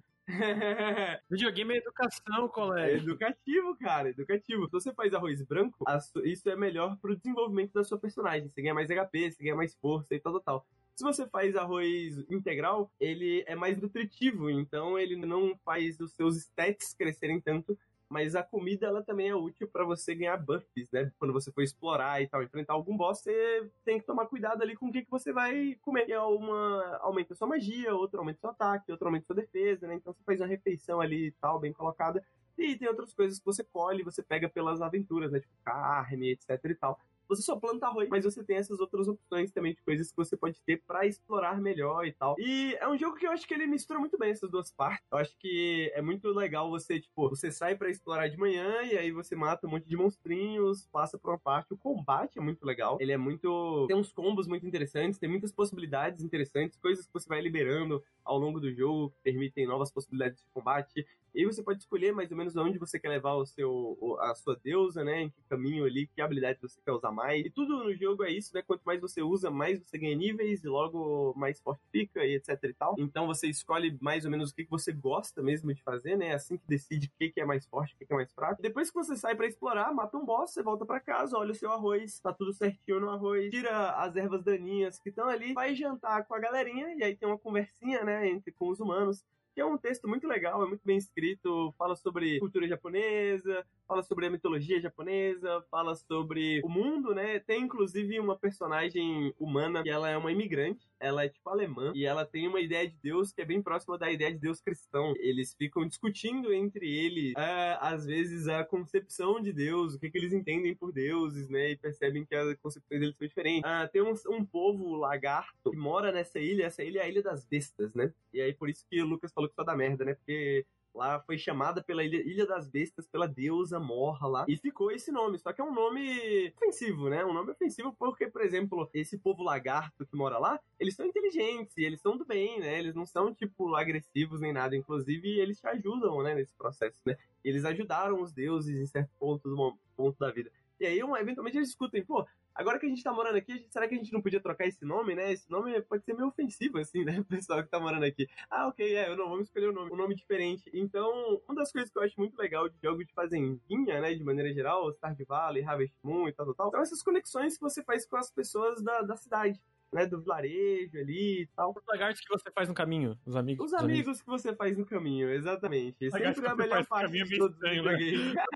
Videogame é educação, É colega. educativo, cara, educativo. Se você faz arroz branco, isso é melhor pro desenvolvimento da sua personagem. Você ganha mais HP, você ganha mais força e tal, tal, tal. Se você faz arroz integral, ele é mais nutritivo, então ele não faz os seus stats crescerem tanto, mas a comida ela também é útil pra você ganhar buffs, né? Quando você for explorar e tal, enfrentar algum boss, você tem que tomar cuidado ali com o que, que você vai comer. Que é uma aumenta sua magia, outro aumenta seu ataque, outro aumenta sua defesa, né? Então você faz uma refeição ali e tal, bem colocada. E tem outras coisas que você colhe, você pega pelas aventuras, né? Tipo carne, etc e tal. Você só planta arroz, mas você tem essas outras opções também de coisas que você pode ter pra explorar melhor e tal. E é um jogo que eu acho que ele mistura muito bem essas duas partes. Eu acho que é muito legal você, tipo, você sai pra explorar de manhã e aí você mata um monte de monstrinhos, passa por uma parte. O combate é muito legal. Ele é muito. Tem uns combos muito interessantes, tem muitas possibilidades interessantes, coisas que você vai liberando ao longo do jogo que permitem novas possibilidades de combate. E aí você pode escolher mais ou menos onde você quer levar o seu, a sua deusa, né? Em que caminho ali, que habilidade você quer usar mais. E tudo no jogo é isso, né? Quanto mais você usa, mais você ganha níveis e logo mais forte fica e etc e tal. Então você escolhe mais ou menos o que, você gosta mesmo de fazer, né? Assim que decide o que, que é mais forte, o que, que é mais fraco. Depois que você sai pra explorar, mata um boss, você volta pra casa, olha o seu arroz, tá tudo certinho no arroz, tira as ervas daninhas que estão ali, vai jantar com a galerinha e aí tem uma conversinha, né? Entre com os humanos que é um texto muito legal, é muito bem escrito, fala sobre cultura japonesa, fala sobre a mitologia japonesa, fala sobre o mundo, né? Tem inclusive uma personagem humana que ela é uma imigrante, ela é tipo alemã e ela tem uma ideia de Deus que é bem próxima da ideia de Deus cristão. Eles ficam discutindo entre eles, às vezes, a concepção de Deus, o que, que eles entendem por deuses, né? E percebem que as concepções deles são diferentes. Ah, tem um, um povo lagarto que mora nessa ilha, essa ilha é a Ilha das Bestas, né? E aí por isso que o Lucas falou que só dá merda, né? Porque lá foi chamada pela Ilha, Ilha das Bestas, pela deusa Morra lá, e ficou esse nome. Só que é um nome ofensivo, né? Um nome ofensivo porque, por exemplo, esse povo lagarto que mora lá, eles são inteligentes, eles são do bem, né? Eles não são, tipo, agressivos nem nada. Inclusive, eles te ajudam, né, nesse processo, né? Eles ajudaram os deuses em certo ponto, do ponto da vida. E aí, um- eventualmente, eles discutem, pô, agora que a gente tá morando aqui, será que a gente não podia trocar esse nome, né? Esse nome pode ser meio ofensivo, assim, né? O pessoal que tá morando aqui. Ah, ok, é, eu não, vamos escolher um nome, um nome diferente. Então, uma das coisas que eu acho muito legal de jogo de fazendinha, né, de maneira geral, Stardew Valley, Harvest Moon e tal, tal, tal, são essas conexões que você faz com as pessoas da, da cidade. Né, do vilarejo ali e tal. Os lagartos que você faz no caminho, os amigos. Os amigos que você faz no caminho, exatamente. Lagarto Sempre é a melhor parte caminho é de todos os estranho, né? videogames.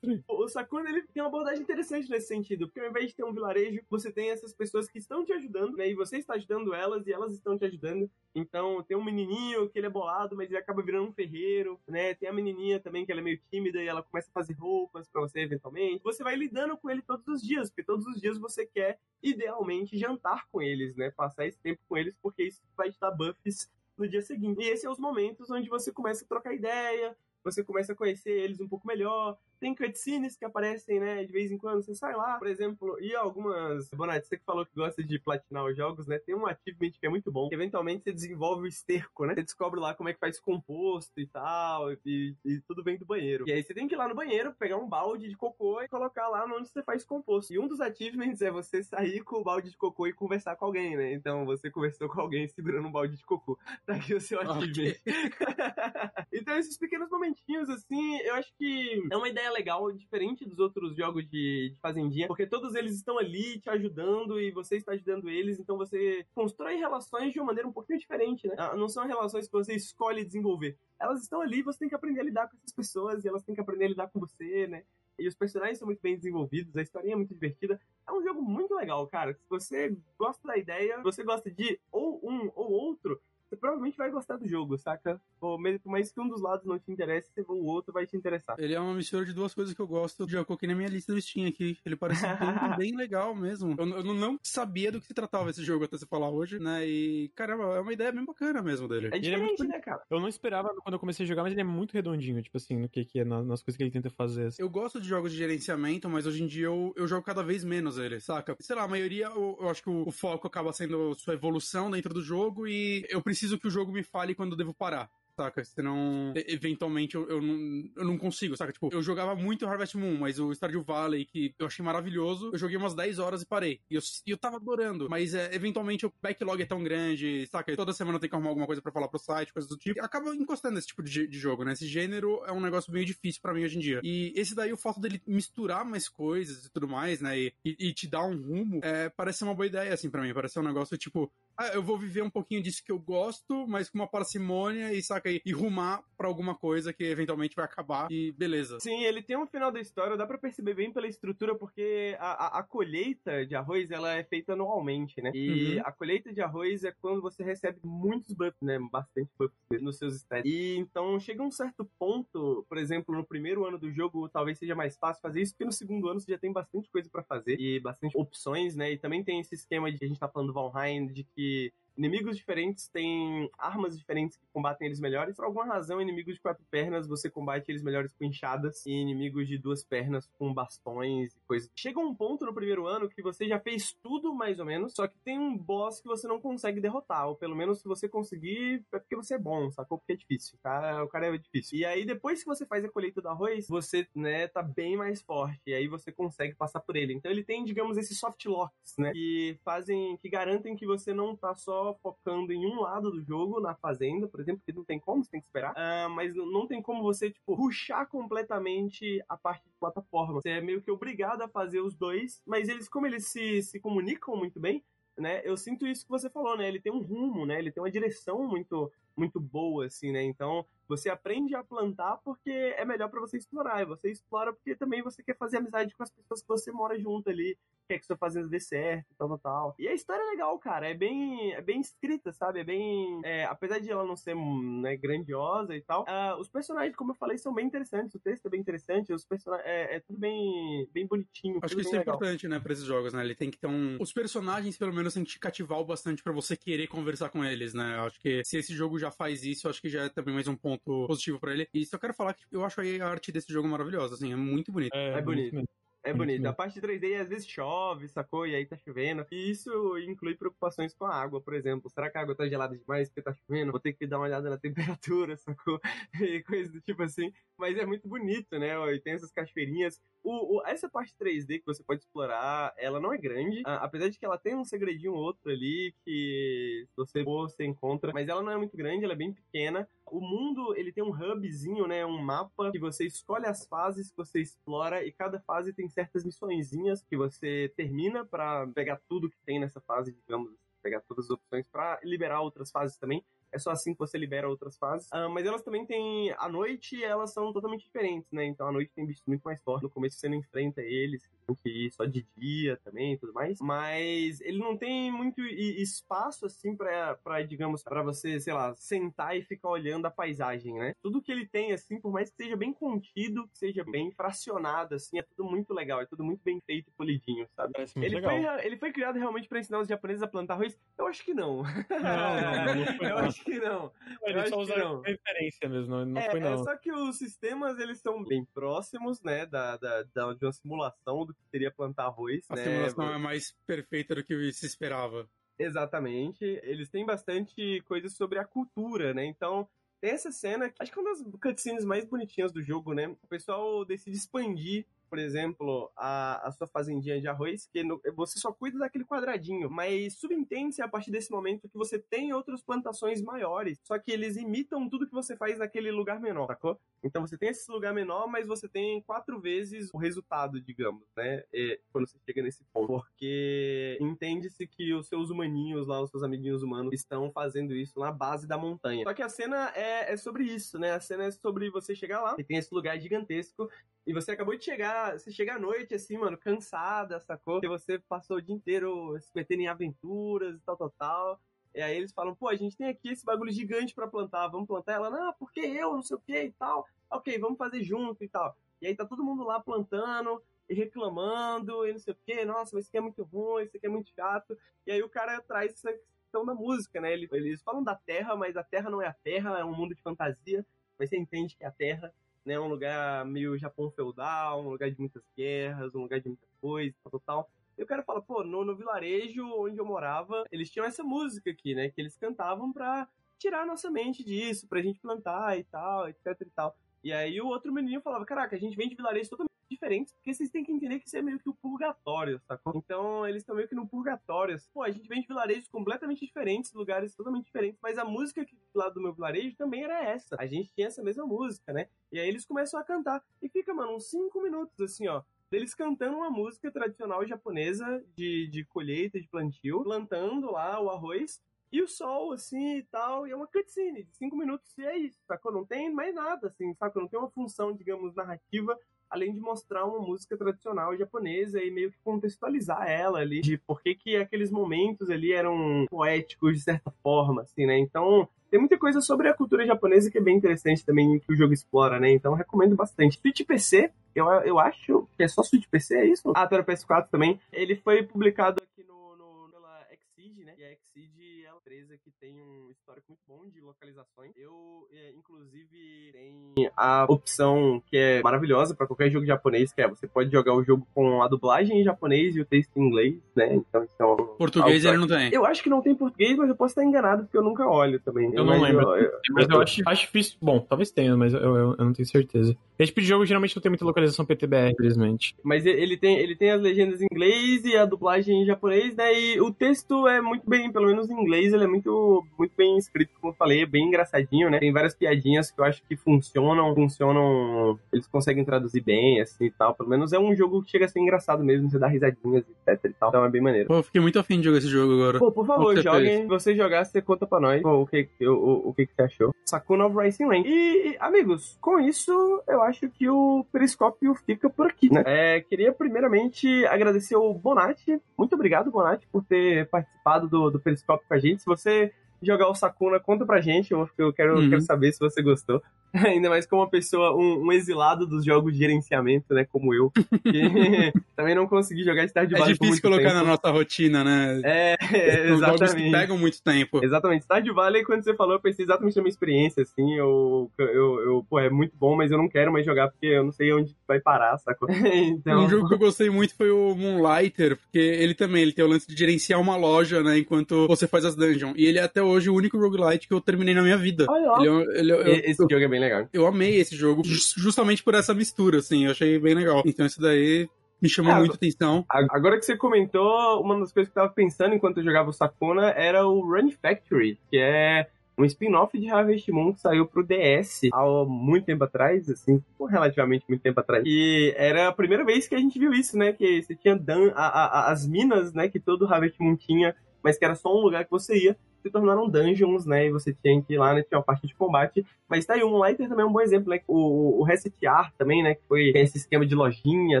É. O Sakuna, ele tem uma abordagem interessante nesse sentido, porque ao invés de ter um vilarejo, você tem essas pessoas que estão te ajudando, né, e você está ajudando elas, e elas estão te ajudando. Então, tem um menininho que ele é bolado, mas ele acaba virando um ferreiro, né, tem a menininha também que ela é meio tímida, e ela começa a fazer roupas pra você, eventualmente. Você vai lidando com ele todos os dias, porque todos os dias você quer, idealmente, jantar com eles, né, passar esse tempo com eles, porque isso vai te dar buffs no dia seguinte. E esses são os momentos onde você começa a trocar ideia, você começa a conhecer eles um pouco melhor. Tem cutscenes que aparecem, né, de vez em quando, você sai lá, por exemplo, e algumas... Bonatti, você que falou que gosta de platinar os jogos, né, tem um achievement que é muito bom, que eventualmente você desenvolve o esterco, né, você descobre lá como é que faz composto e tal, e, e tudo vem do banheiro. E aí você tem que ir lá no banheiro, pegar um balde de cocô e colocar lá onde você faz composto. E um dos achievements é você sair com o balde de cocô e conversar com alguém, né, então você conversou com alguém segurando um balde de cocô. Tá aqui o seu achievement. então esses pequenos momentinhos, assim, eu acho que é uma ideia é legal, diferente dos outros jogos de, de fazendinha, porque todos eles estão ali te ajudando e você está ajudando eles, então você constrói relações de uma maneira um pouquinho diferente, né? Ah, Não são relações que você escolhe desenvolver. Elas estão ali, você tem que aprender a lidar com essas pessoas e elas têm que aprender a lidar com você, né? E os personagens são muito bem desenvolvidos, a historinha é muito divertida. É um jogo muito legal, cara. Se você gosta da ideia, você gosta de ou um ou outro, você provavelmente vai gostar do jogo, saca? Ou mesmo por mais que um dos lados não te interesse, o outro vai te interessar. Ele é uma mistura de duas coisas que eu gosto. Já coloquei na minha lista do Steam aqui. Ele parece bem, bem legal mesmo. Eu, eu não sabia do que se tratava esse jogo até você falar hoje, né? E, caramba, é uma ideia bem bacana mesmo dele. É ele é diferente, muito né, cara? Eu não esperava quando eu comecei a jogar, mas ele é muito redondinho, tipo assim, no que, que é, na- nas coisas que ele tenta fazer. assim. Eu gosto de jogos de gerenciamento, mas hoje em dia eu, eu jogo cada vez menos ele, saca? Sei lá, a maioria eu, eu acho que o, o foco acaba sendo sua evolução dentro do jogo e eu preciso que o jogo me fale quando eu devo parar. Saca? Senão, eventualmente, eu, eu, não, eu não consigo, saca? Tipo, eu jogava muito Harvest Moon, mas o Stardew Valley, que eu achei maravilhoso, eu joguei umas 10 horas e parei. E eu, eu tava adorando, mas é, eventualmente o backlog é tão grande, saca? Toda semana tenho que arrumar alguma coisa pra falar pro site, coisas do tipo. Acaba encostando nesse tipo de, de jogo, né? Esse gênero é um negócio meio difícil pra mim hoje em dia. E esse daí, o fato dele misturar mais coisas e tudo mais, né? E, e, e te dar um rumo, é, parece ser uma boa ideia, assim, pra mim. Parece ser um negócio tipo, ah, eu vou viver um pouquinho disso que eu gosto, mas com uma parcimônia e saca e, e rumar pra alguma coisa que eventualmente vai acabar e beleza. Sim, ele tem um final da história, dá pra perceber bem pela estrutura, porque a, a, a colheita de arroz, ela é feita anualmente, né? E Uhum. a colheita de arroz é quando você recebe muitos buffs, né? Bastante buffs nos seus stats. E então chega um certo ponto, por exemplo, no primeiro ano do jogo, talvez seja mais fácil fazer isso, porque no segundo ano você já tem bastante coisa pra fazer e bastante opções, né? E também tem esse esquema de a gente tá falando do Valheim, de que que Inimigos diferentes têm armas diferentes que combatem eles melhores. Por alguma razão, inimigos de quatro pernas você combate eles melhores com enxadas e inimigos de duas pernas com bastões e coisas. Chega um ponto no primeiro ano que você já fez tudo mais ou menos, só que tem um boss que você não consegue derrotar, ou pelo menos se você conseguir é porque você é bom, sacou? Porque é difícil. Cara, o cara é difícil. E aí depois que você faz a colheita do arroz, você, né, tá bem mais forte e aí você consegue passar por ele. Então ele tem, digamos, esses soft locks, né, que fazem, que garantem que você não tá só focando em um lado do jogo, na fazenda, por exemplo, que não tem como, você tem que esperar. Ah, mas não- tem como você, tipo, ruxar completamente a parte de plataforma. Você é meio que obrigado a fazer os dois, mas eles, como eles se, se comunicam muito bem, né? Eu sinto isso que você falou, né? Ele tem um rumo, né? Ele tem uma direção muito, muito boa, assim, né? Então, você aprende a plantar porque é melhor pra você explorar. E você explora porque também você quer fazer amizade com as pessoas que você mora junto ali, quer que sua fazenda dê certo, tal, tal, tal. E a história é legal, cara. É bem, é bem escrita, sabe? É bem. é, apesar de ela não ser né, grandiosa e tal, ah, os personagens, como eu falei, são bem interessantes. O texto é bem interessante, os personagens. É, é tudo bem, bem bonitinho. Acho que isso é legal. importante, né, pra esses jogos, né? Ele tem que ter um. Os personagens, pelo menos, tem que te cativar o bastante pra você querer conversar com eles, né? Eu Acho que se esse jogo já faz isso, eu acho que já é também mais um ponto positivo pra ele. E só quero falar que tipo, eu acho aí a arte desse jogo maravilhosa, assim, é muito bonito. É bonito. mesmo. É bonito. A parte 3D às vezes chove, sacou? E aí tá chovendo. E isso inclui preocupações com a água, por exemplo. Será que a água tá gelada demais porque tá chovendo? Vou ter que dar uma olhada na temperatura, sacou? E coisas do tipo assim. Mas é muito bonito, né? E tem essas cachoeirinhas. O, o- essa parte 3D que você pode explorar, ela não é grande. ah, apesar de que ela tem um segredinho ou outro ali que se você for, você encontra. Mas ela não é muito grande, ela é bem pequena. O mundo, ele tem um hubzinho, né? Um mapa que você escolhe as fases que você explora e cada fase tem certas missõezinhas que você termina pra pegar tudo que tem nessa fase, digamos, pegar todas as opções pra liberar outras fases também. É só assim que você libera outras fases. Ah, mas elas também têm. À noite, elas são totalmente diferentes, né? Então, à noite tem bichos muito mais fortes. No começo, você não enfrenta eles. Tem que ir só de dia também e tudo mais. Mas ele não tem muito espaço, assim, pra, pra digamos, pra você, sei lá, sentar e ficar olhando a paisagem, né? Tudo que ele tem, assim, por mais que seja bem contido, que seja bem fracionado, assim, é tudo muito legal. É tudo muito bem feito e polidinho, sabe? Parece muito Ele legal. foi, ele foi criado realmente pra ensinar os japoneses a plantar arroz? Eu acho que não. Não, não, não Eu não. Acho que não. eu Ele só usaram referência mesmo, não, não é, foi é não. só que os sistemas, eles são bem próximos, né, da, da, da- de uma simulação do que seria plantar arroz, A né? simulação é mais perfeita do que se esperava. Exatamente. Eles têm bastante coisas sobre a cultura, né? Então, tem essa cena, que acho que é uma das cutscenes mais bonitinhas do jogo, né? O pessoal decide expandir por exemplo, a, a sua fazendinha de arroz, que no- você só cuida daquele quadradinho, mas subentende-se a partir desse momento que você tem outras plantações maiores, só que eles imitam tudo que você faz naquele lugar menor, sacou? Então você tem esse lugar menor, mas você tem quatro vezes o resultado, digamos, né? É, quando você chega nesse ponto. Porque entende-se que os seus humaninhos lá, os seus amiguinhos humanos, estão fazendo isso na base da montanha. Só que a cena é, é sobre isso, né? A cena é sobre você chegar lá e tem esse lugar gigantesco e você acabou de chegar, você chega à noite, assim, mano, cansada, sacou? E você passou o dia inteiro se metendo em aventuras e tal, tal, tal. E aí eles falam, pô, a gente tem aqui esse bagulho gigante pra plantar, vamos plantar? Ela, não, porque eu, não sei o que e tal. Ok, vamos fazer junto e tal. E aí tá todo mundo lá plantando e reclamando e não sei o que, nossa, mas isso aqui é muito ruim, isso aqui é muito chato. E aí o cara traz essa questão da música, né? Ele- Eles falam da Terra, mas a Terra não é a Terra, é um mundo de fantasia. Mas você entende que a Terra né, um lugar meio Japão feudal, um lugar de muitas guerras, um lugar de muita coisa, tal, tal. E o cara fala, pô, no, no vilarejo onde eu morava, eles tinham essa música aqui, né? Que eles cantavam pra tirar a nossa mente disso, pra gente plantar e tal, etc e tal. E aí o outro menino falava, caraca, a gente vem de vilarejos totalmente diferentes, porque vocês têm que entender que isso é meio que o purgatório, sacou? Então eles estão meio que no purgatório. assim. Pô, a gente vem de vilarejos completamente diferentes, lugares totalmente diferentes, mas a música que lá do meu vilarejo também era essa. A gente tinha essa mesma música, né? E aí eles começam a cantar. E fica, mano, uns cinco minutos, assim, ó. Deles cantando uma música tradicional japonesa de, de colheita, de plantio, plantando lá o arroz. E o sol, assim, e tal, e é uma cutscene de cinco minutos, e é isso, sacou? Não tem mais nada, assim, sacou? Não tem uma função, digamos, narrativa, além de mostrar uma música tradicional japonesa e meio que contextualizar ela ali, de por que que aqueles momentos ali eram poéticos, de certa forma, assim, né? Então, tem muita coisa sobre a cultura japonesa que é bem interessante também, que o jogo explora, né? Então, recomendo bastante. Switch PC, eu, eu acho que é só Switch PC, é isso? Ah, tá no PS4 também. Ele foi publicado aqui no, no, pela Exceed, né? E a Exceed é uma empresa que tem um histórico muito bom de localizações. Eu, é, inclusive, tem a opção que é maravilhosa para qualquer jogo japonês, que é você pode jogar o jogo com a dublagem em japonês e o texto em inglês, né? Então, um, Português ele não tem. Eu acho que não tem português, mas eu posso estar enganado porque eu nunca olho também. Eu não Mas lembro. eu- Mas eu acho, acho difícil. Bom, talvez tenha, mas eu, eu, eu não tenho certeza. Esse tipo de jogo geralmente não tem muita localização PTBR, infelizmente. Mas ele tem, ele tem as legendas em inglês e a dublagem em japonês, né? E o texto é muito bem, pelo menos em inglês, ele é muito, muito bem escrito, como eu falei, é bem engraçadinho, né? Tem várias piadinhas que eu acho que funcionam, funcionam, eles conseguem traduzir bem, assim e tal. Pelo menos é um jogo que chega a ser engraçado mesmo, você dá risadinhas, etc e tal. Então é bem maneiro. Pô, eu fiquei muito afim de jogar esse jogo agora. Pô, por favor, você joguem. fez? Se você jogar, você conta pra nós pô, o, que, o, o, o que, que você achou. Sakuna of Racing Rain. E, amigos, com isso, eu acho que o Periscópio fica por aqui, né? É, queria primeiramente agradecer ao Bonatti. Muito obrigado, Bonatti, por ter participado do, do Periscópio com a gente. Você jogar o Sakuna, conta pra gente. Eu, eu quero, Uhum. quero saber se você gostou. Ainda mais como uma pessoa, um, um exilado dos jogos de gerenciamento, né? Como eu. Que também não consegui jogar Stardew É Valley por difícil muito colocar tempo. na nossa rotina, né? É, São jogos que exatamente. pegam muito tempo. Exatamente. Stardew Valley, quando você falou, eu pensei exatamente na minha experiência, assim, eu, eu, eu, pô, é muito bom, mas eu não quero mais jogar porque eu não sei onde vai parar, sacou? então, Um jogo que eu gostei muito foi o Moonlighter, porque ele também ele tem o lance de gerenciar uma loja, né, enquanto você faz as dungeons. E ele é até hoje o único roguelite que eu terminei na minha vida. Ele é um- ele é- eu, esse jogo é bem legal. eu amei esse jogo jus- justamente por essa mistura, assim, eu achei bem legal. Então isso daí me chamou É, muita atenção. Agora que você comentou, uma das coisas que eu tava pensando enquanto eu jogava o Sakuna era o Run Factory, que é um spin-off de Harvest Moon que saiu pro DS há muito tempo atrás, assim, relativamente muito tempo atrás. E era a primeira vez que a gente viu isso, né? Que você tinha dan a- a- as minas, né? Que todo Harvest Moon tinha, mas que era só um lugar que você ia. Se tornaram dungeons, né? E você tinha que ir lá, né? Tinha uma parte de combate. Mas tá aí, o Moonlighter também é um bom exemplo, né? O, o Resetear também, né? Que foi esse esquema de lojinha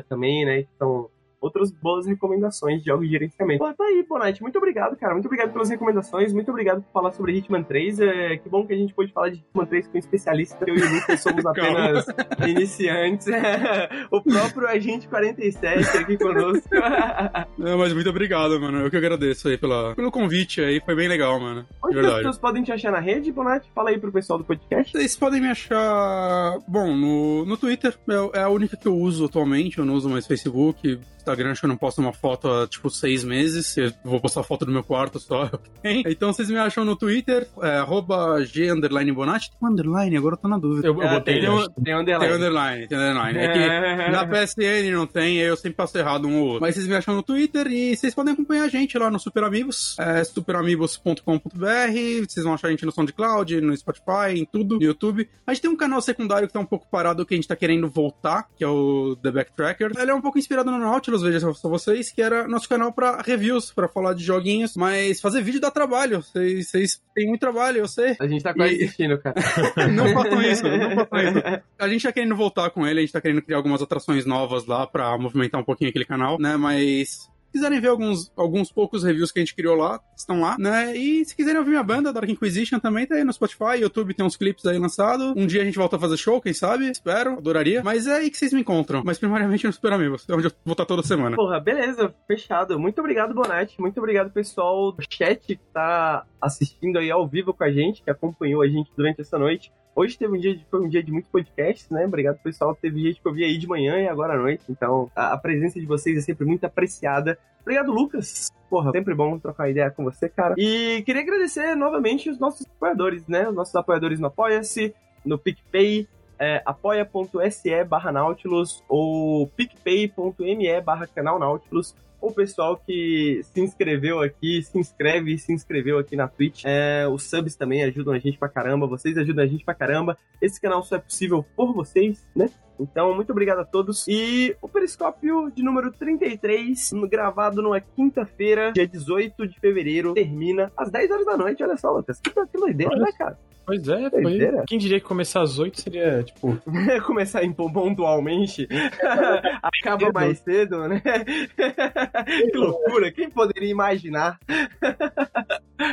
também, né? São outras boas recomendações de jogos de gerenciamento. Pô, tá aí, Bonatti. Muito obrigado, cara. Muito obrigado pelas recomendações. Muito obrigado por falar sobre Hitman 3. É, que bom que a gente pôde falar de Hitman 3 com um especialista. Eu e o Lucas somos apenas iniciantes. o próprio Agente 47 aqui conosco. Não, mas muito obrigado, mano. Eu que agradeço aí pela, pelo convite aí, foi bem legal, mano. De Onde as verdade. pessoas podem te achar na rede, Bonatti? Fala aí pro pessoal do podcast. Vocês podem me achar. Bom, no, no Twitter é, é a única que eu uso atualmente. Eu não uso mais Facebook. Instagram, acho que eu não posto uma foto há, tipo, seis meses. Eu vou postar foto do meu quarto só. então vocês me acham no Twitter, é, arroba G underline Bonatti. Tem um underline? Agora eu tô na dúvida. Eu, eu Ah, botei. tem, né? um- tem underline. Tem underline, tem underline. É que na PSN não tem, eu sempre passo errado um ou outro. Mas vocês me acham no Twitter e vocês podem acompanhar a gente lá no Super Amigos, é superamigos.com.br. Vocês vão achar a gente no SoundCloud, no Spotify, em tudo, no YouTube. A gente tem um canal secundário que tá um pouco parado, que a gente tá querendo voltar, que é o The Backtracker. Ele é um pouco inspirado no Nautilus, veja só vocês, que era nosso canal pra reviews, pra falar de joguinhos. Mas fazer vídeo dá trabalho. Vocês, têm muito trabalho, eu sei. A gente tá quase E- assistindo, cara. Não façam isso, não façam isso. A gente tá querendo voltar com ele, a gente tá querendo criar algumas atrações novas lá pra movimentar um pouquinho aquele canal, né? Mas. Se quiserem ver alguns, alguns poucos reviews que a gente criou lá, estão lá, né? E se quiserem ouvir minha banda, Dark Inquisition, também tá aí no Spotify, YouTube tem uns clipes aí lançados. Um dia a gente volta a fazer show, quem sabe? Espero, adoraria. Mas é aí que vocês me encontram. Mas primariamente no Super Amigos, é onde eu vou estar toda semana. Porra, beleza, fechado. Muito obrigado, Bonatti. Muito obrigado, pessoal do chat que tá assistindo aí ao vivo com a gente, que acompanhou a gente durante essa noite. Hoje teve um dia de, foi um dia de muito podcast, né? Obrigado, pessoal. Teve gente que eu vi aí de manhã e agora à noite. Então, a, a presença de vocês é sempre muito apreciada. Obrigado, Lucas. Porra, sempre bom trocar ideia com você, cara. E queria agradecer novamente os nossos apoiadores, né? Os nossos apoiadores no Apoia-se, no PicPay, é, apoia.se barra Nautilus ou picpay.me barra canal Nautilus. O pessoal que se inscreveu aqui, se inscreve e se inscreveu aqui na Twitch. É, os subs também ajudam a gente pra caramba, vocês ajudam a gente pra caramba. Esse canal só é possível por vocês, né? Então, muito obrigado a todos. E o Periscópio de número 33, gravado numa quinta-feira, dia 18 de fevereiro, termina às 10 horas da noite. Olha só, Lucas. Que, que doideira, né, cara? Pois é, foi. Doideira. Quem diria que começar às 8 seria, tipo. Começar em pontualmente, acaba mais cedo, né? que loucura, quem poderia imaginar?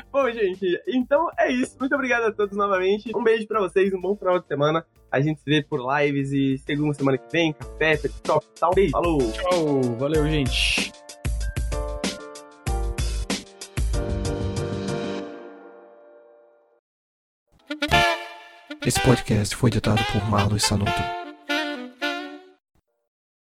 Bom, gente, então é isso. Muito obrigado a todos novamente. Um beijo pra vocês, um bom final de semana. A gente se vê por lives e segunda semana que vem, café, top, tal. Beijo, falou! Tchau, valeu, gente. Esse podcast foi editado por Marlos Sanuto.